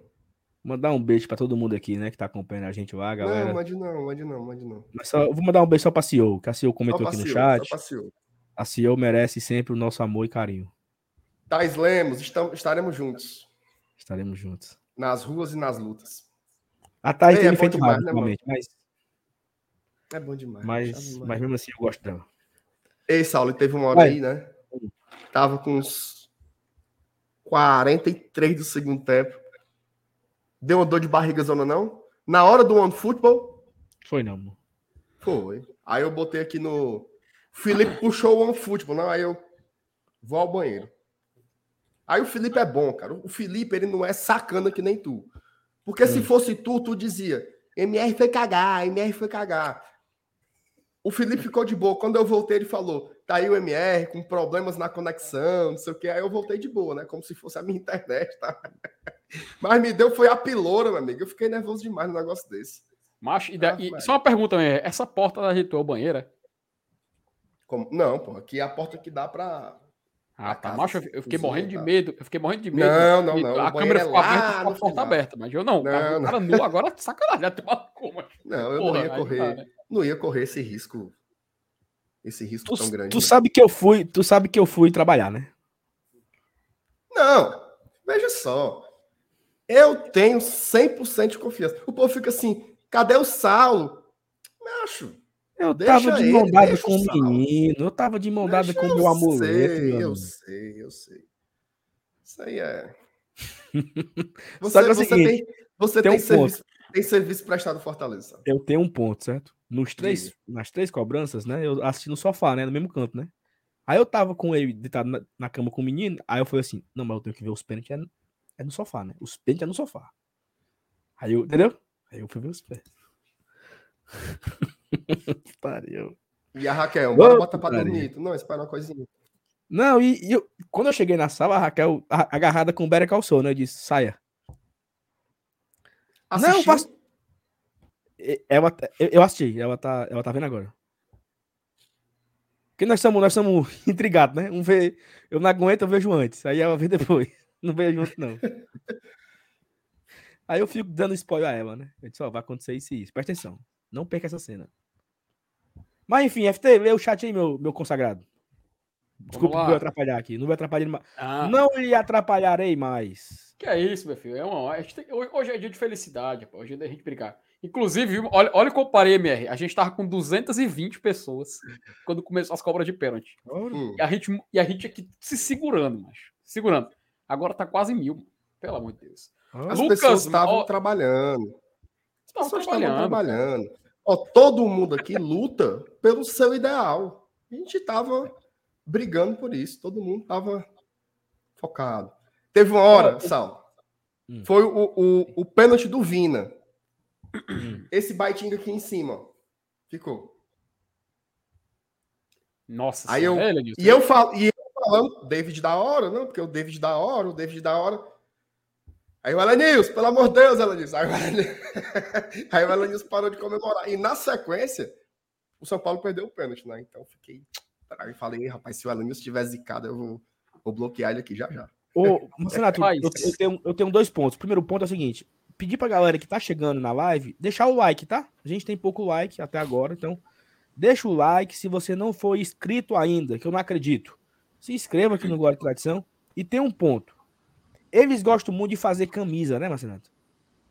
Mandar um beijo pra todo mundo aqui, né, que tá acompanhando a gente lá, galera. Não, mande não, mande não, mande não. Mas só, vou mandar um beijo só pra CEO, que a CEO comentou aqui no CEO, chat. A CEO merece sempre o nosso amor e carinho. Thais Lemos, estamos, estaremos juntos. Estaremos juntos. Nas ruas e nas lutas. A Thaís tem é feito mais, né, mas. É bom demais. Mas, mas mesmo assim eu gosto dela. Ei, Saulo, teve uma hora Vai. aí, né? Tava com uns 43 do segundo tempo. Deu uma dor de barriga zona, não? Na hora do One Football? Foi não, mano. Foi. Aí eu botei aqui no. Felipe puxou o One Football, não? Aí eu vou ao banheiro. Aí o Felipe é bom, cara. O Felipe, ele não é sacana que nem tu. Porque se hum. fosse tu, tu dizia, MR foi cagar, MR foi cagar. O Felipe ficou de boa. Quando eu voltei, ele falou: tá aí o MR com problemas na conexão, não sei o que. Aí eu voltei de boa, né? Como se fosse a minha internet, tá? Mas me deu foi a piloura, meu amigo. Eu fiquei nervoso demais no negócio desse. Macho, e, da, ah, e só uma pergunta, né? Essa porta da ritual banheira? Como? Não, pô, aqui é a porta que dá pra ah, tá. Macho, eu fiquei morrendo de medo. Eu fiquei morrendo de medo. Não, não, não. A câmera é ficou aberta com a porta aberta, mas eu não. não, cara nu agora, sacanagem. Até como, não, eu Porra, não ia correr. Tá, né? Não ia correr esse risco. Esse risco tu, tão grande. Tu sabe que eu fui, tu sabe que eu fui trabalhar, né? Não, veja só. Eu tenho 100% de confiança. O povo fica assim, cadê o Saulo? Macho, eu deixa tava de mão dada com o menino, eu tava de mão dada com o meu amuleto. Sei, eu sei, eu sei. Isso aí é. Você, é você tem, você tem, tem, um serviço, tem serviço prestado Fortaleza. Eu tenho um ponto, certo? Nos três, nas três cobranças, né? Eu assisti no sofá, né? No mesmo canto, né? Aí eu tava com ele deitado na, na cama com o menino. Aí eu falei assim: não, mas eu tenho que ver os pênaltis é, é no sofá, né? Os pênaltis é no sofá. Aí eu, entendeu? Aí eu fui ver os pênaltis. Pariu. E a Raquel, bora oh, bota pra dormir. Não, espera uma coisinha. Não, e, e eu, quando eu cheguei na sala, a Raquel a, agarrada com o Bera calçou, né? Eu disse, saia. Assistiu? Não, faço... Ela, eu, eu assisti, ela tá, ela tá vendo agora. Porque nós somos, nós somos intrigados, né? Um vê, eu não aguento, eu vejo antes. Aí ela vê depois. Não vejo junto, não. Aí eu fico dando spoiler a ela, né? Eu disse, ó, vai acontecer isso e isso. Presta atenção. Não perca essa cena. Mas enfim, FT, lê o chat aí, meu, meu consagrado. Desculpa vou atrapalhar aqui. Não vou atrapalhar mais. Ah. Não lhe atrapalharei mais. Que é isso, meu filho? É uma... Hoje é dia de felicidade, pô. hoje é dia da gente brincar. Inclusive, olha, olha que eu parei, MR. A gente tava com 220 pessoas quando começou as cobras de pênalti. Hum. E, a gente, e a gente aqui se segurando, macho. Segurando. Agora tá quase mil. Pelo amor de Deus. As Lucas, pessoas estavam trabalhando. As pessoas estavam trabalhando. Ó, todo mundo aqui luta pelo seu ideal. A gente tava brigando por isso. Todo mundo tava focado. Teve uma hora, Sal. Hum. Foi o, o, o pênalti do Vina. Esse baitinho aqui em cima. Ficou. Nossa, aí eu, e eu falo, e eu falando, David da hora, não, porque o David da hora, o David da hora. Aí o Elenils, pelo amor de Deus, Elenils. Aí o Elenils, aí o Elenils parou de comemorar. E na sequência, o São Paulo perdeu o pênalti, né? Então fiquei. Aí falei, rapaz, se o Elenils estiver zicado, eu vou, vou bloquear ele aqui já já. Ô, Renato, eu, eu, tenho, eu tenho dois pontos. O primeiro ponto é o seguinte: pedir pra galera que tá chegando na live deixar o like, tá? A gente tem pouco like até agora, então deixa o like. Se você não for inscrito ainda, que eu não acredito, se inscreva aqui no Glória e Tradição. E tem um ponto: eles gostam muito de fazer camisa, né, Marcenato?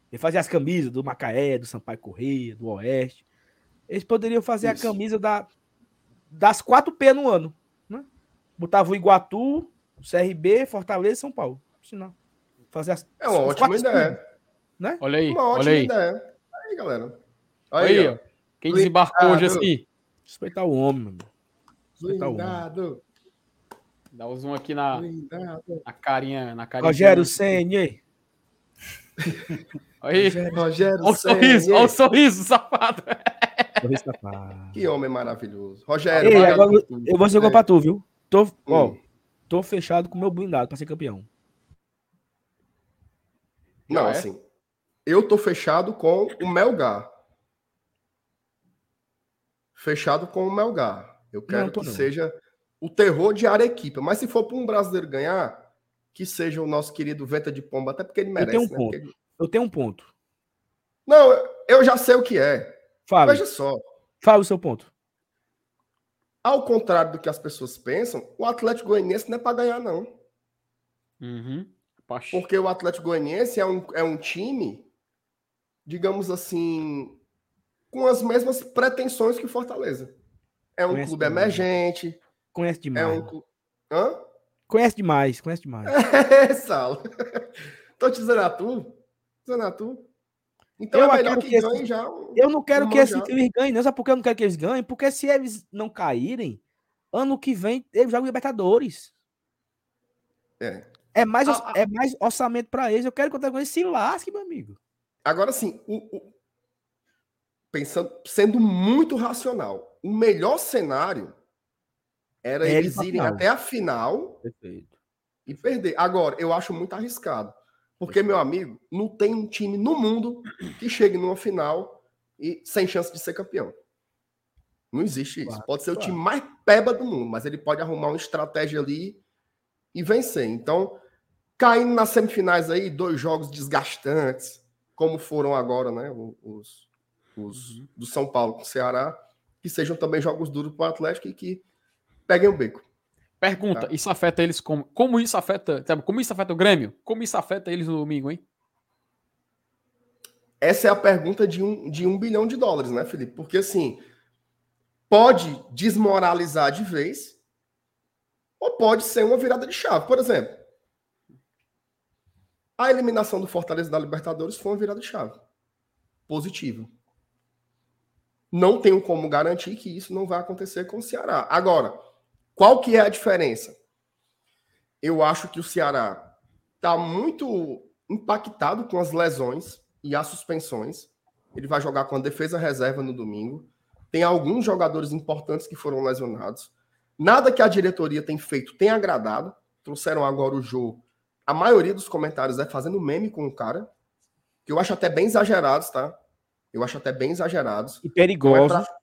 De fazer as camisas do Macaé, do Sampaio Correia, do Oeste. Eles poderiam fazer Isso. a camisa da, das 4P no ano. Né? Botava o Iguatu, o CRB, Fortaleza e São Paulo. Sinal. Fazer as, é uma ótima ideia. Né? Olha aí, uma ótima olha aí. ideia. Aí, galera. Aí, aí ó. Quem desembarcou hoje assim? Respeitar o homem, meu Respeitar Blindado. o homem. Dá o um zoom aqui na, na carinha. Na carinha Rogério Senni. Aí. Rogério olha o sorriso, olha o sorriso, safado. Sorriso safado. Que homem maravilhoso. Rogério, Ei, agora, eu vou ser é. pra tu, viu? Tô, hum. ó, tô fechado com o meu blindado pra ser campeão. Não, é? assim. Eu tô fechado com o Melgar. Fechado com o Melgar. Eu quero não, que não. seja o terror de Arequipa. Mas se for para um brasileiro ganhar, que seja o nosso querido Venta de Pomba, até porque ele merece. Eu tenho um né? ponto. Ele... Eu tenho um ponto. Não, eu já sei o que é. Fala. Veja só. Fala o seu ponto. Ao contrário do que as pessoas pensam, o Atlético Goianiense não é para ganhar, não. Uhum. Porque o Atlético Goianiense é um, é um time, digamos assim, com as mesmas pretensões que o Fortaleza. É um Conhece clube emergente, Conhece demais. É um... Hã? Conhece demais, conhece demais. É, Sal. Tô te dizendo a tu. Dizendo a tu. Então eu é melhor que, que ganhe já. Eu não quero que esse time ganhe, não. Sabe por que eu não quero que eles ganhem? Porque se eles não caírem, ano que vem eles jogam Libertadores. É. É mais, ah, é mais orçamento para eles. Eu quero que o Atlético se lasque, meu amigo. Agora sim, pensando, sendo muito racional, o melhor cenário era é eles irem até a final Perfeito. e perder. Agora, eu acho muito arriscado. Porque, meu amigo, não tem um time no mundo que chegue numa final e sem chance de ser campeão. Não existe isso. Claro, pode ser claro. o time mais peba do mundo, mas ele pode arrumar uma estratégia ali e vencer. Então, caindo nas semifinais aí, dois jogos desgastantes, como foram agora, né? Os, os uhum. do São Paulo com o Ceará, que sejam também jogos duros para o Atlético e que peguem o beco. Pergunta, tá. isso afeta eles como? Como isso afeta, sabe, como isso afeta o Grêmio? Como isso afeta eles no domingo, hein? Essa é a pergunta de um, de um bilhão de dólares, né, Felipe? Porque assim, pode desmoralizar de vez, ou pode ser uma virada de chave. Por exemplo, a eliminação do Fortaleza da Libertadores foi uma virada de chave. Positiva. Não tenho como garantir que isso não vai acontecer com o Ceará. Agora, qual que é a diferença? Eu acho que o Ceará está muito impactado com as lesões e as suspensões. Ele vai jogar com a defesa reserva no domingo. Tem alguns jogadores importantes que foram lesionados. Nada que a diretoria tem feito tem agradado. Trouxeram agora o Jô. A maioria dos comentários é fazendo meme com o cara, que eu acho até bem exagerados, tá? Eu acho até bem exagerados. E perigosos. É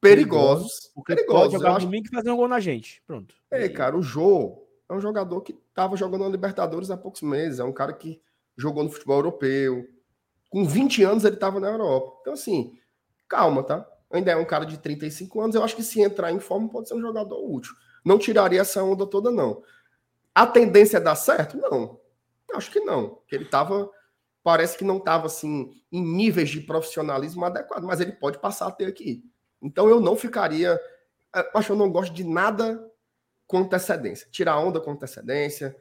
perigosos. Porque perigosos. pode jogar acho... domingo e fazer um gol na gente. Pronto. É, cara, o Jô é um jogador que estava jogando na Libertadores há poucos meses. É um cara que jogou no futebol europeu. Com 20 anos ele estava na Europa. Então, assim, calma, tá? Ainda é um cara de 35 anos. Eu acho que se entrar em forma pode ser um jogador útil. Não tiraria essa onda toda, não. A tendência é dar certo? Não. Acho que não. Ele estava parece que não estava assim em níveis de profissionalismo adequado, mas ele pode passar a ter aqui. Então eu não ficaria. Acho que eu não gosto de nada com antecedência. Tirar onda com antecedência.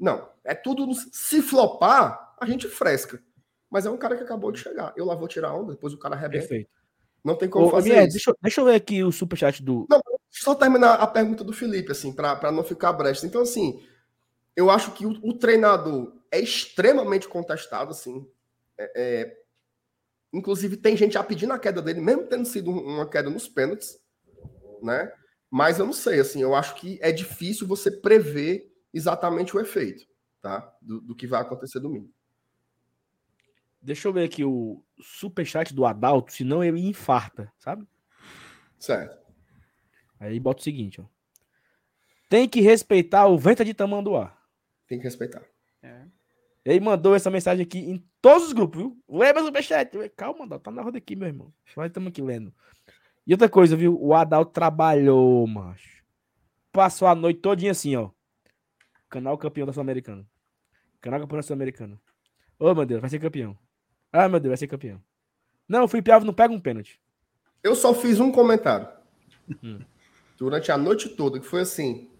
Não. É tudo. Se flopar, a gente fresca. Mas é um cara que acabou de chegar. Eu lá vou tirar onda, depois o cara arrebenta. Perfeito. Não tem como Ô, fazer Mier. Deixa, deixa eu ver aqui o superchat do. Não, só terminar a pergunta do Felipe, assim, para não ficar brecha. Então, assim, eu acho que o, o treinador é extremamente contestado, assim. É, é, inclusive, tem gente já pedindo a queda dele, mesmo tendo sido uma queda nos pênaltis, né? Mas eu não sei, assim, eu acho que é difícil você prever exatamente o efeito, tá? Do, do que vai acontecer domingo. Deixa eu ver aqui o superchat do Adalto, senão ele infarta, sabe? Certo. Aí bota o seguinte, ó. Tem que respeitar o vento de tamanduá. Tem que respeitar. É. Ele mandou essa mensagem aqui em todos os grupos, viu? Lembra o superchat. Calma, Adalto, tá na roda aqui, meu irmão. Nós estamos aqui lendo. E outra coisa, viu? O Adalto trabalhou, macho. Passou a noite todinha assim, ó. Canal campeão da Sul-Americana. Canal campeão da Sul-Americana. Ô, oh, meu Deus, vai ser campeão. Ah, meu Deus, vai ser campeão. Não, o Felipe Alves não pega um pênalti. Eu só fiz um comentário. Hum. Durante a noite toda, que foi assim.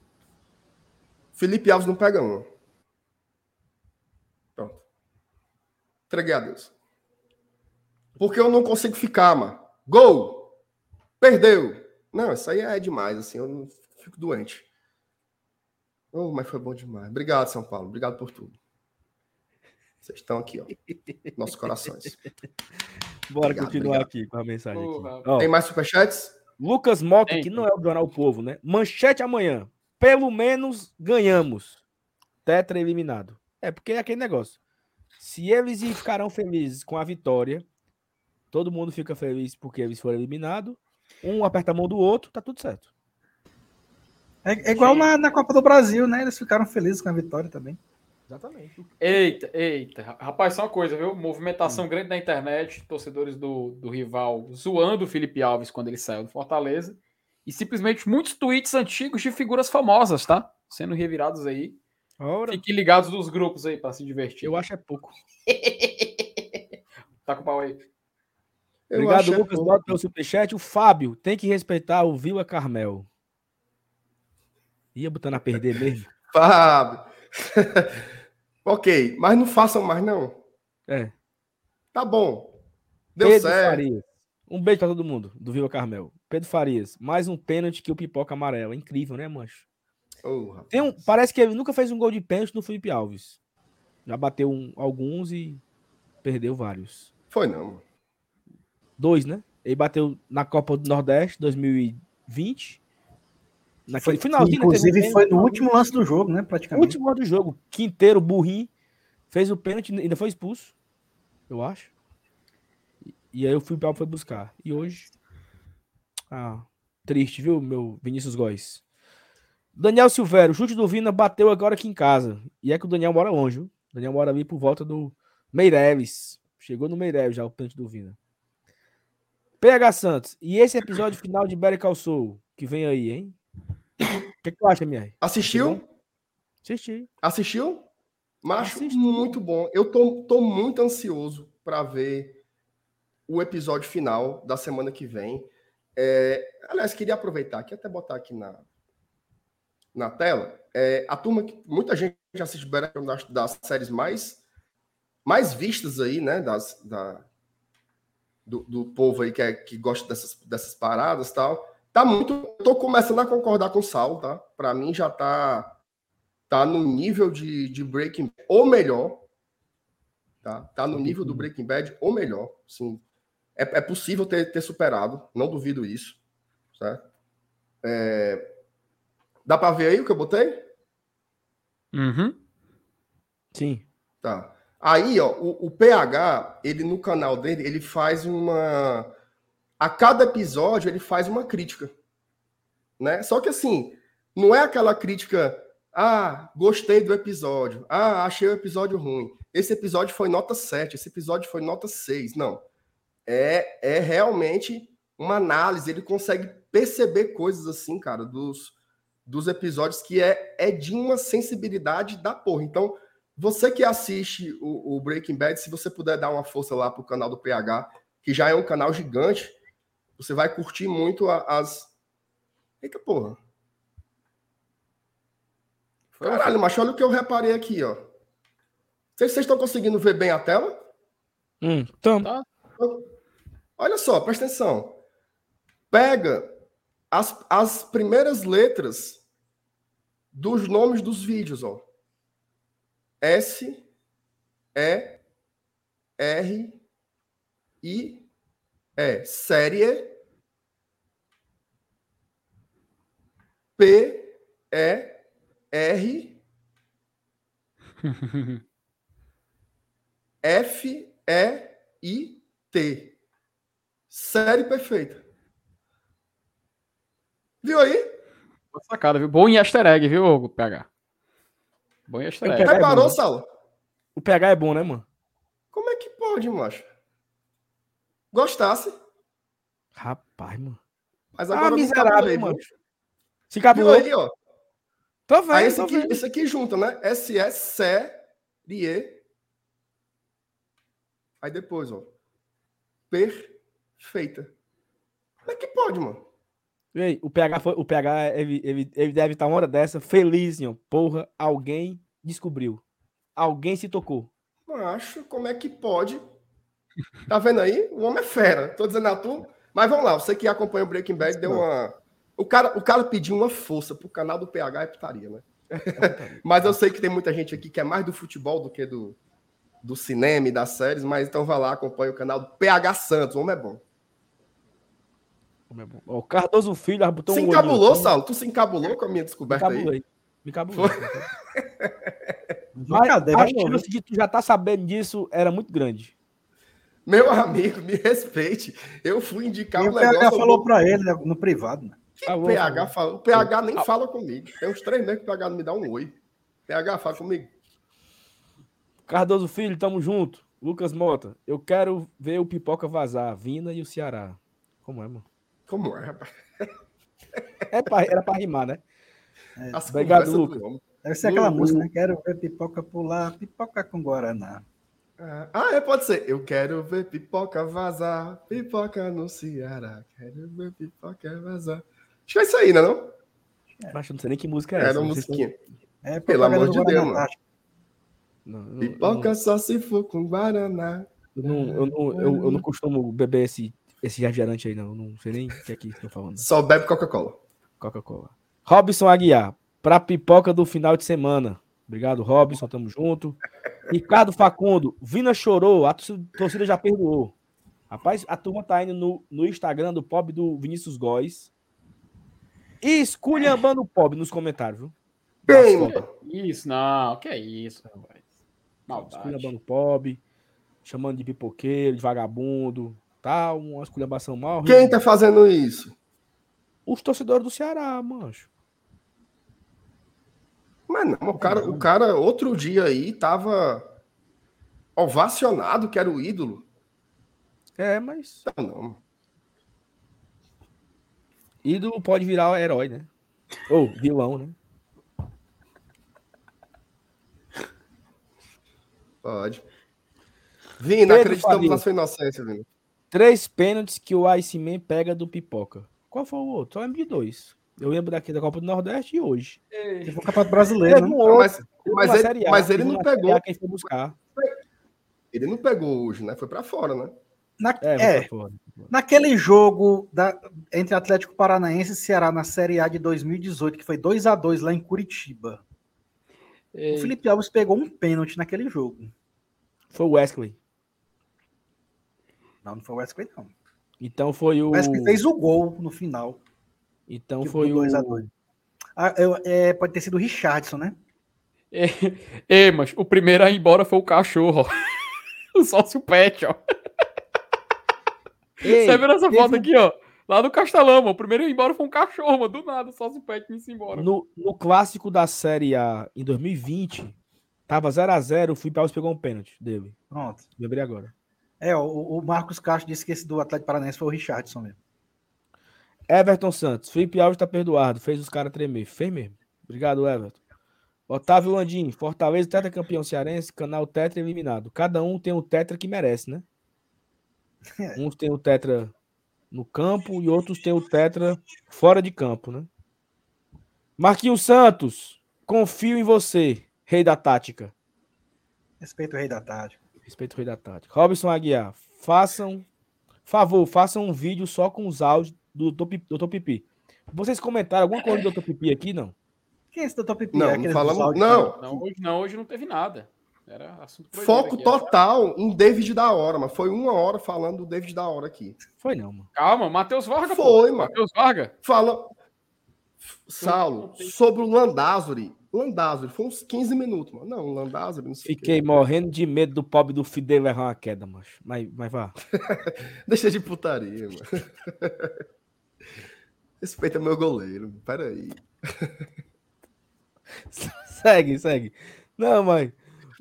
Felipe Alves não pega um. Pronto. Entreguei a Deus. Porque eu não consigo ficar, mano. Gol! Perdeu! Não, isso aí é demais, assim, eu não fico doente. Oh, mas foi bom demais. Obrigado, São Paulo. Obrigado por tudo. Vocês estão aqui, ó. Nossos corações. Bora obrigado, continuar obrigado. aqui com a mensagem. Aqui. Tem mais superchats? Lucas Mota, que não é o Jornal Povo, né? Manchete amanhã. Pelo menos ganhamos. Tetra eliminado. É porque é aquele negócio. Se eles ficarão felizes com a vitória, todo mundo fica feliz porque eles foram eliminados. Um aperta a mão do outro, tá tudo certo. É, é igual na, na Copa do Brasil, né? Eles ficaram felizes com a vitória também. Exatamente. Eita, eita. Rapaz, só uma coisa, viu? Movimentação hum. grande na internet, torcedores do, do rival zoando o Felipe Alves quando ele saiu do Fortaleza. E simplesmente muitos tweets antigos de figuras famosas, tá? Sendo revirados aí. Ora. Fiquem ligados nos grupos aí para se divertir. Eu acho é pouco. tá com o pau aí. Eu Obrigado, é Lucas, é pelo superchat. O Fábio tem que respeitar o Vila Carmel. Ia botando a perder mesmo. Fábio. Ok, mas não façam mais, não. É. Tá bom. Deu Pedro certo. Farias. Um beijo pra todo mundo do Viva Carmel. Pedro Farias, mais um pênalti que o pipoca amarelo. Incrível, né, mancho? Oh, Tem um, parece que ele nunca fez um gol de pênalti no Felipe Alves. Já bateu um, alguns e perdeu vários. Foi não. Dois, né? Ele bateu na Copa do Nordeste 2020 Naquele finalzinho. Inclusive, foi no último lance do jogo, né? Praticamente. Último lance do jogo. Quinteiro, burrinho, fez o pênalti, ainda foi expulso. Eu acho. E aí eu fui para foi buscar. E hoje. Ah, triste, viu, meu Vinícius Góes? Daniel Silvério, o chute do Vina bateu agora aqui em casa. E é que o Daniel mora longe, viu? O Daniel mora ali por volta do Meireles. Chegou no Meireles já o pênalti do Vina. PH Santos, e esse episódio final de Better Call Saul, que vem aí, hein? O que, que tu acha, MR? Assistiu? Assisti. Assistiu? Macho, Assisti. muito bom. Eu tô, tô muito ansioso para ver o episódio final da semana que vem. É, aliás, queria aproveitar aqui, até botar aqui na, na tela. É, a turma que muita gente já assiste das, das séries mais, mais vistas aí, né? Das, da, do, do povo aí que, é, que gosta dessas, dessas paradas tal. Tá muito. Eu tô começando a concordar com o Sal, tá? Para mim já tá tá no nível de, de Breaking Bad, ou melhor. Tá? Tá no nível do Breaking Bad ou melhor. Sim. É, é possível ter, ter superado, não duvido isso. Certo? É... Dá para ver aí o que eu botei? Uhum. Sim. Tá. Aí, ó, o, o PH, ele no canal dele, ele faz uma a cada episódio ele faz uma crítica. Né? Só que assim, não é aquela crítica, ah, gostei do episódio, ah, achei o episódio ruim. Esse episódio foi nota 7, esse episódio foi nota 6. Não. É, é realmente uma análise, ele consegue perceber coisas assim, cara, dos, dos episódios que é, é de uma sensibilidade da porra. Então, você que assiste o, o, Breaking Bad, se você puder dar uma força lá pro canal do PH, que já é um canal gigante, você vai curtir muito as. Eita porra. Caralho, mas olha o que eu reparei aqui, ó. Vocês estão conseguindo ver bem a tela? Hum, então. Tá. Olha só, presta atenção. Pega as, as primeiras letras dos nomes dos vídeos, ó. S, E, R, I, E. Série. P, E, R, F, E, I, T. Série perfeita. Viu aí? Boa sacada, viu? Bom em easter egg, viu, PH? Bom em easter egg. Reparou, é Saulo? O PH é bom, né, mano? Como é que pode, macho? Gostasse? Rapaz, mano. Mas agora ah, miserável, aí, mano. Se encabulou. Aí, ó. Tô vendo, aí esse, aqui, vendo. esse aqui junta, né? SS, série. Aí depois, ó. Perfeita. Como é que pode, mano? Ei, o PH, foi, o PH ele, ele, ele deve estar uma hora dessa feliz, ó. Porra, alguém descobriu. Alguém se tocou. Acho, como é que pode? Tá vendo aí? O homem é fera. Tô dizendo a tu. Mas vamos lá, você que acompanha o Breaking Bad deu uma. O cara, o cara pediu uma força pro canal do PH e putaria, né? É mas eu sei que tem muita gente aqui que é mais do futebol do que do, do cinema e das séries, mas então vai lá, acompanha o canal do PH Santos. O homem é bom. O Cardoso Filho botou se um encabulou, Saulo? Tu se encabulou com a minha descoberta me aí? Me encabulou. Mas a chance de tu já tá sabendo disso era muito grande. Meu amigo, me respeite. Eu fui indicar e um o negócio. O PH falou para ele né, no privado. Né? Que ah, PH fala? O PH nem ah. fala comigo. Tem uns três meses que o PH não me dá um oi. PH fala comigo. Cardoso Filho, tamo junto. Lucas Mota, eu quero ver o Pipoca vazar. Vina e o Ceará. Como é, mano? Como é, rapaz? É pra, era pra rimar, né? É. Obrigado, Lucas. Deve ser aquela música, né? Quero ver pipoca pular, pipoca com Guaraná. É. Ah, é, pode ser. Eu quero ver pipoca vazar, pipoca no Ceará. Quero ver pipoca vazar. Acho que é isso aí, né, não? É. Mas não sei nem que música é Era essa. Era musiquinha. É, Pelo amor de Deus, mano. Não, não, pipoca não, só se for com Guaraná. Eu não, eu, não, eu, eu não costumo beber esse esse refrigerante aí, não. Não sei nem o que é que estão falando. Só bebe Coca-Cola. Coca-Cola. Robson Aguiar, pra pipoca do final de semana. Obrigado, Robson. Tamo junto. Ricardo Facundo, Vina chorou, a torcida já perdoou. Rapaz, a turma tá indo no, no Instagram do Pop do Vinícius Góes. E esculhambando o Pop nos comentários, viu? Bem, isso, não, que é isso, rapaz. Esculhambando o Pop, chamando de pipoqueiro, de vagabundo, tal, uma esculhambação mal. Quem tá fazendo isso? Os torcedores do Ceará, mancho. Mas não, o cara, o cara outro dia aí tava ovacionado que era o ídolo. É, mas. Não, não. Ídolo pode virar herói, né? Ou vilão, né? Pode. Vina, acreditamos na sua inocência, Vina. Três pênaltis que o Iceman pega do Pipoca. Qual foi o outro? Eu lembro de dois. Eu lembro daqui da Copa do Nordeste e hoje. Se for Campeonato Brasileiro, né? Mas, mas, ele, mas ele não pegou. Quem foi buscar. Ele não pegou hoje, né? Foi para fora, né? Na, é, é naquele jogo da, entre Atlético Paranaense e Ceará na Série A de 2018, que foi 2 a 2 lá em Curitiba. Ei. O Felipe Alves pegou um pênalti naquele jogo. Foi o Wesley. Não, não foi o Wesley, não. Então foi o. O Wesley fez o gol no final. Então foi o. 2 a 2 ah, eu, é, pode ter sido o Richardson, né? É, é, mas o primeiro a ir embora foi o cachorro, ó. o sócio pet, ó. Ei, Você viu essa foto aqui, ó? Lá do Castelão, O primeiro ir embora foi um cachorro, mano. Do nada, só se pet me embora. No, no clássico da Série A em 2020, tava 0x0, o Felipe Alves pegou um pênalti dele. Pronto. Lembrei agora. É, o, o Marcos Castro disse que esse do Atlético Paranaense foi o Richardson mesmo. Everton Santos, Felipe Alves tá perdoado, fez os caras tremer. Fez mesmo. Obrigado, Everton. Otávio Landim, Fortaleza, tetra campeão cearense, canal tetra eliminado. Cada um tem o tetra que merece, né? Uns tem o tetra no campo e outros tem o tetra fora de campo, né? Marquinhos Santos, confio em você, rei da tática. Respeito o rei da tática. Respeito o rei da tática. Robson Aguiar, façam, favor, façam um vídeo só com os áudios do Dr. Pipi. Vocês comentaram alguma coisa do Dr. Pipi aqui, não? Quem é esse doutor Pipi? Não, É não falamos. Não, Não, hoje não, hoje não teve nada. Era assunto foco aqui, era total em David da hora, mas foi uma hora falando do David da hora aqui. Foi não, mano. Calma, Matheus Varga. pô. Foi, mano. Matheus Varga. Fala. Saulo, sobre o Landázuri. Landázuri, foi uns 15 minutos, mano. Não, Landázuri, não sei. Fiquei morrendo de medo do pobre do Fidel levar uma queda, macho. Mas, mas vá. Deixa de putaria, mano. Respeita meu goleiro, peraí. segue, segue. Não, mas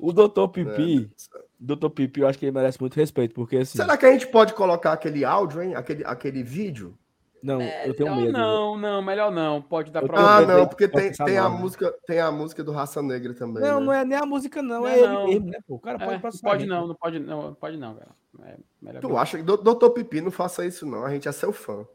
o Dr. É. Pipi, Dr. Pipi, eu acho que ele merece muito respeito, porque assim. Será que a gente pode colocar aquele áudio, hein? Aquele, aquele vídeo? Não, eu tenho medo. Não, não, melhor não. Pode dar Eu pra Ah, medo não, porque tem, tem, a né? música, tem a música do Raça Negra também. Não, né? não é nem a música, não. Não é é ele não. mesmo, né? Pô? O cara pode É, não passar. pode né? não, não pode não, pode não, cara. É melhor Tu que- acha que do- Doutor Pipi não faça isso, não. A gente é seu fã.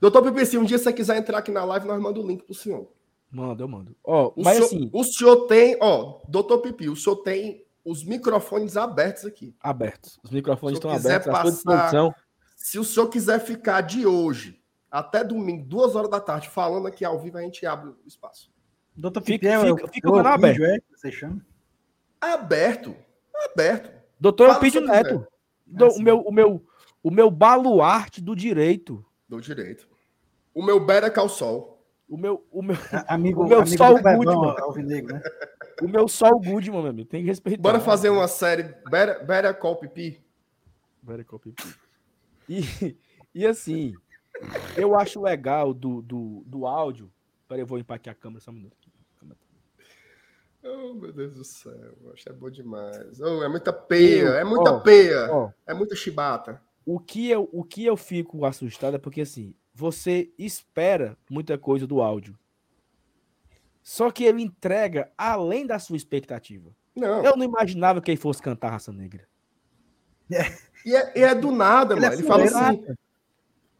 Doutor Pipi, se um dia você quiser entrar aqui na live, nós mandamos o link pro senhor. Manda, eu mando. Ó, O, mas senhor assim, o senhor tem, ó, Doutor Pipi, o senhor tem os microfones abertos aqui. abertos. Os microfones estão abertos, passar-. Se o senhor quiser ficar de hoje até domingo, duas horas da tarde, falando aqui ao vivo, a gente abre o espaço. Doutor Fica- Pipi é o- fica- fica é o canal vídeo, é? que Você chama? Aberto. Aberto. Doutor Elpidio você Neto. Do- Ah, o, meu, o, meu, o meu baluarte do direito. Do direito. O meu Better Call Sol. O meu, o meu, Amigo, O meu amigo Clebão, Goodman. Alvinegro, né? o meu Sol Goodman, meu amigo. Tem que respeitar. Bora fazer uma série Better, Better Call Pipi. Very cool, pipi. E, e assim, eu acho legal do, do, do áudio. Peraí, eu vou limpar aqui a câmera só um minuto. Oh, meu Deus do céu. Acho que é bom demais. Oh, é muita peia. É muita ó, peia. Ó, É muita chibata. o, que eu, o que eu fico assustado é porque assim, você espera muita coisa do áudio. Só que ele entrega além da sua expectativa. Não. Eu não imaginava que ele fosse cantar Raça Negra. E, é, e é do nada, Ele é mano. Ele fala assim.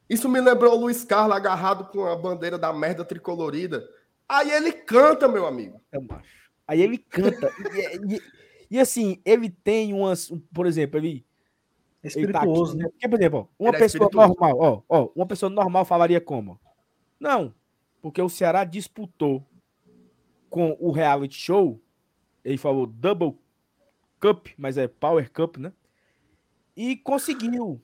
Isso me lembrou o Luiz Carlos agarrado com a bandeira da merda tricolorida. Aí ele canta, meu amigo. É macho. Aí ele canta. e, e- e, assim, ele tem umas. Por exemplo, ele. Ele tá Espirituoso, né? Porque, por exemplo, ó, uma é pessoa normal, ó, ó, uma pessoa normal falaria como? Não, porque o Ceará disputou com o reality show, ele falou Double Cup, mas é Power Cup, né? E conseguiu.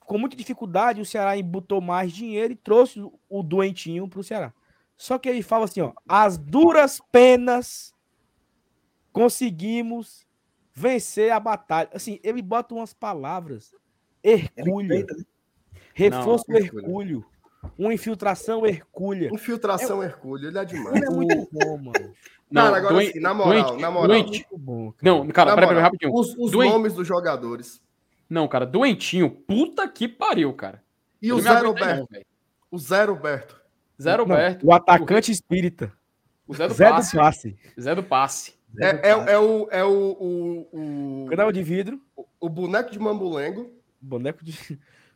Com muita dificuldade, o Ceará botou mais dinheiro e trouxe o- o doentinho pro Ceará. Só que ele fala assim, ó, as duras penas conseguimos vencer a batalha. Assim, ele bota umas palavras. Ele Hercúlea. feita, né? Reforço Não, Hercúlea. Hercúleo. Uma infiltração Hercúlea. Infiltração Hercúleo, ele é demais. Ele é muito bom, mano. Não, Cara, agora sim, na moral, doente- na moral. doente- Muito bom. cara. Não, cara, peraí, peraí, rapidinho. Os, os Doente- nomes dos jogadores. Não, cara, doentinho. Puta que pariu, cara. E Eu o Zé Roberto. não. O Zé Roberto. Zé Não, Roberto. o atacante espírita. O Zé do Zé passe. do passe. Zé do passe. É, é, é o, é o, o, o, Canal de vidro. o boneco de mambulengo. Boneco de.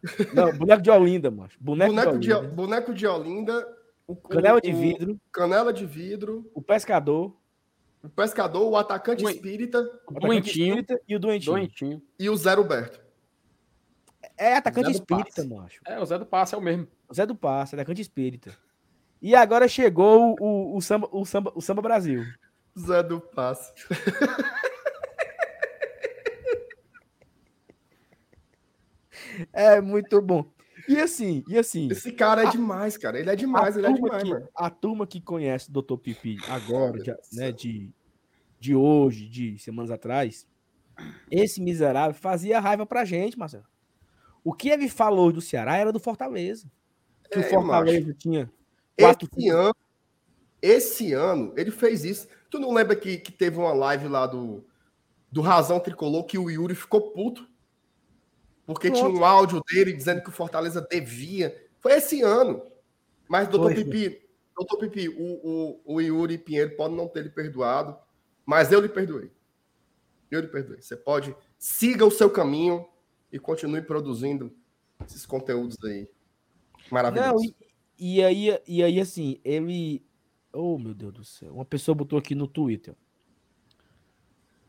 Não, boneco de Olinda, mano. Boneco, Boneco de de, Olinda. boneco de Olinda. O, Canela o- de o vidro. Canela de vidro. O pescador. O pescador, o atacante espírita O atacante Doentinho. espírita e o doentinho. Doentinho. e o Zé Roberto. É atacante Zé do espírita, passe. macho. É, o Zé do passe é o mesmo. Zé do Passe, atacante espírita. E agora chegou o, o, o samba, o, samba, o samba Brasil. Zé do Passe. É muito bom. E assim, e assim. Esse cara é demais, cara. Ele é demais, ele é demais, que, mano. a turma que conhece o Dr. Pipi agora, do né, de, de hoje, de semanas atrás, esse miserável fazia raiva pra gente, Marcelo. O que ele falou do Ceará era do Fortaleza. Que o É, Fortaleza tinha quatro Esse ano, esse ano, ele fez isso. Tu não lembra que, que teve uma live lá do, do Razão Tricolor que o Yuri ficou puto? Porque tinha um áudio dele dizendo que o Fortaleza devia. Foi esse ano. Mas, doutor Foi, foi. Pipi, doutor Pipi, o, o, o Yuri Pinheiro pode não ter lhe perdoado, mas eu lhe perdoei. Eu lhe perdoei. Você pode, siga o seu caminho e continue produzindo esses conteúdos aí maravilhosos. Não, e, e, aí, e aí, assim, ele. Oh, meu Deus do céu. Uma pessoa botou aqui no Twitter.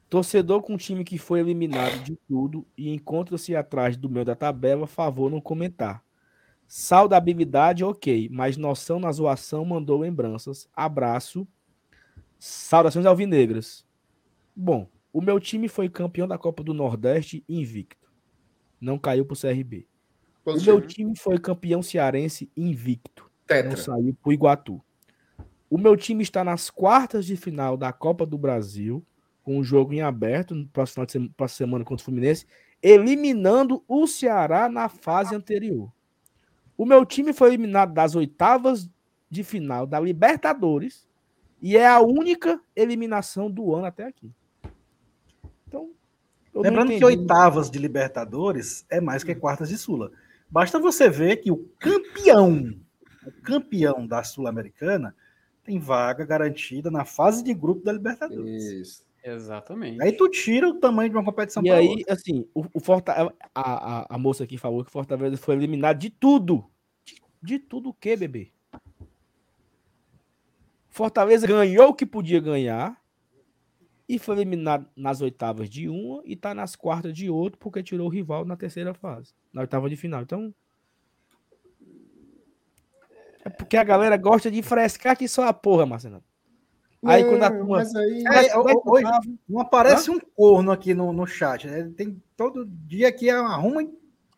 Torcedor com um time que foi eliminado de tudo e encontra-se atrás do meio da tabela, favor não comentar. Saudabilidade, ok, mas noção na zoação mandou lembranças. Abraço. Saudações alvinegras. Bom, o meu time foi campeão da Copa do Nordeste invicto. Não caiu pro CRB. O meu time foi campeão cearense invicto. Tetra. Não saiu pro Iguatu. O meu time está nas quartas de final da Copa do Brasil com o jogo em aberto no próximo, de próxima semana contra o Fluminense, eliminando o Ceará na fase anterior. O meu time foi eliminado das oitavas de final da Libertadores e é a única eliminação do ano até aqui. Então, lembrando que oitavas de Libertadores é mais que quartas de Sula. Basta você ver que o campeão, o campeão da Sul-Americana tem vaga garantida na fase de grupo da Libertadores. Isso. Exatamente. Aí tu tira o tamanho de uma competição E aí, outra. assim, o, o Fortaleza, a, a, a, moça aqui falou que o Fortaleza foi eliminado de tudo. De, de tudo o que, bebê? Fortaleza ganhou o que podia ganhar e foi eliminado nas oitavas de uma e tá nas quartas de outro porque tirou o rival na terceira fase, na oitava de final. Então, é porque a galera gosta de frescar que só a porra, Marcelo. Aí quando a turma. Aí... É, hoje, não aparece Hã? um corno aqui no, no chat. Né? Tem todo dia que arruma.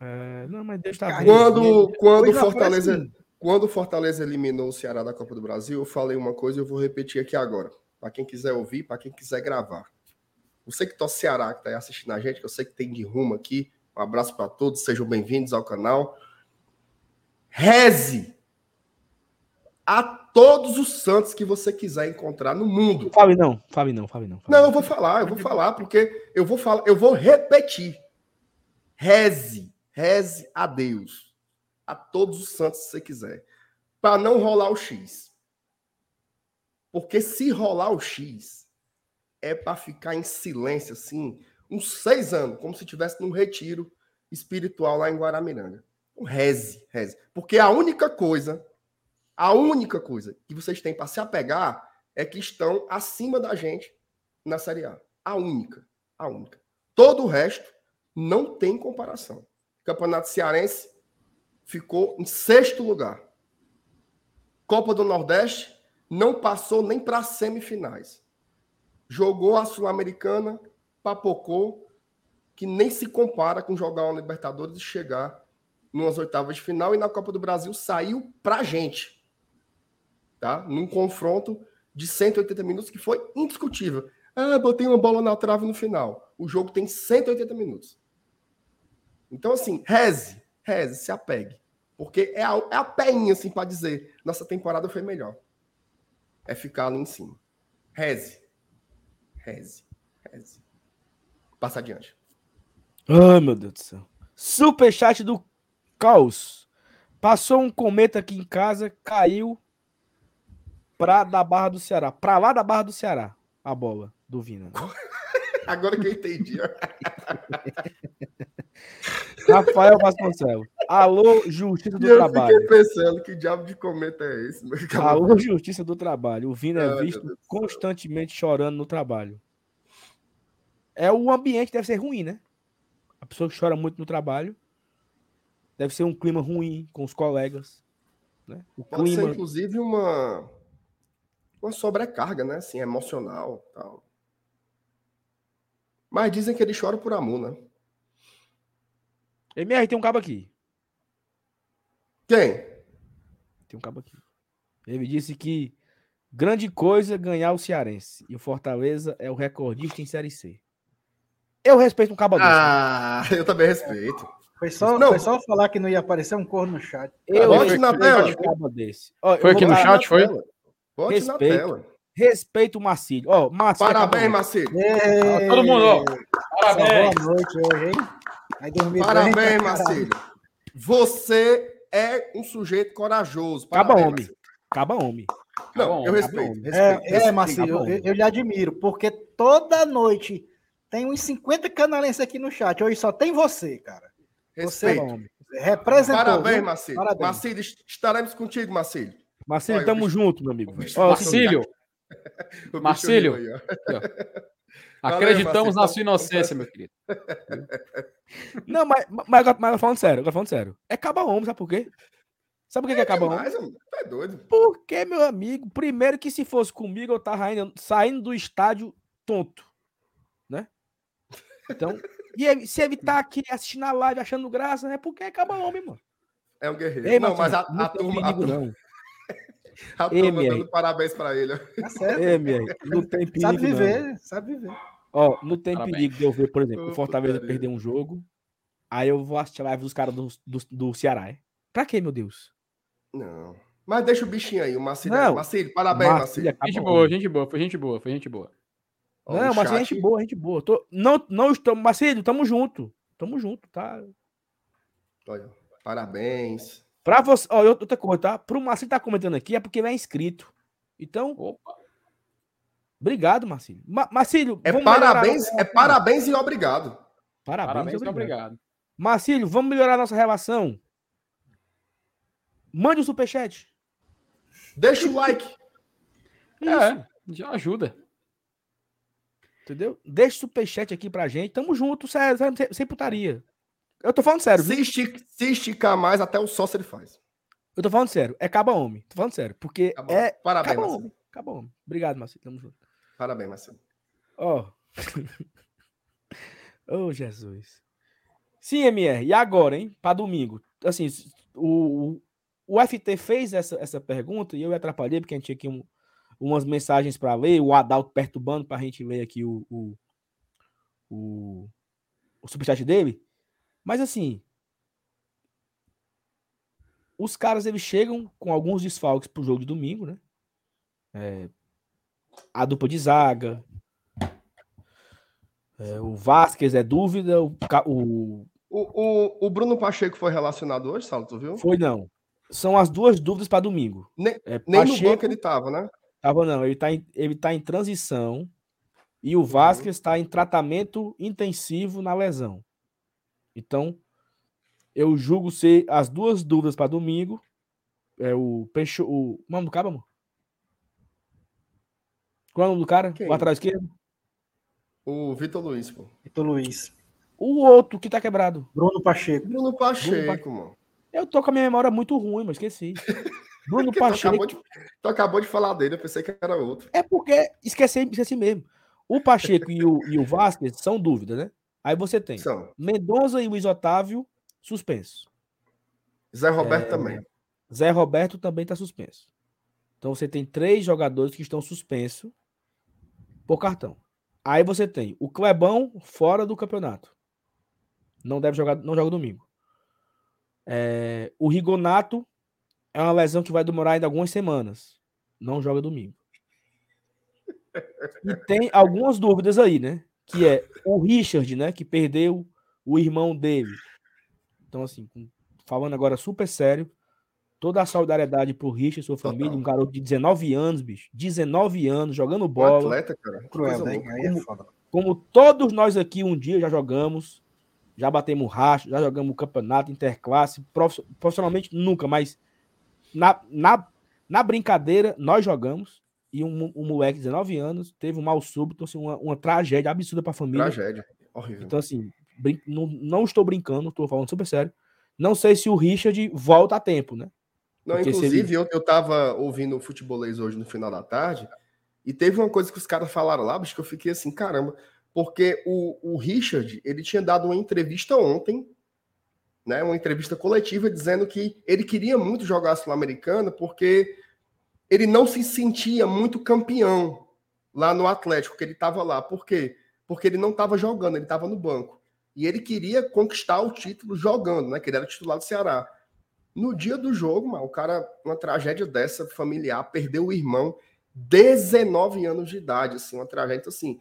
É, não, mas Deus tá Quando, quando Fortaleza. Quando o Fortaleza eliminou o Ceará da Copa do Brasil, eu falei uma coisa e eu vou repetir aqui agora. Para quem quiser ouvir, para quem quiser gravar. Você que torce Ceará, que está assistindo a gente, que eu sei que tem de rumo aqui. Um abraço para todos, sejam bem-vindos ao canal. Reze a todos os santos que você quiser encontrar no mundo. Fale não, fale não, fale não. Fale não, eu vou falar, eu vou falar, porque eu vou falar, eu vou repetir. Reze, reze a Deus, a todos os santos que você quiser, para não rolar o X. Porque se rolar o X, é para ficar em silêncio assim, uns seis anos, como se tivesse num retiro espiritual lá em Guaramiranga. Então, reze, reze. Porque a única coisa a única coisa que vocês têm para se apegar é que estão acima da gente na Série A. A única. A única. Todo o resto não tem comparação. O Campeonato Cearense ficou em sexto lugar. Copa do Nordeste não passou nem para semifinais. Jogou a Sul-Americana, papocou, que nem se compara com jogar uma Libertadores e chegar nas oitavas de final. E na Copa do Brasil saiu para a gente tá? Num confronto de 180 minutos que foi indiscutível. Ah, botei uma bola na trave no final. O jogo tem 180 minutos. Então, assim, reze, reze, se apegue. Porque é a, é a peinha, assim, para dizer, nossa temporada foi melhor. É ficar ali em cima. Reze. Reze. Reze. Passa adiante. Ai, meu Deus do céu. Superchat do Caos. Passou um cometa aqui em casa, caiu pra da Barra do Ceará. Pra lá da Barra do Ceará, a bola do Vina. Né? Agora que eu entendi. Rafael Vasconcelos. Alô, Justiça do eu Trabalho. Eu fiquei pensando que diabo de cometa é esse. Alô, Justiça do Trabalho. O Vina é visto constantemente chorando no trabalho. É o ambiente deve ser ruim, né? A pessoa que chora muito no trabalho deve ser um clima ruim com os colegas. Né? O Pode clima... ser, inclusive, uma uma sobrecarga, né? Assim, emocional tal. Mas dizem que ele chora por amor, né? MR, tem um cabo aqui. Quem? Tem um cabo aqui. Ele disse que grande coisa ganhar o Cearense. E o Fortaleza é o recordista em Série C. Eu respeito um cabo desse. Ah, eu também respeito. Foi só, não. foi só falar que não ia aparecer um corno no chat. Eu Bote na tela. Um desse. Ó, foi aqui no chat, foi? Tela. Bote respeito, na tela. Respeito o Marcílio. Ó, Marcílio Parabéns, Marcílio. Todo mundo, ó. Parabéns. Boa noite hoje, hein? Parabéns, bem, Marcílio. Você é um sujeito corajoso. Parabéns, Acaba homem. Acaba homem. Não, eu respeito. respeito, é, respeito. é Marcelo, eu, eu lhe admiro, porque toda noite tem uns 50 canalenses aqui no chat. Hoje só tem você, cara. Respeito. Você representou. Parabéns, Marcílio. Marcílio, estaremos contigo, Marcílio. Marcílio, tamo bicho... junto, meu amigo. Marcílio. Marcílio. Acreditamos na sua inocência, meu querido. Não, mas, mas, mas, mas falando sério, agora falando sério. É caba homem, sabe por quê? Sabe por que é, que é caba homem? É doido. Porque, meu amigo, primeiro que se fosse comigo, eu tava indo, saindo do estádio tonto. Né? Então, e se ele tá aqui assistindo a live achando graça, é porque é caba homem, mano. É um guerreiro. Ei, não, mas a, a, turma, a, turma, não. A turma dando parabéns pra ele. Tá certo. Não tem perigo, Sabe viver, não. sabe viver. Ó, não tem Parabéns. perigo de eu ver, por exemplo, o Fortaleza perder um jogo, aí eu vou assistir a live dos caras do, do, do Ceará. É? Pra quê, meu Deus? Não. Mas deixa o bichinho aí, o Marcílio. Não, Marcílio, parabéns, Marcílio. Gente boa, gente boa, foi gente boa, foi gente boa. Ó, não, mas chat... gente boa, gente boa. Tô, não, não estou. Marcílio, tamo junto. Tamo junto, tá? Olha, parabéns. Pra você, ó, outra coisa, tá? Pro Marcílio tá comentando aqui é porque ele é inscrito. Então, Opa. Obrigado, Marcílio. Ma Marcílio, é parabéns, é parabéns e obrigado. Parabéns, parabéns e obrigado. obrigado. Marcílio, vamos melhorar nossa relação. Mande o um superchat. Deixa o like. É, já ajuda. Entendeu? Deixa o superchat aqui pra gente. Tamo junto, sério, sem putaria. Eu tô falando sério. Se, se esticar mais, até o sócio ele faz. Eu tô falando sério. É caba homem. Tô falando sério. Porque é. Parabéns, caba homem. Acaba homem. Obrigado, Marcelo. Tamo junto. Parabéns, Marcelo. Ó. Oh. oh, Jesus. Sim, MR. E agora, hein? Para domingo. Assim, o, o FT fez essa, essa pergunta e eu atrapalhei porque a gente tinha aqui um, umas mensagens para ler, o Adalto perturbando para a gente ler aqui o, o, o, o superchat dele. Mas assim, os caras eles chegam com alguns desfalques pro jogo de domingo, né? É, a dupla de zaga. É, o Vasquez é dúvida. O, o... O, o, o, Bruno Pacheco foi relacionado hoje, Saulo, tu viu? Foi não. São as duas dúvidas para domingo. Nem, é, nem Pacheco, no banco ele tava, né? Tava não, ele tá em, ele tá em transição e o Vasquez está em tratamento intensivo na lesão. Então, eu julgo ser as duas dúvidas para domingo. É o Peixo, o nome do amor? Qual é o nome do cara? Quem? O atrás esquerdo? O Vitor Luiz, pô. Vitor Luiz. O outro que tá quebrado. Bruno Pacheco. Bruno Pacheco, Bruno Pacheco. mano. Eu tô com a minha memória muito ruim, mas esqueci. Bruno Pacheco. Tu acabou, de, tu acabou de falar dele, eu pensei que era outro. É porque esqueci, esqueci mesmo. O Pacheco e, o, e o Vasquez são dúvidas, né? Aí você tem são. Mendonça e Luiz Otávio suspensos. Zé Roberto é, também. Zé Roberto também tá suspenso. Então você tem três jogadores que estão suspensos por cartão. Aí você tem o Clebão fora do campeonato. Não deve jogar, não joga domingo. É, o Rigonato é uma lesão que vai demorar ainda algumas semanas. Não joga domingo. E tem algumas dúvidas aí, né? Que é o Richard, né? Que perdeu o irmão dele. Então, assim, falando agora super sério, toda a solidariedade pro Richard e sua família, um garoto de 19 anos, bicho. 19 anos, jogando bola. Um atleta, cara. Cruel, né? como, como todos nós aqui um dia já jogamos, já batemos racho, já jogamos campeonato, interclasse, profissionalmente nunca, mas na, na, na brincadeira nós jogamos e um, um moleque de 19 anos teve um mal súbito, assim, uma, uma tragédia absurda para a família. Tragédia, horrível. Então, assim, brin... não, não estou brincando, estou falando super sério. Não sei se o Richard volta a tempo, né? Não, Porque inclusive, ele... eu, eu tava ouvindo o futebolês hoje no final da tarde, e teve uma coisa que os caras falaram lá, bicho, que eu fiquei assim, caramba, porque o, o Richard, ele tinha dado uma entrevista ontem, né, uma entrevista coletiva, dizendo que ele queria muito jogar a Sul-Americana porque ele não se sentia muito campeão lá no Atlético, que ele estava lá. Por quê? Porque ele não estava jogando, ele estava no banco. E ele queria conquistar o título jogando, né? Que ele era titular do Ceará. No dia do jogo, mano, o cara, uma tragédia dessa familiar, perdeu o irmão, 19 anos de idade, assim, uma tragédia, então, assim,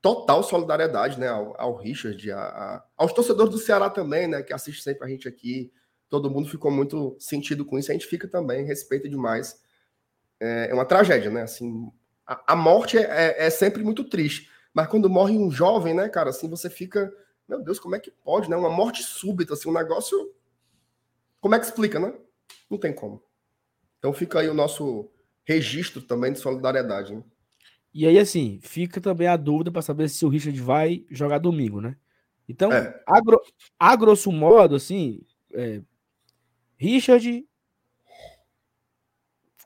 total solidariedade, né, ao, ao Richard, a, a, aos torcedores do Ceará também, né, que assiste sempre a gente aqui, todo mundo ficou muito sentido com isso, a gente fica também, respeita demais é, é uma tragédia, né? Assim, a, a morte é, é, é, sempre muito triste. Mas quando morre um jovem, né, cara, assim, você fica. Meu Deus, como é que pode, né? Uma morte súbita, assim, um negócio. Como é que explica, né? Não tem como. Então fica aí o nosso registro também de solidariedade. Né? E aí, assim, fica também a dúvida para saber se o Richard vai jogar domingo, né? Então, é. a, gro a grosso modo, assim, é, Richard,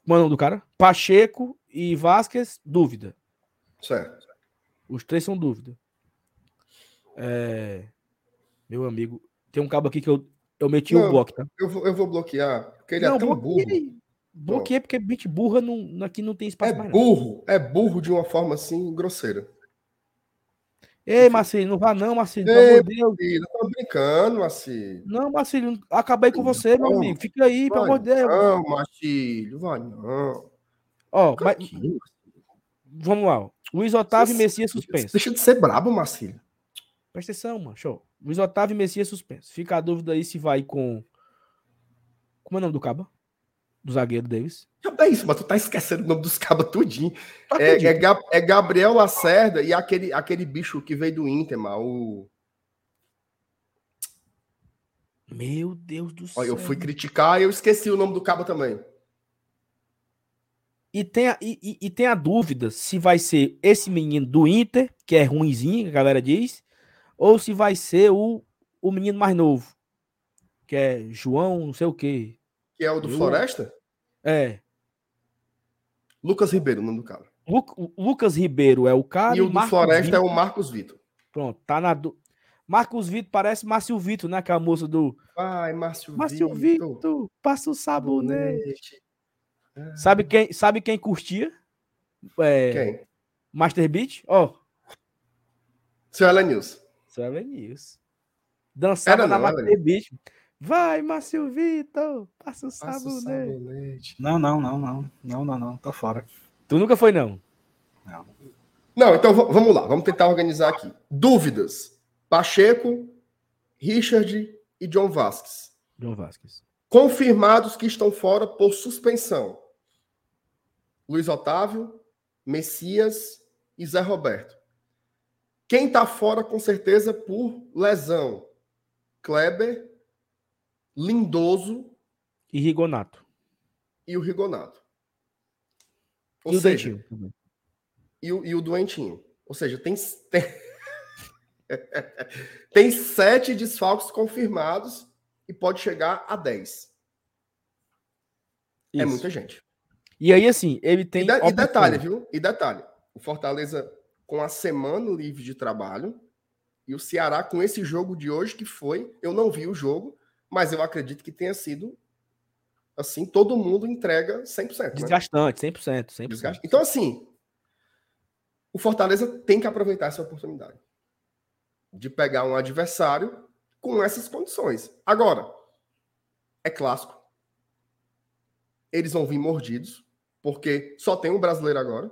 como o nome do cara? Pacheco e Vasquez, dúvida. Certo. Os três são dúvida. É, meu amigo, tem um cabo aqui que eu, eu meti o bloco, tá? Eu vou, eu vou bloquear, porque ele é não, é tão burro. Bloqueei porque bit burra não, aqui não tem espaço é mais. burro, é burro de uma forma assim grosseira. Ei, Marcelo, não vá não, amor de Deus. Filho, tô brincando, Marcelo. Não, Marcelo, acabei com você, não, meu amigo. Fica aí, pelo amor de Deus. Não, Marcelo, vai não. Ó, mas... Vamos lá. Luiz Otávio e Messias suspenso. Deixa de ser brabo, Marcelo. Presta atenção, mano. Show. Luiz Otávio e Messias suspenso. Fica a dúvida aí se vai com. Como é o nome do cabo? do zagueiro deles. É isso, mas tu tá esquecendo o nome dos cabos tudinho. Tá é, é, é, Gabriel Lacerda e aquele, aquele bicho que veio do Inter, mano, o... Meu Deus do céu. Olha, eu fui criticar e eu esqueci o nome do cabo também. E tem, a, e, e, tem a dúvida se vai ser esse menino do Inter, que é ruimzinho, a galera diz, ou se vai ser o, o menino mais novo, que é João, não sei o quê. Que é o do. Floresta? É. Lucas Ribeiro, o nome do cara. Lu... Lucas Ribeiro é o cara. E o do Marcos Floresta Vitor... é o Marcos Vitor. Pronto, tá na. Marcos Vitor parece Márcio Vitor, né? Que é a moça do. Ai, Márcio, Márcio Vitor. Vitor, passa o sabonete. Ah. Sabe, quem, sabe quem curtia? É... Quem? Master Beat? Ó. Oh. Seu News. Seu News. Dançava Era na não, Master Beat. Vai, Márcio Vitor, passa o sabonete. sabonete. Não, não, não, não. Não, não, não. Tô fora. Tu nunca foi, não? Não. Não, então vamos lá. Vamos tentar organizar aqui. Dúvidas. Pacheco, Richard e John Vasquez. John Vasquez. Confirmados que estão fora por suspensão. Luiz Otávio, Messias e Zé Roberto. Quem está fora, com certeza, por lesão? Kleber Lindoso e Rigonato. E o Rigonato. Ou e seja, o Dentinho. E o, e o Doentinho. Ou seja, tem, tem, tem sete desfalques confirmados e pode chegar a dez. É Isso. É muita gente. E aí, assim, ele tem. E, de, e detalhe, viu? E detalhe: o Fortaleza com a semana livre de trabalho e o Ceará com esse jogo de hoje que foi. Eu não vi o jogo, mas eu acredito que tenha sido assim, todo mundo entrega 100%. Né? Desgastante, 100%, 100%. Desgastante. Então, assim, o Fortaleza tem que aproveitar essa oportunidade de pegar um adversário com essas condições. Agora, é clássico. Eles vão vir mordidos, porque só tem um brasileiro agora.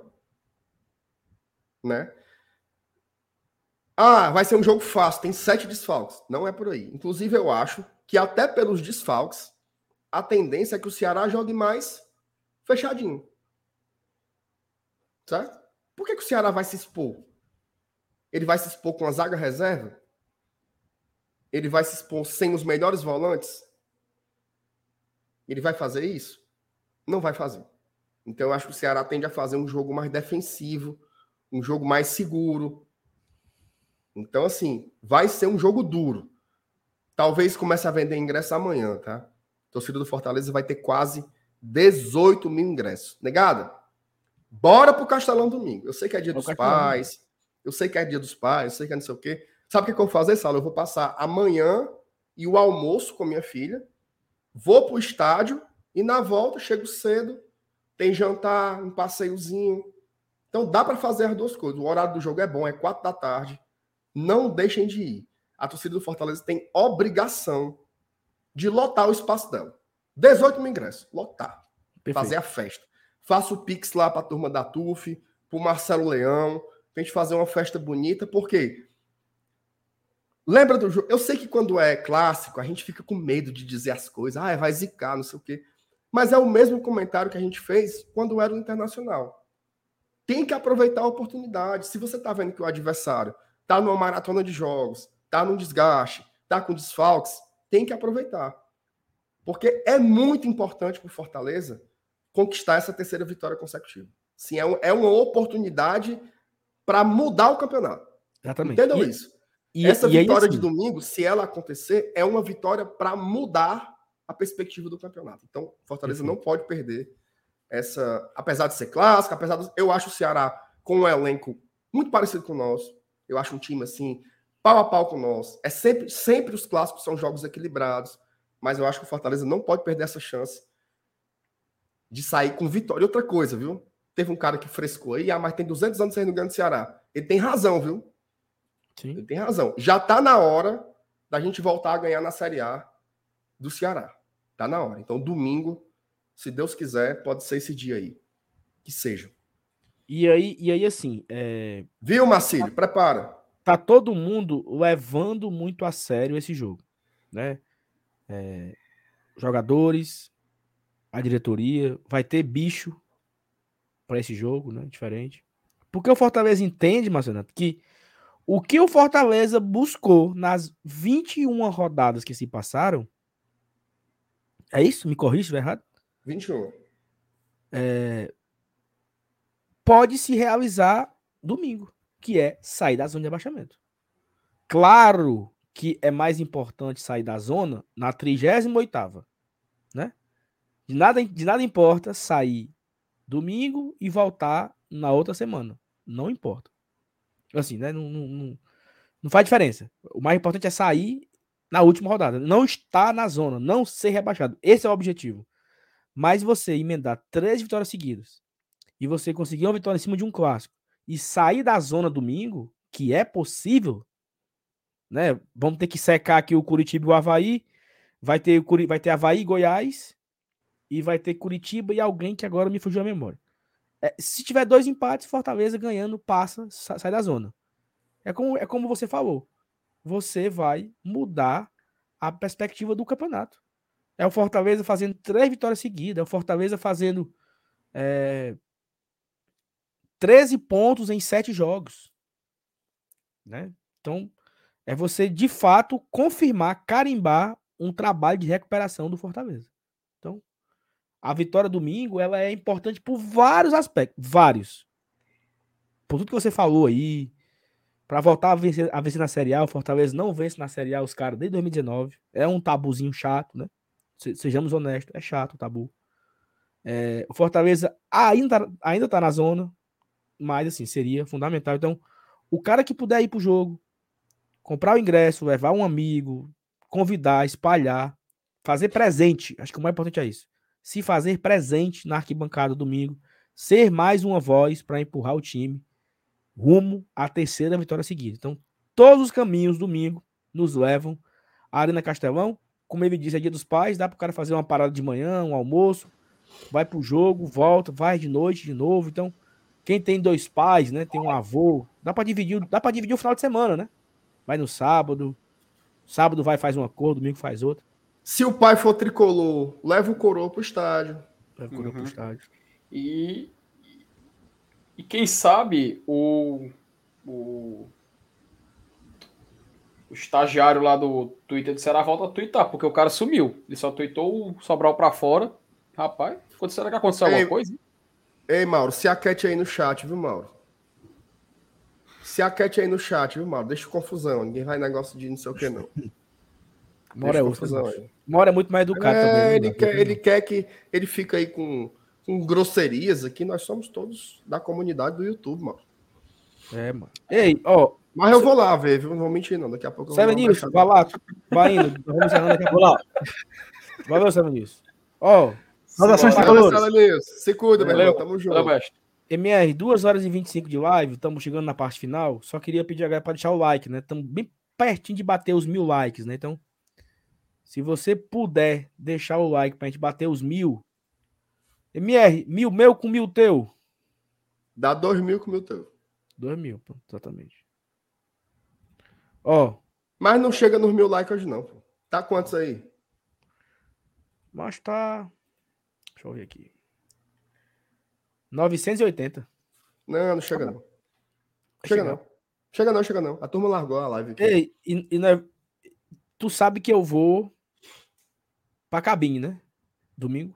Né? Ah, vai ser um jogo fácil, tem sete desfalques. Não é por aí. Inclusive, eu acho que até pelos desfalques, a tendência é que o Ceará jogue mais fechadinho. Certo? Por que, que o Ceará vai se expor? Ele vai se expor com a zaga reserva? Ele vai se expor sem os melhores volantes? Ele vai fazer isso? Não vai fazer. Então eu acho que o Ceará tende a fazer um jogo mais defensivo, um jogo mais seguro. Então, assim, vai ser um jogo duro. Talvez comece a vender ingresso amanhã, tá? O torcedor do Fortaleza vai ter quase 18 mil ingressos. Negada? Bora pro Castelão domingo. Eu sei que é dia é dos pais. Eu sei que é dia dos pais. Eu sei que é não sei o quê. Sabe o que eu vou fazer, Sala? Eu vou passar amanhã e o almoço com minha filha. Vou pro estádio e na volta chego cedo. Tem jantar, um passeiozinho. Então dá para fazer as duas coisas. O horário do jogo é bom, é quatro da tarde. Não deixem de ir a torcida do Fortaleza tem obrigação de lotar o espaço dela. 18 mil ingressos, lotar. Perfeito. Fazer a festa. Faça o Pix lá para a turma da TUF, para o Marcelo Leão, para a gente fazer uma festa bonita, porque lembra do jogo? Eu sei que quando é clássico, a gente fica com medo de dizer as coisas, ah, vai zicar, não sei o quê. Mas é o mesmo comentário que a gente fez quando era o Internacional. Tem que aproveitar a oportunidade. Se você está vendo que o adversário está numa maratona de jogos, está num desgaste, está com desfalques, tem que aproveitar. Porque é muito importante para o Fortaleza conquistar essa terceira vitória consecutiva. Sim, é, um, é uma oportunidade para mudar o campeonato. Exatamente. Entendam E- isso. E, essa e vitória assim, de domingo, se ela acontecer, é uma vitória para mudar a perspectiva do campeonato. Então, Fortaleza não pode perder essa, apesar de ser clássica, apesar de, eu acho o Ceará com um elenco muito parecido com o nosso. Eu acho um time assim pau a pau com o nosso. É sempre, sempre os clássicos são jogos equilibrados, mas eu acho que o Fortaleza não pode perder essa chance de sair com vitória. E outra coisa, viu? Teve um cara que frescou aí, ah, mas tem 200 anos saindo ganho do Ceará. Ele tem razão, viu? sim. Ele tem razão. Já tá na hora da gente voltar a ganhar na Série A do Ceará. Tá na hora. Então, domingo, se Deus quiser, pode ser esse dia aí. Que seja. E aí, e aí assim, é, Viu, Marcílio? Prepara. tá todo mundo levando muito a sério esse jogo, né? É, jogadores, a diretoria, vai ter bicho para esse jogo, né? Diferente. Porque o Fortaleza entende, Marcelo, que o que o Fortaleza buscou nas 21 rodadas que se passaram. É isso? Me corrija se estiver errado. 21. pode se realizar domingo, que é sair da zona de abaixamento. Claro que é mais importante sair da zona na 38ª, né? De nada, de nada importa sair domingo e voltar na outra semana. Não importa. Assim, né? Não, não, não, faz diferença. O mais importante é sair na última rodada. Não estar na zona, não ser rebaixado. Esse é o objetivo. Mas você emendar três vitórias seguidas e você conseguir uma vitória em cima de um clássico e sair da zona domingo, que é possível, né? Vamos ter que secar aqui o Curitiba e o Havaí. Vai ter, vai ter Havaí e Goiás. E vai ter Curitiba e alguém que agora me fugiu a memória. É, se tiver dois empates, Fortaleza ganhando, passa, sa- sai da zona. É como, é como você falou. Você vai mudar a perspectiva do campeonato. É o Fortaleza fazendo três vitórias seguidas. É o Fortaleza fazendo é, 13 pontos em 7 jogos. Né? Então, é você de fato confirmar, carimbar um trabalho de recuperação do Fortaleza. A vitória domingo, ela é importante por vários aspectos, vários. Por tudo que você falou aí, para voltar a vencer, a vencer na Série A, o Fortaleza não vence na Série A os caras desde 2019. É um tabuzinho chato, né? Se- Sejamos honestos, é chato o tabu. É, o Fortaleza ainda, ainda tá na zona, mas assim, seria fundamental. Então, o cara que puder ir pro jogo, comprar o ingresso, levar um amigo, convidar, espalhar, fazer presente. Acho que o mais importante é isso. Se fazer presente na arquibancada domingo, ser mais uma voz para empurrar o time rumo à terceira vitória seguida. Então, todos os caminhos domingo nos levam à Arena Castelão. Como ele disse, é dia dos pais, dá para o cara fazer uma parada de manhã, um almoço, vai pro jogo, volta, vai de noite de novo. Então, quem tem dois pais, né, tem um avô, dá para dividir, dá para dividir o final de semana, né? Vai no sábado, sábado vai faz uma cor, domingo faz outra. Se o pai for tricolor, leva o coroa pro estádio. Vai correr pro Uhum. estádio. E, e quem sabe o, o, o estagiário lá do Twitter do Ceará volta a twittar, porque o cara sumiu. Ele só tweetou o Sobral pra fora. Rapaz, será que aconteceu Ei, alguma coisa? Ei, Mauro, se aquete aí no chat, viu, Mauro? Se aquete aí no chat, viu, Mauro? Deixa confusão. Ninguém vai negócio de não sei o que, não. Deixa é. Uma hora é muito mais educado É, também. ele, não dá, quer, ele quer que ele fica aí com, com grosserias aqui. Nós somos todos da comunidade do YouTube, mano. É, mano. Ei, ó, Mas eu vou lá ver, viu? Não vou mentir, não. Daqui a pouco eu vou uma News, baixada. vai lá, vai indo. Vamos encerrando daqui a Vou pouco. lá. Valeu, Seven News. Ó, Saudações Valeu, tricolores. Se cuida, meu Valeu. irmão. Tamo junto. Valeu. MR, 2 horas e 25 de live, estamos chegando na parte final. Só queria pedir a galera para deixar o like, né? Estamos bem pertinho de bater os mil likes, né? Então, se você puder deixar o like pra gente bater os mil. MR, mil meu com mil teu. Dá dois mil com o meu teu. Dois mil, pô, exatamente. Ó, Mas não chega nos mil likes hoje, não. Pô. Tá quantos aí? mas tá. Deixa eu ver aqui. 980. Não, não chega não. Chega não. Chega não, chega não. A turma largou a live. Ei, e, e é... tu sabe que eu vou pra cabine, né? Domingo.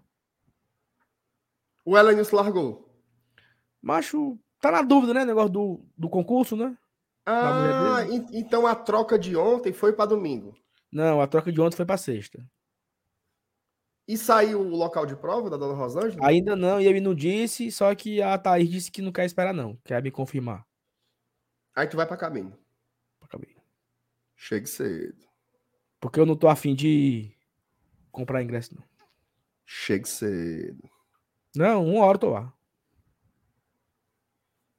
O Elenilson largou. Macho, tá na dúvida, né? Negócio do, do concurso, né? Ah, então a troca de ontem foi para domingo. Não, a troca de ontem foi para sexta. E saiu o local de prova da dona Rosângela? Ainda não, e ele não disse, só que a Thaís disse que não quer esperar, não. Quer me confirmar. Aí tu vai para caminho. Pra caminho. Chegue cedo. Porque eu não tô afim de comprar ingresso, não. Chegue cedo. Não, uma hora eu tô lá.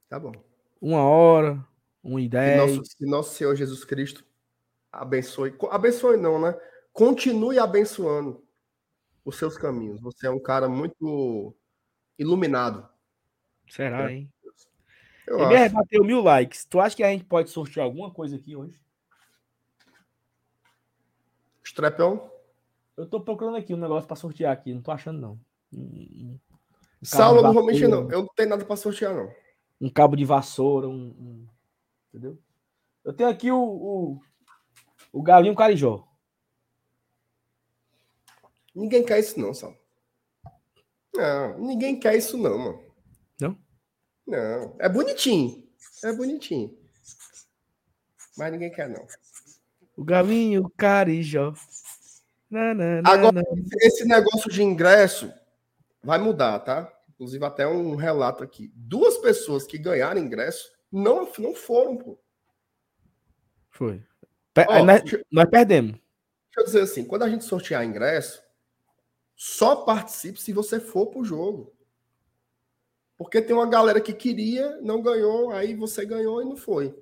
Tá bom. Uma hora, uma ideia. Nosso, que nosso Senhor Jesus Cristo abençoe. Abençoe não, né? Continue abençoando os seus caminhos. Você é um cara muito iluminado. Será, é. hein? Eu Ele acho. bateu mil likes. Tu acha que a gente pode sortear alguma coisa aqui hoje? Strapão? Eu tô procurando aqui um negócio para sortear aqui. Não tô achando, não. Um, um Saulo, normalmente não. Eu não tenho nada para sortear, não. Um cabo de vassoura, um, um... Entendeu? Eu tenho aqui o, o, o Galinho Carijó. Ninguém quer isso, não, Sal. Não, ninguém quer isso, não, mano. Não? Não. É bonitinho. É bonitinho. Mas ninguém quer, não. O Galinho Carijó. Agora, esse negócio de ingresso vai mudar, tá? Inclusive, até um relato aqui. Duas pessoas que ganharam ingresso não, não foram, pô. Foi. Oh, nós, nós perdemos. Deixa eu dizer assim: quando a gente sortear ingresso, só participe se você for pro jogo. Porque tem uma galera que queria, não ganhou, aí você ganhou e não foi.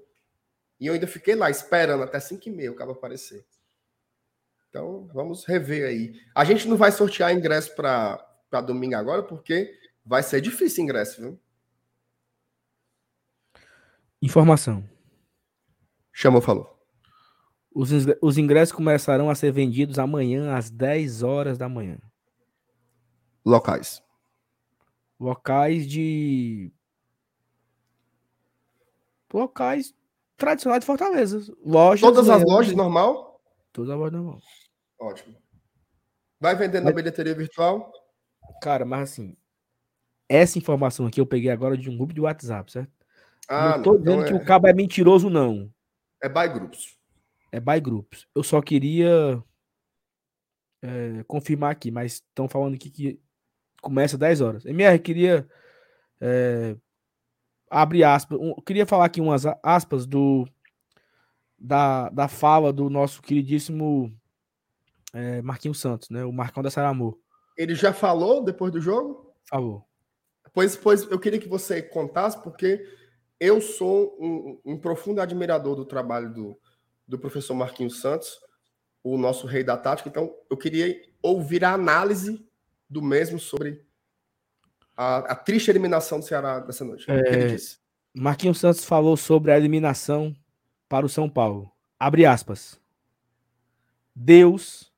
E eu ainda fiquei lá esperando até 5 e meia o cara aparecer. Então, vamos rever aí. A gente não vai sortear ingresso para domingo agora, porque vai ser difícil ingresso, viu? Informação. Chamou, falou. Os, os ingressos começarão a ser vendidos amanhã às 10 horas da manhã. Locais. Locais de. Locais tradicionais de Fortaleza. Lojas. Todas as lojas normal? Todas as lojas normal. Ótimo. Vai vender na bilheteria virtual? Cara, mas assim, essa informação aqui eu peguei agora de um grupo de WhatsApp, certo? Ah, não tô não, dizendo então que é... o cabo é mentiroso, não. É by grupos. É by grupos. Eu só queria é, confirmar aqui, mas estão falando aqui que começa às 10 horas. MR, queria é, abrir aspas. Um, queria falar aqui umas aspas do da, da fala do nosso queridíssimo é, Marquinhos Santos, né? O Marcão da Saramô. Ele já falou depois do jogo? Falou. Pois, pois eu queria que você contasse, porque eu sou um, um profundo admirador do trabalho do, do professor Marquinhos Santos, o nosso rei da tática. Então, eu queria ouvir a análise do mesmo sobre a, a triste eliminação do Ceará dessa noite. É, Marquinhos Santos falou sobre a eliminação para o São Paulo. Abre aspas. Deus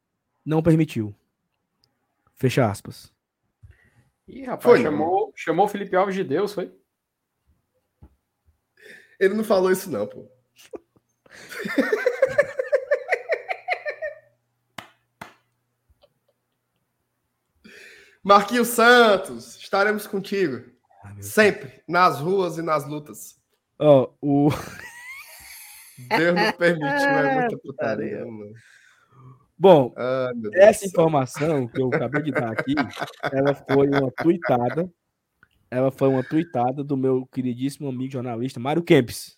não permitiu. Fecha aspas. Ih, rapaz, foi, chamou, chamou o Felipe Alves de Deus, foi? Ele não falou isso, não, pô. Marquinhos Santos, estaremos contigo. Sempre, nas ruas e nas lutas. Ó, oh, o. Deus não permitiu, é muita putaria, mano. Bom, ah, essa informação que eu acabei de dar aqui, ela foi uma tuitada. Ela foi uma tuitada do meu queridíssimo amigo jornalista Mário Kempis.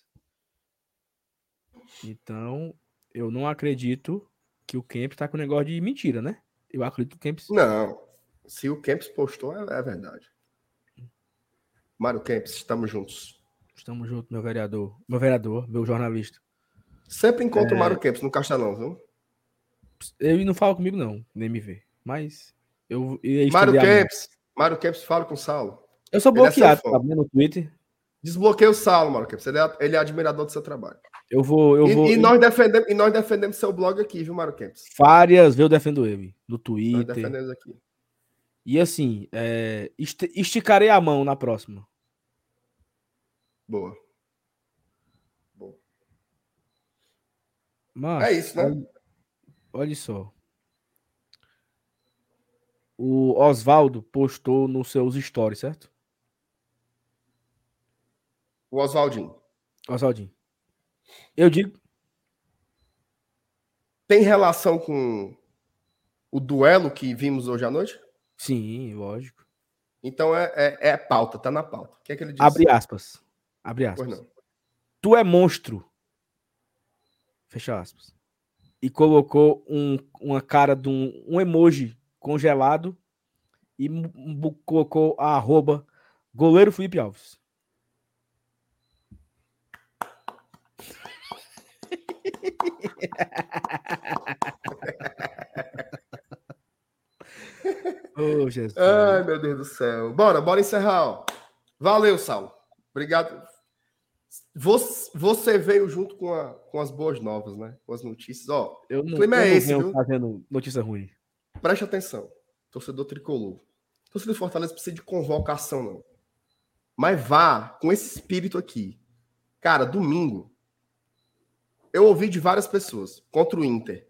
Então, eu não acredito que o Kempis tá com negócio de mentira, né? Eu acredito que o Kempis. Não. Se o Kempis postou, é, é verdade. Mário Kempis, estamos juntos. Estamos juntos, meu vereador. Meu vereador, meu jornalista. Sempre encontro é... o Mário Kempis no Castelão, viu? Ele não fala comigo, não, nem me vê. Mas eu. Mário Kempis. Mário Kempis fala com o Saulo. Eu sou é bloqueado, é tá no Twitter. Desbloqueia o Saulo, Mário Kempis. Ele é, ele é admirador do seu trabalho. Eu vou. Eu e, vou... E, nós defendemos, e nós defendemos seu blog aqui, viu, Mário Kempis? Várias, eu defendo ele. No Twitter. Nós defendemos aqui. E assim, é, esticarei a mão na próxima. Boa. Mas, é isso, né? Olha, olha só. O Oswaldo postou nos seus stories, certo? O Oswaldinho. Oswaldinho. Eu digo. Tem relação com o duelo que vimos hoje à noite? Sim, lógico. Então é, é, é pauta, tá na pauta. O que é que ele disse? Abre aspas. Abre aspas. Tu é monstro. Fecha aspas. E colocou um, uma cara de um, um emoji congelado e colocou a arroba goleiro Felipe Alves. oh, Jesus. Ai, meu Deus do céu. Bora, bora encerrar. Ó. Valeu, Sal. Obrigado. Você, veio junto com, a, com as boas novas, né? Com as notícias. Ó, eu não, o clima é esse, viu? fazendo notícia ruim. Preste atenção, torcedor tricolor. Torcedor de Fortaleza precisa de convocação, não. Mas vá com esse espírito aqui. Cara, domingo, eu ouvi de várias pessoas contra o Inter.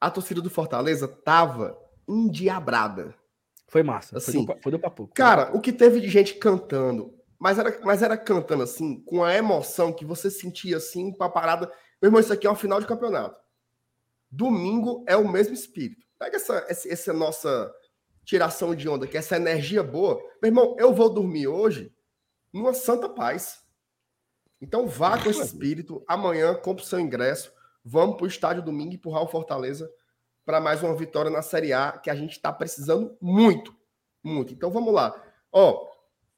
A torcida do Fortaleza tava endiabrada. Foi massa. Assim, foi, do, foi do papo. Cara, o que teve de gente cantando, mas era, mas era cantando assim, com a emoção que você sentia assim, pra parada. Meu irmão, isso aqui é um final de campeonato. Domingo é o mesmo espírito. Pega essa, essa, essa nossa tiração de onda, que é essa energia boa. Meu irmão, eu vou dormir hoje numa santa paz. Então vá com esse espírito. Amanhã, compre o seu ingresso. Vamos para o estádio domingo e empurrar o Fortaleza para mais uma vitória na Série A, que a gente está precisando muito. Muito. Então vamos lá. Ó,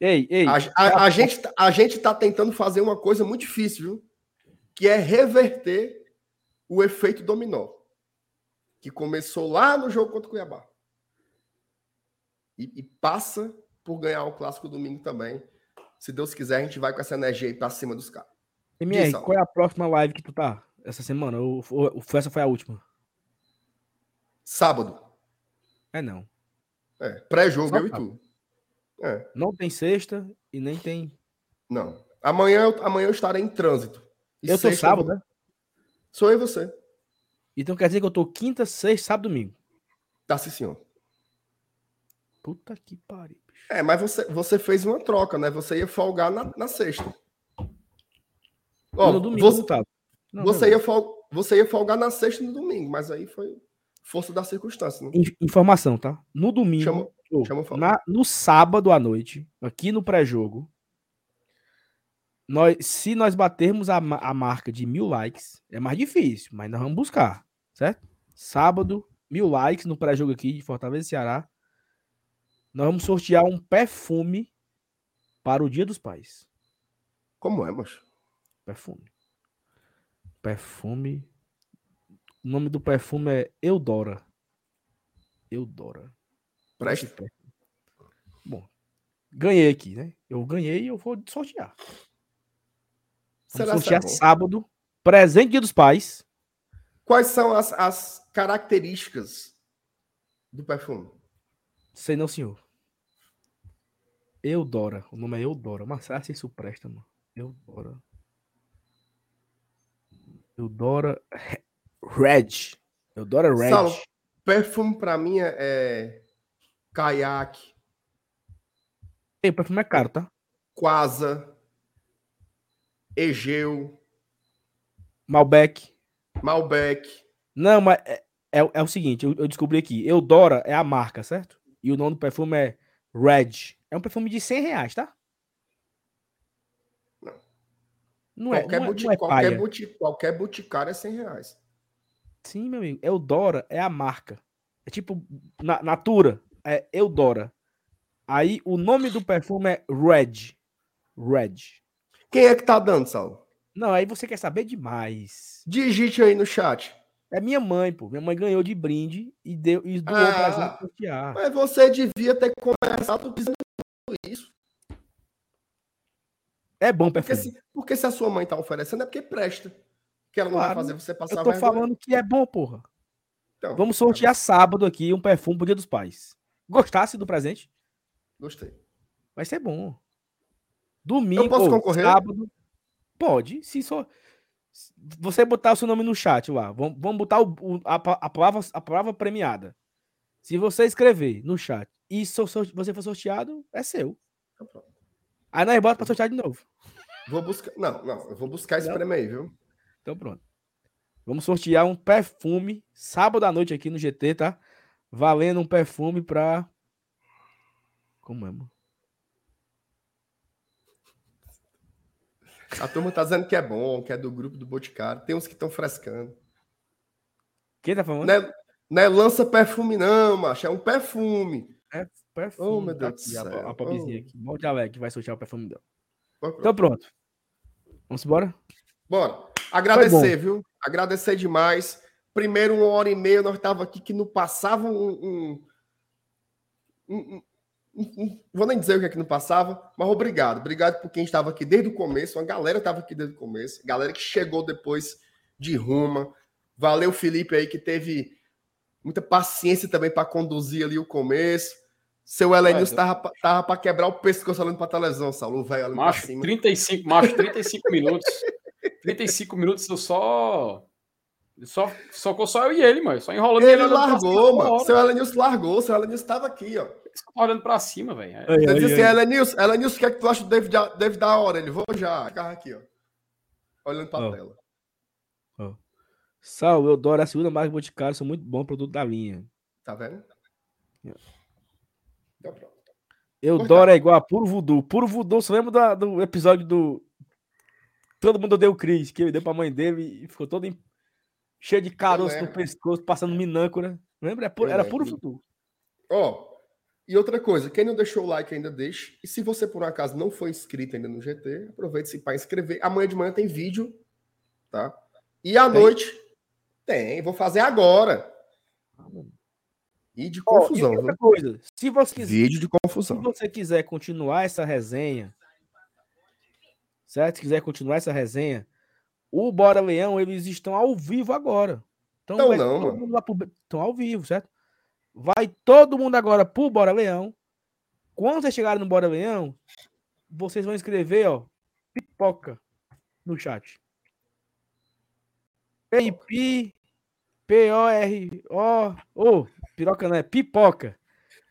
ei, ei, a, a, a gente, tá, a gente está tentando fazer uma coisa muito difícil, viu? que é reverter o efeito dominó, que começou lá no jogo contra o Cuiabá. E, e passa por ganhar o clássico domingo também. Se Deus quiser, a gente vai com essa energia aí pra cima dos caras. MR, qual é a próxima live que tu tá? Essa semana? Ou, ou, ou essa foi a última? Sábado. É não. É, pré-jogo eu e tu. É. Não tem sexta e nem tem. Não. Amanhã, eu, amanhã eu estarei em trânsito. E eu sou sábado, né? Sou eu e você. Então quer dizer que eu tô quinta, sexta, sábado, domingo. Tá sim, senhor. Puta que pariu. Bicho. É, mas você, você fez uma troca, né? Você ia folgar na, na sexta. Ó, no domingo, você, não, você, ia fol, você ia folgar na sexta e no domingo, mas aí foi força da circunstância. Né? Informação, tá? No domingo, chama, chama na, no sábado à noite, aqui no pré-jogo, nós, se nós batermos a, a marca de mil likes, é mais difícil, mas nós vamos buscar, certo? Sábado, mil likes no pré-jogo aqui de Fortaleza e Ceará. Nós vamos sortear um perfume para o Dia dos Pais. Como é, moço? Perfume. Perfume o nome do perfume é Eudora. Eudora. Preste. Bom, ganhei aqui, né? Eu ganhei e eu vou sortear. Vamos sortear sábado. Presente Dia dos Pais. Quais são as, as características do perfume? Sei não, senhor. Eudora. O nome é Eudora. Mas será que isso presta, mano? Eudora. Eudora Red. Eu adoro Red. Saulo, perfume pra mim é, é caiaque. Ei, perfume é caro, tá? Quasa. Egeu. Malbec. Malbec. Não, mas é, é, é o seguinte, eu, eu, descobri aqui. Eudora é a marca, certo? E o nome do perfume é Red. É um perfume de 100 reais, tá? Não. Não é, qualquer, não é, não é qualquer, buti, qualquer boticário é 100 reais. Sim, meu amigo. Eudora é a marca. É tipo na, Natura. É Eudora. Aí o nome do perfume é Red. Red. Quem é que tá dando, Saulo? Não, aí você quer saber demais. Digite aí no chat. É minha mãe, pô. Minha mãe ganhou de brinde e deu e doou ah, pra gente sortear. Mas você devia ter começado dizendo isso. É bom perfume. Porque se, porque se a sua mãe tá oferecendo é porque presta que ela não claro, vai fazer você passar Eu tô vergonha. falando que é bom, porra. Então, Vamos sortear sábado aqui um perfume pro Dia dos Pais. gostasse do presente. Gostei. Vai ser bom. Domingo, Eu posso concorrer? sábado. Pode, se só. Você botar o seu nome no chat lá. Vamos, vamos botar o, o- a, a palavra, a palavra premiada. Se você escrever no chat e so- so- você for sorteado, é seu. Pronto. Aí nós bota pra sortear de novo. Vou buscar. Não, não, eu vou buscar esse Não. prêmio aí, viu? Então pronto. Vamos sortear um perfume sábado à noite aqui no GT, tá? Valendo um perfume pra. Como é, mano? A turma tá dizendo que é bom, que é do grupo do Boticário. Tem uns que estão frescando. Quem tá falando? Não é, não é lança perfume, não, macho. É um perfume. Perfume. Oh, meu tá Deus do aqui, a- céu. A, pobrezinha Oh. aqui. Monte Alec que vai sortear o perfume dela. Então pronto. Vamos embora? Bora. Agradecer, viu? Agradecer demais. Primeiro, uma hora e meia, nós tava aqui que não passava um. um- um- um- um- um- vou nem dizer o que é que não passava, mas obrigado. Obrigado por quem estava aqui desde o começo. Uma galera estava aqui desde o começo. Galera que chegou depois de Ruma. Valeu, Felipe, aí, que teve muita paciência também para conduzir ali o começo. Seu Helenilson É, tava, tava para quebrar o pescoço olhando para televisão, Saulo, velho para Macho, cima. 35, macho, 35 minutos. 35 minutos eu só. Só socou só eu e ele, mano. Só enrolando Ele cima largou, mano. hora. Seu Helenilson largou, seu Helenilson estava aqui, ó. Olhando pra cima, velho. É. Ele disse assim, Helenilson, o que é que tu acha do David, David da hora? Ele, vou já, carro aqui, ó. Olhando pra Ó. tela. Sal, eu adoro a segunda marca Boticário, são muito bom produto da linha. Tá vendo? Então pronto. Eu Cortado. adoro é igual a Puro Voodoo. Puro Voodoo, você lembra da- do episódio do. Todo mundo deu Cris, que ele deu pra mãe dele e ficou todo em- cheio de caroço no lembro. pescoço, passando minâncora. Lembra? Era puro, Eu era puro Voodoo. Ó, e outra coisa, quem não deixou o like ainda deixe. E se você por um acaso não foi inscrito ainda no GT, aproveite-se para inscrever. Amanhã de manhã tem vídeo, tá? E à Tem? noite tem, vou fazer agora. E de confusão, e outra viu? coisa, se você quiser. Vídeo de Se confusão. você quiser continuar essa resenha, certo? Se quiser continuar essa resenha, o Bora Leão, eles estão ao vivo agora. Então, Tão vai não, todo mano. mundo lá pro- Estão ao vivo, certo? Vai todo mundo agora pro Bora Leão. Quando vocês chegarem no Bora Leão, vocês vão escrever, ó, pipoca no chat. P-I-P, P-O-R-O, ô, piroca não é, pipoca.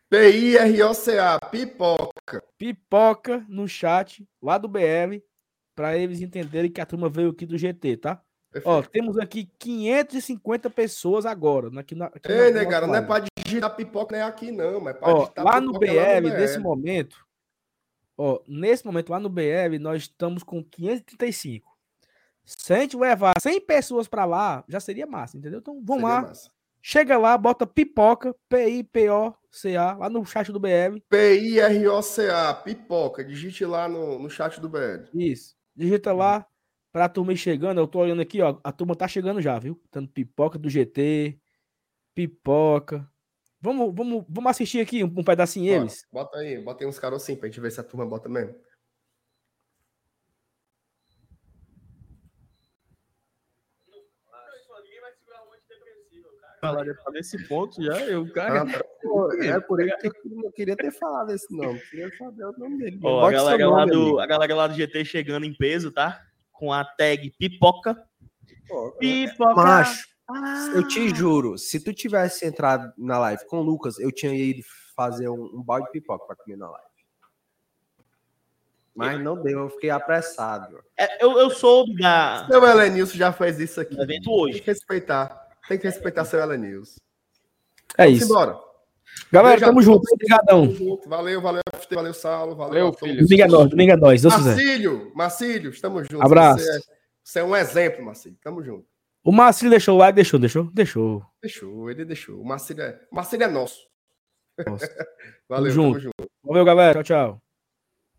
P-I-R-O-C-A, pipoca. pipoca no chat lá do BL para eles entenderem que a turma veio aqui do GT, tá? Ó, Perfeito. temos aqui 550 pessoas agora. Aqui na, aqui Ei, na- negara, na não é pra digitar pipoca nem aqui, não, mas é pra Ó, digitar lá no pipoca lá BL, no nesse BL. momento, ó, nesse momento lá no BL, nós estamos com 535. Se a gente levar 100 pessoas para lá, já seria massa, entendeu? Então, vamos Seria lá, massa. chega lá, bota pipoca, P-I-P-O-C-A, lá no chat do BL. P-I-R-O-C-A, pipoca. Digite lá no, no chat do BL. Isso. Digita lá pra turma ir chegando. Eu tô olhando aqui, ó. A turma tá chegando já, viu? Tanto pipoca do GT, pipoca. Vamos, vamos, vamos assistir aqui um, um pedacinho Bora, eles. Bota aí, bota aí uns carocinhos pra gente ver se a turma bota mesmo. Falaria pra nesse ponto já, eu, cara. Ah, Pô, É por isso que eu não queria ter falado esse nome. Queria saber o nome dele. Ó, a, galera lá nome, do, amigo. a galera lá do GT chegando em peso, tá? Com a tag pipoca. Pô, Pipoca. Macho, Ah. eu te juro, se tu tivesse entrado na live com o Lucas, eu tinha ido fazer um, um balde de pipoca pra comer na live. Mas não deu, eu fiquei apressado. É, eu, eu soube da, Seu Helenilson já fez isso aqui. evento Tem hoje. que respeitar. Tem que respeitar seu Helenilson. É Vamos isso. embora. Galera, Beijo tamo junto. Obrigadão. Tamo. Valeu, valeu, FT, valeu, Saulo. Valeu, Valeu, filho. Domingo é nós, domingo é nós. Marcílio, Marcílio, estamos juntos. Abraço. Você é, você é um exemplo, Marcílio. Tamo junto. O Marcelo deixou o like, deixou, deixou, deixou. Deixou, ele deixou. O Marcílio é, o Marcílio é nosso. Nossa. Valeu, junto. tamo junto. Valeu, galera. Tchau, tchau.